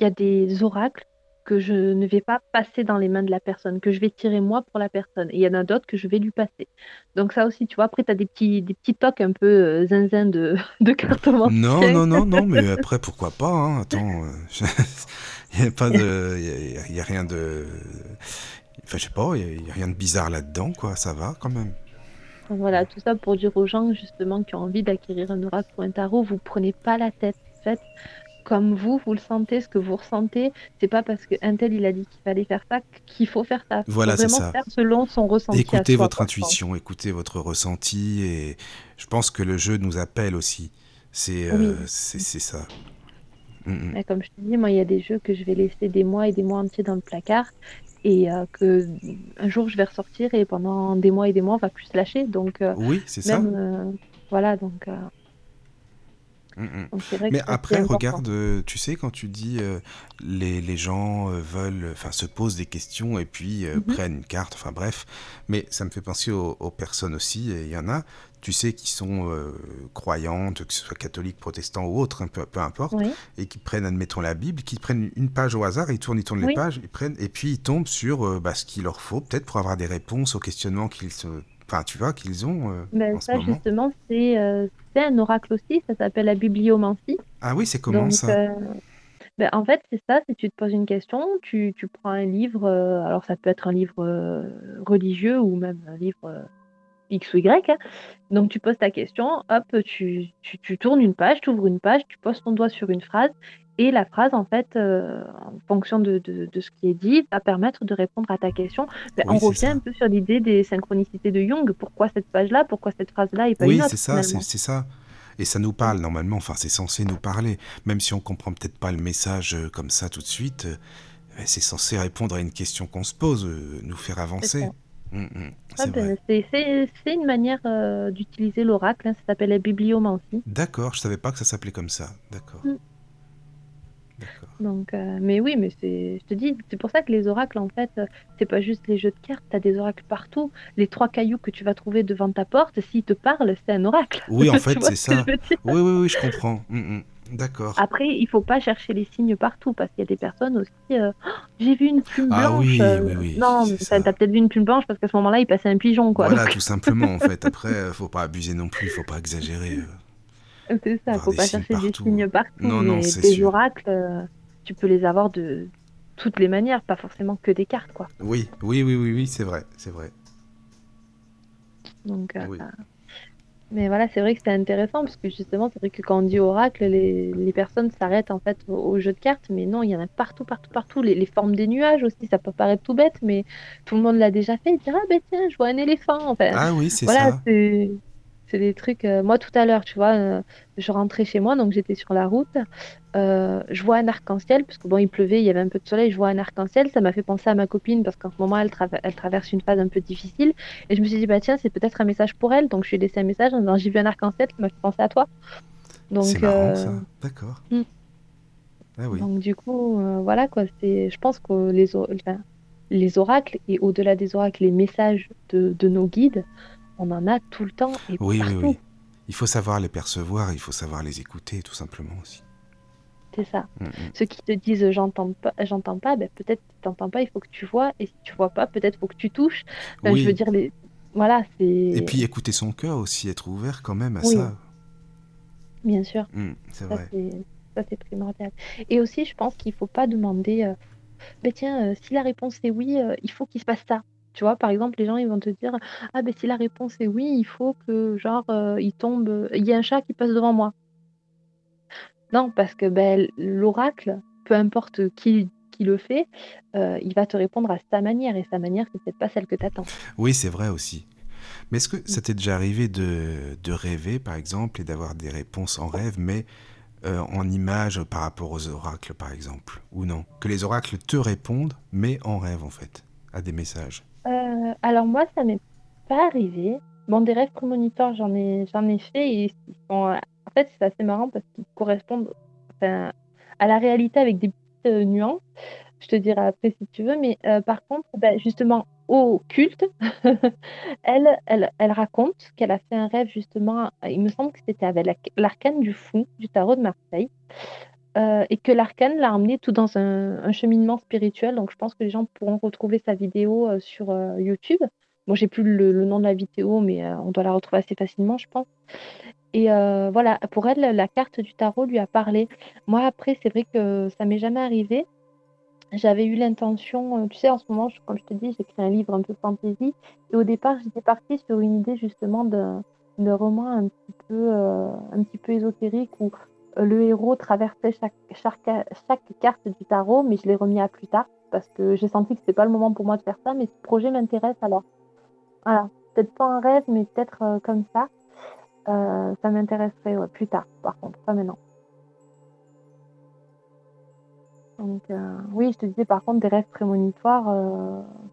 il y a des oracles que je ne vais pas passer dans les mains de la personne, que je vais tirer moi pour la personne. Et il y en a d'autres que je vais lui passer. Donc ça aussi, tu vois, après, tu as des petits, des petits tocs un peu euh, zinzin de, de Non, cartomancien. non, non, non, mais après, pourquoi pas, hein, attends, il n'y a pas de, il y a, y a rien de, enfin, je sais pas, il n'y a, rien de bizarre là-dedans, quoi, ça va quand même. Voilà, tout ça pour dire aux gens justement qui ont envie d'acquérir un oracle ou un tarot, vous prenez pas la tête. Faites comme vous, vous le sentez, ce que vous ressentez. C'est pas parce qu'un tel il a dit qu'il fallait faire ça qu'il faut faire ça. Voilà, c'est ça. faire selon son ressenti Écoutez soi, votre intuition, écoutez votre ressenti, et je pense que le jeu nous appelle aussi. C'est Oui. euh, c'est ça. Mm, mm. Comme je te dis, moi il y a des jeux que je vais laisser des mois et des mois entiers dans le placard et euh, que un jour je vais ressortir et pendant des mois et des mois on va plus se lâcher. Donc euh, Oui, c'est ça. euh, voilà donc donc vrai Mais après, regarde, euh, tu sais, quand tu dis euh, les, les gens euh, veulent, enfin, se posent des questions et puis euh, Mhm. prennent une carte, enfin bref, mais ça me fait penser aux, aux personnes aussi, et il y en a, tu sais, qui sont euh, croyantes, que ce soit catholiques, protestants ou autres, hein, peu, peu importe, Oui, et qui prennent, admettons, la Bible, qui prennent une page au hasard, ils tournent, ils tournent les pages, ils prennent, et puis ils tombent sur bah, ce qu'il leur faut, peut-être pour avoir des réponses aux questionnements qu'ils se... Enfin, tu vois, qu'ils ont euh, Ben, en ça, justement, c'est euh, c'est un oracle aussi, ça s'appelle la bibliomancie. Ah oui, c'est comment Donc, ça? euh, ben, en fait, c'est ça, c'est tu te poses une question, tu, tu prends un livre, euh, alors ça peut être un livre religieux ou même un livre X ou Y. hein. Donc, tu poses ta question, hop, tu, tu, tu tournes une page, tu ouvres une page, tu poses ton doigt sur une phrase, et la phrase, en fait, euh, en fonction de, de, de ce qui est dit, va permettre de répondre à ta question. Ben, Oui, on revient ça. un peu sur l'idée des synchronicités de Jung. Pourquoi cette page-là, pourquoi cette phrase-là et pas Oui, une c'est autre, ça, c'est finalement? c'est ça. Et ça nous parle normalement, enfin c'est censé nous parler, même si on comprend peut-être pas le message euh, comme ça tout de suite, euh, mais c'est censé répondre à une question qu'on se pose, nous faire avancer. ça. Mm, mm, Ah c'est ben, c'est une manière euh, d'utiliser l'oracle, hein, ça s'appelle la bibliomancie. D'accord, je savais pas que ça s'appelait comme ça. D'accord, Mm. Donc, euh, mais oui, mais c'est, je te dis, c'est pour ça que les oracles, en fait, euh, c'est pas juste les jeux de cartes, t'as des oracles partout. Les trois cailloux que tu vas trouver devant ta porte, s'ils te parlent, c'est un oracle. Oui, en fait, c'est ça. Oui, oui, oui, je comprends. Mm, mm. D'accord. Après, il faut pas chercher les signes partout parce qu'il y a des personnes aussi. euh, Oh, J'ai vu une plume Ah blanche. oui, euh, oui, oui, non, t'as peut-être vu une plume blanche parce qu'à ce moment-là, il passait un pigeon, quoi. Voilà, Donc, tout simplement, en fait. Après, faut pas abuser non plus, faut pas exagérer. c'est ça, faut pas chercher des signes partout. Non, non, mais c'est des sûr. oracles, euh, tu peux les avoir de toutes les manières, pas forcément que des cartes, quoi. Oui, oui, oui, oui, oui, c'est vrai, c'est vrai. Donc, euh, Oui. Mais voilà, c'est vrai que c'est intéressant parce que justement, c'est vrai que quand on dit oracle, les, les personnes s'arrêtent en fait au, au jeu de cartes, mais non, il y en a partout, partout, partout. Les, les formes des nuages aussi, ça peut paraître tout bête, mais tout le monde l'a déjà fait. Dire ah ben tiens, je vois un éléphant. Enfin, Ah oui, c'est voilà, ça. C'est des trucs. euh, moi, tout à l'heure, tu vois, euh, je rentrais chez moi, donc j'étais sur la route. euh, je vois un arc-en-ciel, parce que bon, il pleuvait, il y avait un peu de soleil. Je vois un arc-en-ciel, ça m'a fait penser à ma copine, parce qu'en ce moment, elle, trava- elle traverse une phase un peu difficile. Et je me suis dit, bah tiens, c'est peut-être un message pour elle. Donc je lui ai laissé un message en disant, j'ai vu un arc-en-ciel, ça m'a fait penser à toi. Donc, C'est marrant, ça. D'accord. hmm. Ah oui. donc du coup, voilà quoi. C'est, je pense que les, o- enfin, les oracles et au-delà des oracles, les messages de, de nos guides, on en a tout le temps et Oui, oui, partout. oui. Il faut savoir les percevoir, il faut savoir les écouter, tout simplement aussi. C'est ça. Mm, mm. Ceux qui te disent j'entends pas, j'entends pas, ben, peut-être t'entends pas, il faut que tu vois. Et si tu vois pas, peut-être faut que tu touches. Oui. Je veux dire, les... voilà, c'est. Et puis écouter son cœur aussi, être ouvert quand même à Oui. ça. Bien sûr. Mm, c'est vrai. ça, c'est primordial. Et aussi, je pense qu'il faut pas demander, euh, ben tiens, euh, si la réponse est oui, euh, il faut qu'il se passe ça. Tu vois, par exemple, les gens, ils vont te dire, ah ben si la réponse est oui, il faut que, genre, euh, il tombe, il y a un chat qui passe devant moi. Non, parce que ben, l'oracle, peu importe qui, qui le fait, euh, il va te répondre à sa manière, et sa manière, c'est peut-être pas celle que tu attends. Oui, c'est vrai aussi. Mais est-ce que Mm. ça t'est déjà arrivé de, de rêver, par exemple, et d'avoir des réponses en rêve, mais euh, en image par rapport aux oracles, par exemple Ou non? Que les oracles te répondent, mais en rêve, en fait, à des messages. Euh, alors moi, ça m'est pas arrivé. Bon, des rêves prémonitoires, j'en ai, j'en ai fait et en fait, c'est assez marrant parce qu'ils correspondent à la réalité avec des petites euh, nuances. Je te dirai après si tu veux, mais euh, par contre, ben, justement, au culte, elle, elle, elle raconte qu'elle a fait un rêve justement, il me semble que c'était avec la- l'arcane du fou du tarot de Marseille. Euh, et que l'arcane l'a emmené tout dans un, cheminement spirituel. Donc, je pense que les gens pourront retrouver sa vidéo euh, sur euh, YouTube. Bon, j'ai plus le, nom de la vidéo, mais on doit la retrouver assez facilement, je pense. Et voilà, pour elle, la carte du tarot lui a parlé. Moi, après, c'est vrai que ça m'est jamais arrivé. J'avais eu l'intention, tu sais, en ce moment, comme je te dis, j'écris un livre un peu fantasy. Et au départ, j'étais partie sur une idée justement de roman un petit peu, un petit peu ésotérique où le héros traversait chaque, chaque, carte du tarot, mais je l'ai remis à plus tard parce que j'ai senti que c'était pas le moment pour moi de faire ça, mais ce projet m'intéresse alors. Voilà, peut-être pas un rêve, mais peut-être euh, comme ça. Euh, ça m'intéresserait plus tard, par contre, pas maintenant. Donc, euh, oui, je te disais par contre des rêves prémonitoires,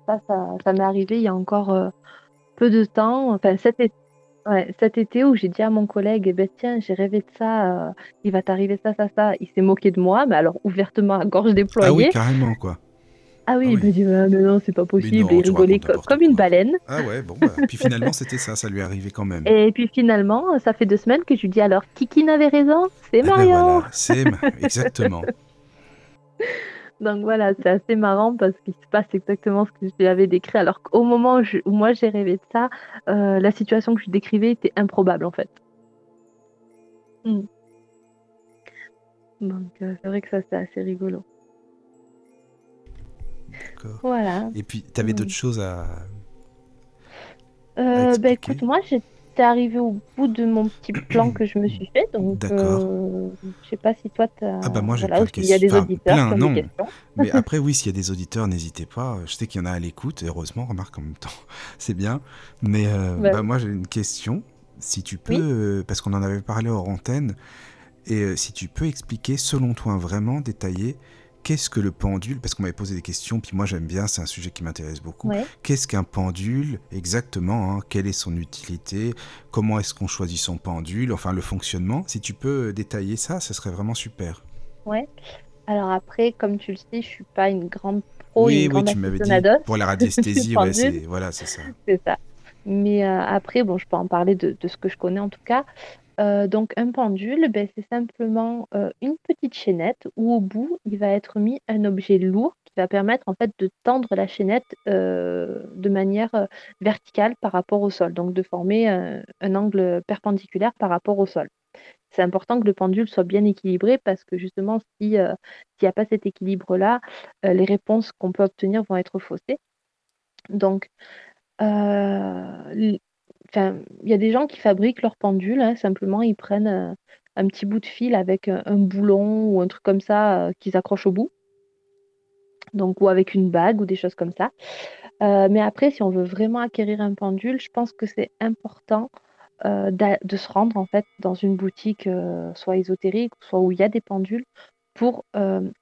ça, ça, ça m'est arrivé il y a encore peu de temps, enfin cet été, ouais, cet été où j'ai dit à mon collègue, eh ben, tiens, j'ai rêvé de ça, euh, il va t'arriver ça, ça, ça. Il s'est moqué de moi, mais alors ouvertement à gorge déployée. Ah oui, carrément, quoi. Ah oui, Ah il m'a dit, Ah, mais non, c'est pas possible. non, et il rigolait co- comme une baleine. Ah ouais, bon, bah. Puis finalement, c'était ça, ça lui est arrivé quand même. Et puis finalement, ça fait deux semaines que je lui dis alors, Kiki n'avait raison, c'est ben Marion. voilà, c'est ma- exactement. Donc voilà, c'est assez marrant parce qu'il se passe exactement ce que je lui avais décrit. Alors qu'au moment où, je- où moi j'ai rêvé de ça, euh, la situation que je décrivais était improbable en fait. Hmm. Donc euh, c'est vrai que ça c'est assez rigolo. D'accord. Voilà. Et puis, t'avais Mm. d'autres choses à. Euh, bah expliquer? écoute, moi j'étais arrivée au bout de mon petit plan que je me suis fait, donc D'accord. euh, je sais pas si toi t'as. Ah bah moi, j'ai voilà, plein de y a des auditeurs plein, non. des. Mais après, oui, s'il y a des auditeurs, n'hésitez pas. Je sais qu'il y en a à l'écoute, heureusement, remarque en même temps, c'est bien. Mais euh, Ouais. bah, moi, j'ai une question. Si tu peux, Oui. euh, parce qu'on en avait parlé hors antenne, et euh, si tu peux expliquer, selon toi, vraiment détailler, qu'est-ce que le pendule Parce qu'on m'avait posé des questions, puis moi, j'aime bien, c'est un sujet qui m'intéresse beaucoup. Ouais. Qu'est-ce qu'un pendule exactement hein? Quelle est son utilité? Comment est-ce qu'on choisit son pendule? Enfin, le fonctionnement. Si tu peux euh, détailler ça, ce serait vraiment super. Ouais. Alors après, comme tu le sais, je suis pas une grande pro, oui, une oui, tu m'avais dit. Pour la radiesthésie, ouais, c'est voilà, c'est ça. C'est ça. Mais euh, après, bon, je peux en parler de, de ce que je connais en tout cas. Euh, donc un pendule, ben, c'est simplement euh, une petite chaînette où au bout, il va être mis un objet lourd qui va permettre en fait de tendre la chaînette euh, de manière verticale par rapport au sol, donc de former un, angle perpendiculaire par rapport au sol. C'est important que le pendule soit bien équilibré parce que justement, s'il n'y a pas cet équilibre-là, les réponses qu'on peut obtenir vont être faussées. Donc, il y a des gens qui fabriquent leur pendule, hein, simplement ils prennent euh, un petit bout de fil avec un, boulon ou un truc comme ça euh, qu'ils accrochent au bout. Donc, ou avec une bague ou des choses comme ça. Euh, mais après, si on veut vraiment acquérir un pendule, je pense que c'est important de se rendre en fait dans une boutique, soit ésotérique, soit où il y a des pendules, pour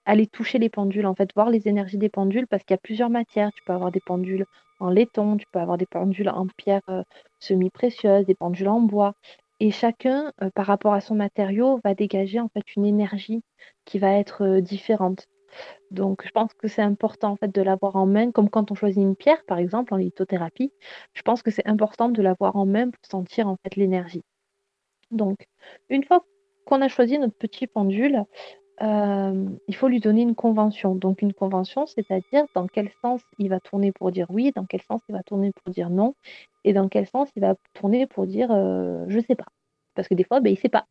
aller toucher les pendules, en fait, voir les énergies des pendules, parce qu'il y a plusieurs matières. Tu peux avoir des pendules en laiton, tu peux avoir des pendules en pierre euh, semi-précieuse, des pendules en bois. Et chacun, euh, par rapport à son matériau, va dégager en fait une énergie qui va être euh, différente. Donc, je pense que c'est important en fait de l'avoir en main, comme quand on choisit une pierre, par exemple en lithothérapie. Je pense que c'est important de l'avoir en main pour sentir en fait l'énergie. Donc, une fois qu'on a choisi notre petit pendule, il faut lui donner une convention. Donc une convention, c'est-à-dire dans quel sens il va tourner pour dire oui, dans quel sens il va tourner pour dire non, et dans quel sens il va tourner pour dire je sais pas. Parce que des fois, ben, il sait pas.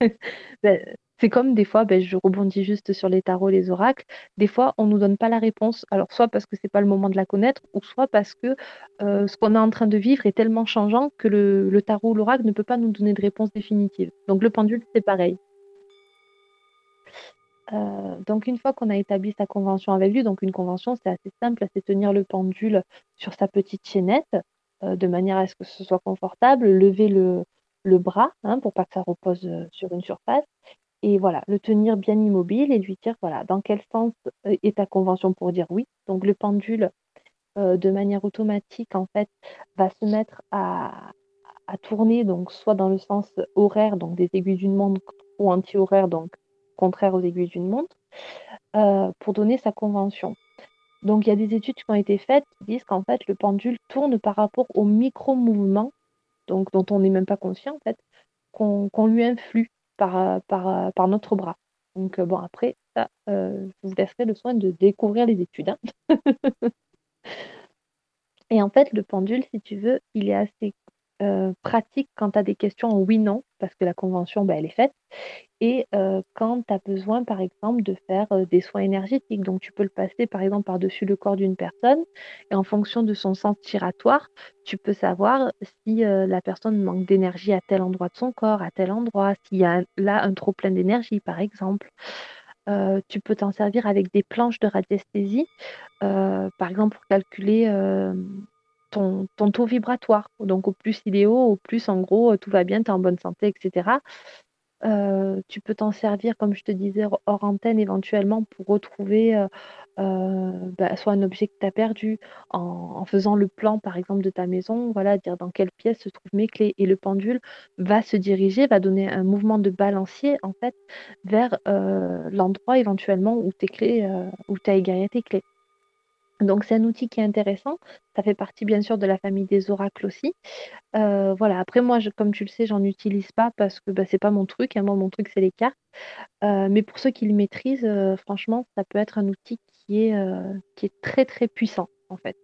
Ben, c'est comme des fois, ben, je rebondis juste sur les tarots, les oracles, des fois on nous donne pas la réponse, alors soit parce que c'est pas le moment de la connaître, ou soit parce que ce qu'on est en train de vivre est tellement changeant que le, le tarot ou l'oracle ne peut pas nous donner de réponse définitive. Donc le pendule, c'est pareil. Euh, donc une fois qu'on a établi sa convention avec lui, donc une convention c'est assez simple, c'est tenir le pendule sur sa petite chaînette euh, de manière à ce que ce soit confortable, lever le, bras hein, pour pas que ça repose euh, sur une surface et voilà, le tenir bien immobile et lui dire voilà dans quel sens est ta convention pour dire oui. Donc le pendule de manière automatique en fait va se mettre à, à tourner donc soit dans le sens horaire donc des aiguilles d'une montre ou anti-horaire donc contraire aux aiguilles d'une montre, euh, pour donner sa convention. Donc il y a des études qui ont été faites qui disent qu'en fait le pendule tourne par rapport au micro-mouvement, donc dont on n'est même pas conscient en fait, qu'on lui influe par, notre bras. Donc euh, bon après, ça, euh, je vous laisserai le soin de découvrir les études. Hein. Et en fait, le pendule, si tu veux, il est assez euh, pratique quand tu as des questions oui-non, parce que la convention, bah, elle est faite, et euh, quand tu as besoin, par exemple, de faire euh, des soins énergétiques. Donc, tu peux le passer, par exemple, par-dessus le corps d'une personne, et en fonction de son sens tiratoire, tu peux savoir si la personne manque d'énergie à tel endroit de son corps, à tel endroit, s'il y a là un trop plein d'énergie, par exemple. tu peux t'en servir avec des planches de radiesthésie, par exemple pour calculer ton, taux vibratoire. Donc au plus il est haut, au plus en gros tout va bien, tu es en bonne santé, etc. Euh, tu peux t'en servir, comme je te disais, hors antenne éventuellement pour retrouver euh, euh, bah, soit un objet que tu as perdu, en, faisant le plan par exemple de ta maison, voilà, dire dans quelle pièce se trouvent mes clés. Et le pendule va se diriger, va donner un mouvement de balancier en fait vers l'endroit éventuellement où tes clés, où tu as égaré tes clés. Donc c'est un outil qui est intéressant. Ça fait partie bien sûr de la famille des oracles aussi. Euh, voilà, après moi, comme tu le sais, j'en utilise pas parce que bah, c'est pas mon truc. Hein. Moi, mon truc, c'est les cartes. Euh, mais pour ceux qui le maîtrisent, euh, franchement, ça peut être un outil qui est, très très puissant en fait.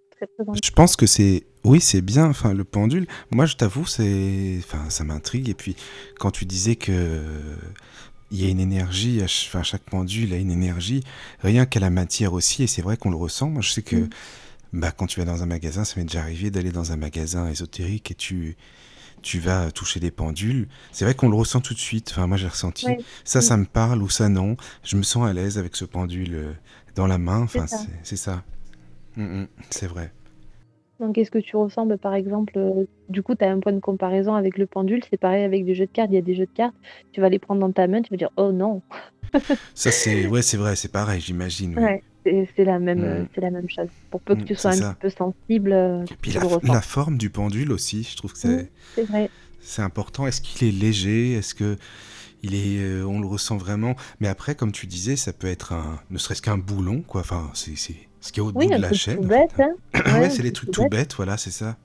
Je pense que c'est oui, c'est bien. Enfin, le pendule. Moi, je t'avoue, c'est, enfin, ça m'intrigue. Et puis, quand tu disais que il y a une énergie, enfin, chaque pendule a une énergie, rien qu'à la matière aussi, et c'est vrai qu'on le ressent. Moi, je sais que mm. bah, quand tu vas dans un magasin, ça m'est déjà arrivé d'aller dans un magasin ésotérique et tu, tu vas toucher des pendules. C'est vrai qu'on le ressent tout de suite. Enfin, moi, j'ai ressenti ça, ça me parle ou ça, non. Je me sens à l'aise avec ce pendule euh, dans la main. Enfin, c'est ça. Mm, mm, c'est vrai. Donc, est-ce que tu ressens, bah, par exemple, euh, du coup, tu as un point de comparaison avec le pendule, c'est pareil avec des jeux de cartes. Il y a des jeux de cartes, tu vas les prendre dans ta main, tu vas dire oh non. Ça, c'est ouais, c'est vrai, c'est pareil, j'imagine. Ouais, c'est la, même, mm. c'est la même chose. Pour peu que mm, tu sois un petit peu sensible, euh, Puis la, forme du pendule aussi, je trouve que c'est mm, c'est vrai. c'est important. Est-ce qu'il est léger? Est-ce que il est, on le ressent vraiment Mais après, comme tu disais, ça peut être un, ne serait-ce qu'un boulon, quoi. Enfin, c'est ce qui est au bout de la chaîne. Tout bête, hein. ouais, c'est les trucs tout bêtes, voilà, c'est ça.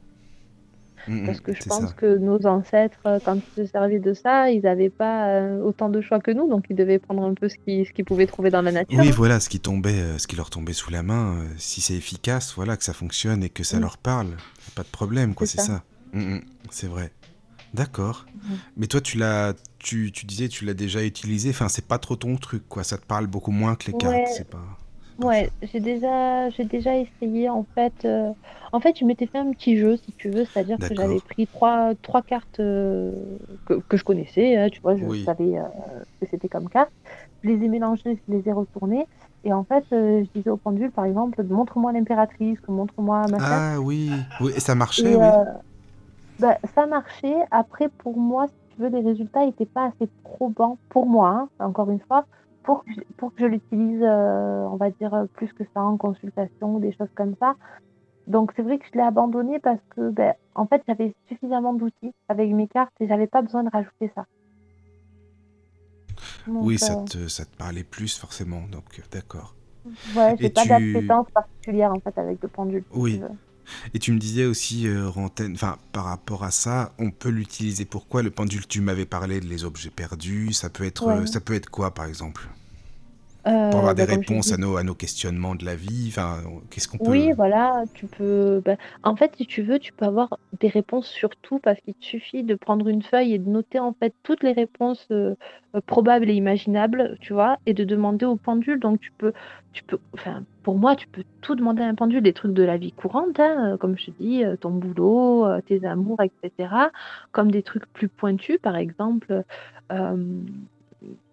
Mm, Parce mm, que je pense ça. que nos ancêtres, euh, quand ils se servaient de ça, ils n'avaient pas euh, autant de choix que nous, donc ils devaient prendre un peu ce qu'ils qu'ils pouvaient trouver dans la nature. Oui, hein. voilà, ce qui tombait, euh, ce qui leur tombait sous la main, euh, si c'est efficace, voilà, que ça fonctionne et que ça Mm, leur parle, pas de problème, quoi, c'est ça. ça. C'est vrai. D'accord. Mhm. Mais toi, tu l'as, tu, tu disais, tu l'as déjà utilisé. Enfin, c'est pas trop ton truc, quoi. Ça te parle beaucoup moins que les cartes. Ouais, C'est pas. Ouais, j'ai déjà, j'ai déjà essayé en fait. euh, en fait, je m'étais fait un petit jeu, si tu veux, c'est-à-dire que j'avais pris trois, trois cartes euh, que, que je connaissais, hein, tu vois, je Oui. savais euh, que c'était comme carte. Je les ai mélangées, je les ai retournées. Et en fait, euh, je disais au pendule, par exemple, montre-moi l'impératrice, montre-moi machin. Ah oui. Oui. Et ça marchait, Et oui. Bah, ça marchait. Après, pour moi, si tu veux, les résultats n'étaient pas assez probants pour moi, hein, encore une fois, pour que, je- pour que je l'utilise, euh, on va dire, euh, plus que ça en consultation ou des choses comme ça. Donc, c'est vrai que je l'ai abandonné parce que, ben, en fait, j'avais suffisamment d'outils avec mes cartes et j'avais pas besoin de rajouter ça. Donc, Oui, ça euh, te, ça te parlait plus forcément. Donc, d'accord. ouais, j'ai pas tu, d'appétence particulière en fait avec le pendule, oui. Et tu me disais aussi, euh, Rantaine, enfin, par rapport à ça, on peut l'utiliser. Pourquoi le pendule? Tu m'avais parlé de les objets perdus. Ça peut être, Ouais. ça peut être quoi, par exemple? Pour Euh, avoir des ben, comme je réponses à nos, à nos questionnements de la vie. Enfin, qu'est-ce qu'on Oui, peut voilà, tu peux. ben, en fait, si tu veux, tu peux avoir des réponses sur tout parce qu'il te suffit de prendre une feuille et de noter en fait toutes les réponses euh, euh, probables et imaginables, tu vois, et de demander au pendule. Donc, tu peux, tu peux, enfin, pour moi, tu peux tout demander à un pendule, des trucs de la vie courante, hein, euh, comme je te dis, euh, ton boulot, euh, tes amours, etc. Comme des trucs plus pointus, par exemple. euh,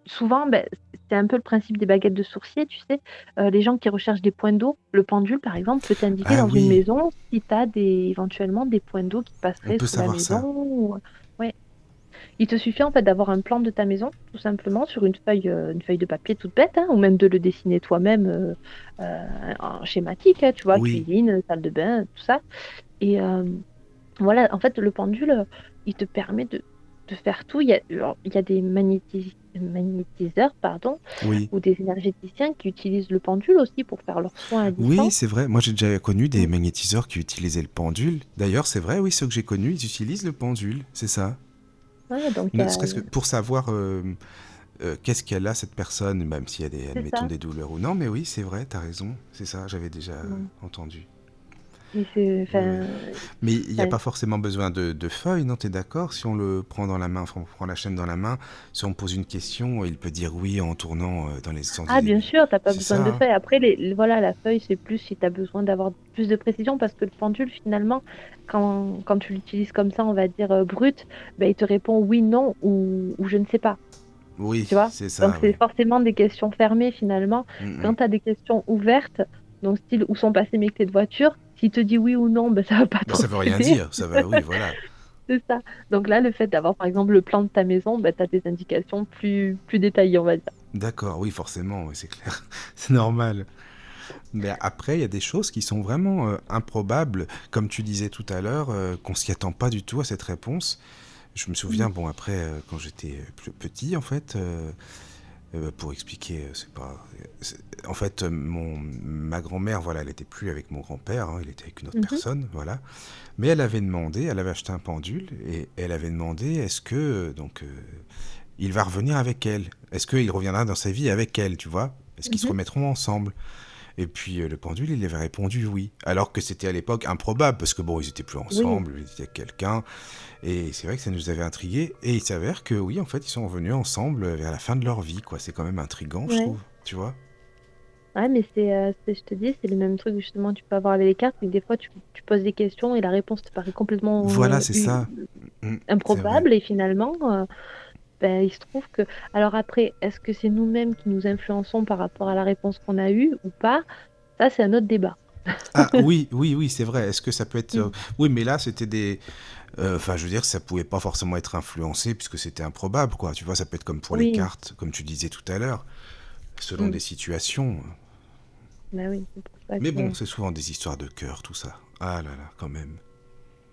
souvent, ben, c'est un peu le principe des baguettes de sourcier, tu sais. Euh, les gens qui recherchent des points d'eau, le pendule, par exemple, peut t'indiquer Ah dans une maison si tu as des, éventuellement des points d'eau qui passeraient sous la savoir maison. ça. ou- Ouais. Il te suffit en fait d'avoir un plan de ta maison, tout simplement, sur une feuille, euh, une feuille de papier toute bête, hein, ou même de le dessiner toi-même euh, euh, en schématique, hein, tu vois, Oui, cuisine, salle de bain, tout ça. Et euh, voilà, en fait, le pendule, euh, il te permet de, de faire tout. Il y a, il y a des magnétis- magnétiseurs, pardon, oui. ou des énergéticiens qui utilisent le pendule aussi pour faire leurs soins à Oui, distance. c'est vrai. Moi, j'ai déjà connu des magnétiseurs qui utilisaient le pendule. D'ailleurs, c'est vrai, oui, ceux que j'ai connus, ils utilisent le pendule. C'est ça. Ouais, donc, Ne serait-ce que pour savoir euh, euh, qu'est-ce qu'elle a, cette personne, même s'il y a des, admettons, ça. des douleurs ou non. Mais oui, c'est vrai, t'as raison. C'est ça, j'avais déjà entendu. C'est- Oui. Mais il n'y a pas forcément besoin de, de feuilles, non, t'es d'accord? Si on le prend dans la main, enfin, on prend la chaîne dans la main, si on pose une question, il peut dire oui en tournant euh, dans les sens Ah, des... bien sûr, t'as pas C'est besoin ça, de hein? feuille. Après, les, voilà, la feuille, c'est plus si tu as besoin d'avoir plus de précision parce que le pendule, finalement, quand, quand tu l'utilises comme ça, on va dire euh, brut, ben, il te répond oui, non ou, ou je ne sais pas. Oui, Tu vois? c'est Donc, ça, c'est oui. forcément des questions fermées finalement. Mm, Quand mm. tu as des questions ouvertes, donc style où sont passées mes clés de voiture, s'il te dit oui ou non, ben, ça va pas Bah, trop ça veut rien dire, ça va, oui, voilà. C'est ça. Donc là, le fait d'avoir par exemple le plan de ta maison, ben, tu as des indications plus, plus détaillées, on va dire. D'accord, oui, forcément, oui, c'est clair. C'est normal. Mais après, il y a des choses qui sont vraiment euh, improbables, comme tu disais tout à l'heure, euh, qu'on s'y attend pas du tout à cette réponse. Je me souviens, bon, après, euh, quand j'étais euh, plus petit, en fait, euh, euh, pour expliquer, euh, c'est pas. c'est- En fait, euh, mon, ma grand-mère, voilà, elle était plus avec mon grand-père, hein, il était avec une autre Mhm. personne, voilà. Mais elle avait demandé, elle avait acheté un pendule, et elle avait demandé, est-ce que, euh, donc, euh, il va revenir avec elle? Est-ce qu'il reviendra dans sa vie avec elle, tu vois? Est-ce qu'ils se Mhm. remettront ensemble? Et puis euh, le pendule, il avait répondu oui. Alors que c'était à l'époque improbable, parce que bon, ils étaient plus Oui. ensemble, ils étaient avec quelqu'un. Et c'est vrai que ça nous avait intrigués. Et il s'avère que oui, en fait, ils sont revenus ensemble vers la fin de leur vie, quoi. C'est quand même intriguant, je trouve. Tu vois Ouais, mais c'est, euh, c'est- je te dis, c'est le même truc justement tu peux avoir avec les cartes, mais des fois tu, tu poses des questions et la réponse te paraît complètement Voilà, euh, c'est u- ça. Improbable et finalement, euh, ben, il se trouve que... Alors après, est-ce que c'est nous-mêmes qui nous influençons par rapport à la réponse qu'on a eue ou pas? Ça, c'est un autre débat. Ah oui, oui, oui, c'est vrai. Est-ce que ça peut être... euh, Mm. Oui, mais là, c'était des... euh, Enfin, je veux dire, ça pouvait pas forcément être influencé, puisque c'était improbable, quoi. Tu vois, ça peut être comme pour les cartes, comme tu disais tout à l'heure, selon Mm. des situations. bah oui, c'est pour ça Mais que... bon, c'est souvent des histoires de cœur, tout ça. Ah là là, quand même.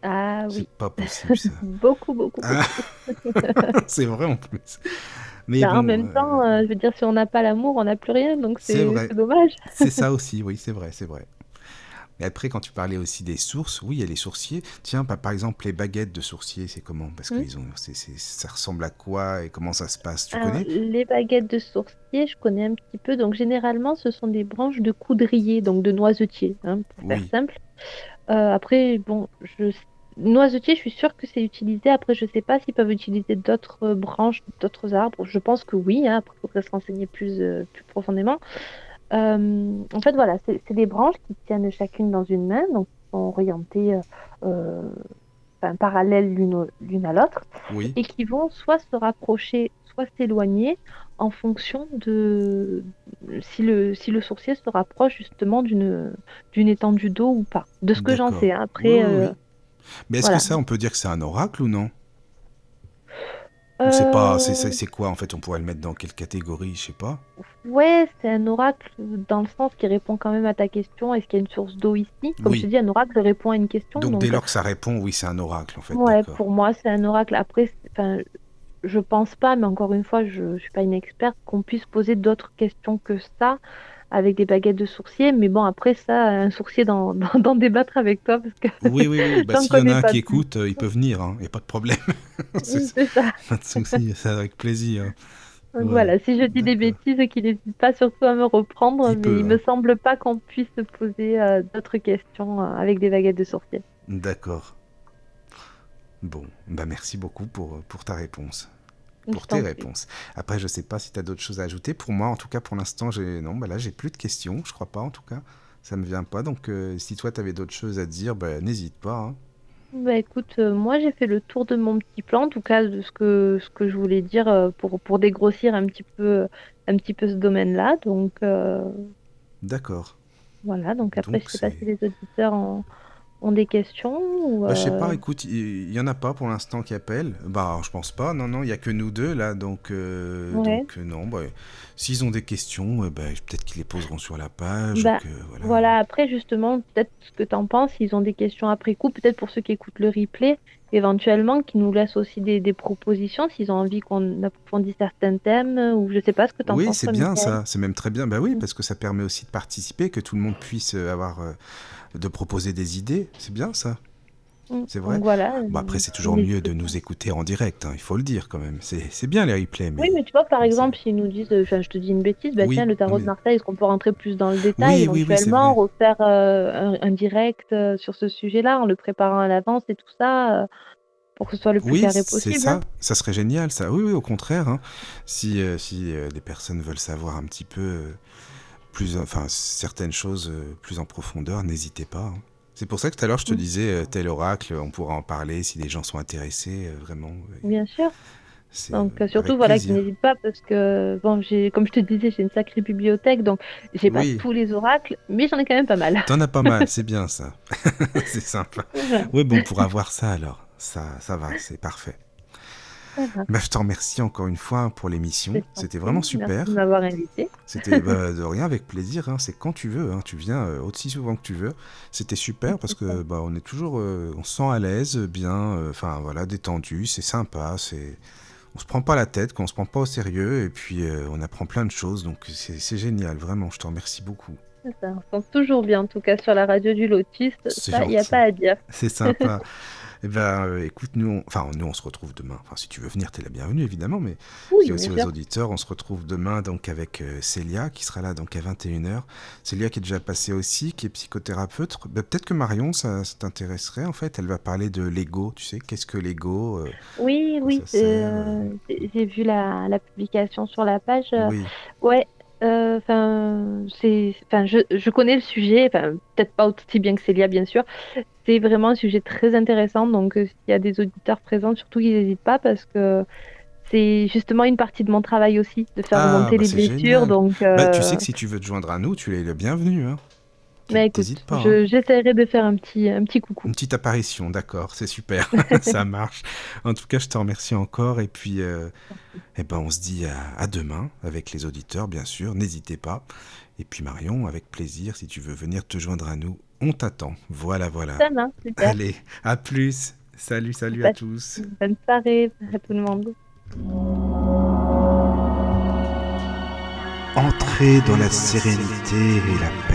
Ah oui, C'est pas possible, ça. beaucoup, beaucoup, Ah, beaucoup. c'est vrai en plus. Mais Ben, en même euh, temps, euh, je veux dire, si on n'a pas l'amour, on n'a plus rien, donc c'est dommage. C'est ça aussi, oui, c'est vrai, c'est vrai. Et après, quand tu parlais aussi des sources, oui, il y a les sourciers. Tiens, par par exemple, les baguettes de sourciers, c'est comment? Parce que Hmm. ils ont, ça ressemble à quoi et comment ça se passe Tu Alors, connais? les baguettes de sourcier, je connais un petit peu. Donc, généralement, ce sont des branches de coudrier, donc de noisetier, hein, pour faire simple. Euh, après, bon, je... noisetier, je suis sûre que c'est utilisé. Après, je sais pas s'ils peuvent utiliser d'autres euh, branches, d'autres arbres. Je pense que oui. Hein. Après, il faudrait se renseigner plus, euh, plus profondément. Euh, en fait, voilà, c'est des branches qui tiennent chacune dans une main, donc qui sont orientées euh, euh, enfin, parallèles l'une à l'autre Oui. et qui vont soit se rapprocher, soit s'éloigner en fonction de si le, si le sourcier se rapproche justement d'une étendue d'eau ou pas. De ce que j'en sais. hein. Après, Oui, euh, oui. Mais est-ce voilà. que ça, on peut dire que c'est un oracle ou non? Ou c'est pas, c'est- euh, quoi en fait On pourrait le mettre dans quelle catégorie Je sais pas? ouais, c'est un oracle dans le sens qui répond quand même à ta question. Est-ce qu'il y a une source d'eau ici? Comme Oui. je te dis, un oracle répond à une question. Donc, donc, dès lors que ça répond, oui, c'est un oracle en fait. Ouais, pour moi, c'est un oracle. Après, enfin, je pense pas, mais encore une fois, je, je suis pas une experte, qu'on puisse poser d'autres questions que ça avec des baguettes de sourcier. Mais bon, après ça, un sourcier d'en débattre avec toi parce que Oui, oui, oui. Bah, S'il y en a un qui écoute, euh, il peut venir, il n'y a pas de problème. c'est ça. pas de souci, c'est avec plaisir. Voilà, si je dis des bêtises, qu'il n'hésite pas surtout à me reprendre, Il mais peut, il hein. me semble pas qu'on puisse se poser euh, d'autres questions euh, avec des baguettes de sourcier. D'accord. Bon, bah merci beaucoup pour, pour ta réponse. Pour tes réponses. Après, je sais pas si tu as d'autres choses à ajouter. Pour moi, en tout cas, pour l'instant, j'ai non, bah là, j'ai plus de questions. Je crois pas, en tout cas. Ça me vient pas. Donc, euh, si toi, tu avais d'autres choses à dire, bah, n'hésite pas. hein. Bah écoute, euh, moi j'ai fait le tour de mon petit plan, en tout cas de ce que, ce que je voulais dire euh, pour, pour dégrossir un petit peu, un petit peu ce domaine-là. Donc D'accord. voilà, donc après Donc, je sais pas si les auditeurs ont, ont des questions ou, Bah, je sais euh, pas, écoute, il y, en a pas pour l'instant qui appellent. Bah, je pense pas. Non, non, il y a que nous deux là, donc, euh, Ouais. donc euh, non. Bah, s'ils ont des questions, bah, peut-être qu'ils les poseront sur la page. Bah, que, voilà. Voilà, après justement, peut-être ce que tu en penses, s'ils ont des questions après coup, peut-être pour ceux qui écoutent le replay, éventuellement, qui nous laissent aussi des, des propositions, s'ils ont envie qu'on approfondisse certains thèmes, ou je sais pas ce que tu en Oui, penses. c'est toi, bien ça. C'est même très bien. Bah oui, Mm. parce que ça permet aussi de participer, que tout le monde puisse avoir euh, de proposer des idées. C'est bien ça. Mm. C'est vrai. Voilà. Bon, après, c'est toujours mieux de nous écouter en direct. hein, il faut le dire quand même. C'est bien les replays, mais Oui, mais tu vois, par exemple, s'ils nous disent, euh, enfin, je te dis une bêtise, bah Oui, tiens, le tarot mais- de Marseille, est-ce qu'on peut rentrer plus dans le détail, Oui, oui, oui, éventuellement, vrai. refaire euh, un, un direct euh, sur ce sujet-là, en le préparant à l'avance et tout ça, euh, pour que ce soit le plus Oui, carré c'est possible. ça. hein. Ça serait génial, ça. Oui, oui, au contraire. hein. Si, euh, si euh, des personnes veulent savoir un petit peu plus, enfin, certaines choses euh, plus en profondeur, n'hésitez pas. hein. C'est pour ça que tout à l'heure, je te disais, euh, tel oracle, on pourra en parler si des gens sont intéressés, euh, vraiment. Bien sûr. Donc euh, surtout, voilà, qu'ils n'hésitent pas parce que, bon, j'ai, comme je te disais, j'ai une sacrée bibliothèque, donc j'ai pas tous les oracles, mais j'en ai quand même pas mal. T'en as pas mal, c'est bien ça. c'est sympa. Oui, bon, on pourra voir ça alors. Ça, ça va, c'est parfait. Bah, je te remercie encore une fois pour l'émission. T'en C'était vraiment super. Merci de m'avoir invité. C'était bah, de rien avec plaisir. hein. C'est quand tu veux. hein. Tu viens euh, aussi souvent que tu veux. C'était super parce que bah, on est toujours, euh, on se sent à l'aise, bien, euh, enfin voilà, détendu. C'est sympa. C'est, on se prend pas la tête, qu'on se prend pas au sérieux et puis on apprend plein de choses. Donc c'est génial, vraiment. Je te remercie beaucoup. Ça, on se sent toujours bien, en tout cas, sur la radio du Ça, il n'y a pas à dire. C'est sympa. Eh ben, euh, écoute, nous, on... enfin, nous, on se retrouve demain. Enfin, si tu veux venir, t'es la bienvenue, évidemment, mais Oui, aussi bien aux auditeurs, on se retrouve demain donc avec euh, Célia qui sera là donc à 21h. Célia qui est déjà passée aussi, qui est psychothérapeute. Ben, Peut-être que Marion, ça, ça t'intéresserait en fait. Elle va parler de l'ego. Tu sais, qu'est-ce que l'ego euh, Oui, oui, euh, j'ai vu la, la publication sur la page. Oui, Ouais, enfin, c'est, enfin, je, je connais le sujet, enfin, peut-être pas aussi bien que Célia, bien sûr. C'est vraiment un sujet très intéressant, donc euh, s'il y a des auditeurs présents, surtout qu'ils n'hésitent pas, parce que c'est justement une partie de mon travail aussi, de faire Ah, remonter bah, les blessures, donc. Bah, tu euh, sais que si tu veux te joindre à nous, tu es le bienvenu. Hein. Mais écoute, T'hésites pas. hein. je- j'essaierai de faire un petit, un petit coucou. Une petite apparition, d'accord, c'est super, ça marche. En tout cas, je te remercie encore et puis, euh, eh ben, on se dit à, à demain avec les auditeurs, bien sûr, n'hésitez pas. Et puis Marion, avec plaisir, si tu veux venir te joindre à nous, on t'attend. Voilà, voilà. Ça va, super. Allez, à plus. Salut, salut à tous. Bonne soirée à tout le monde. Entrez dans la sérénité et la paix.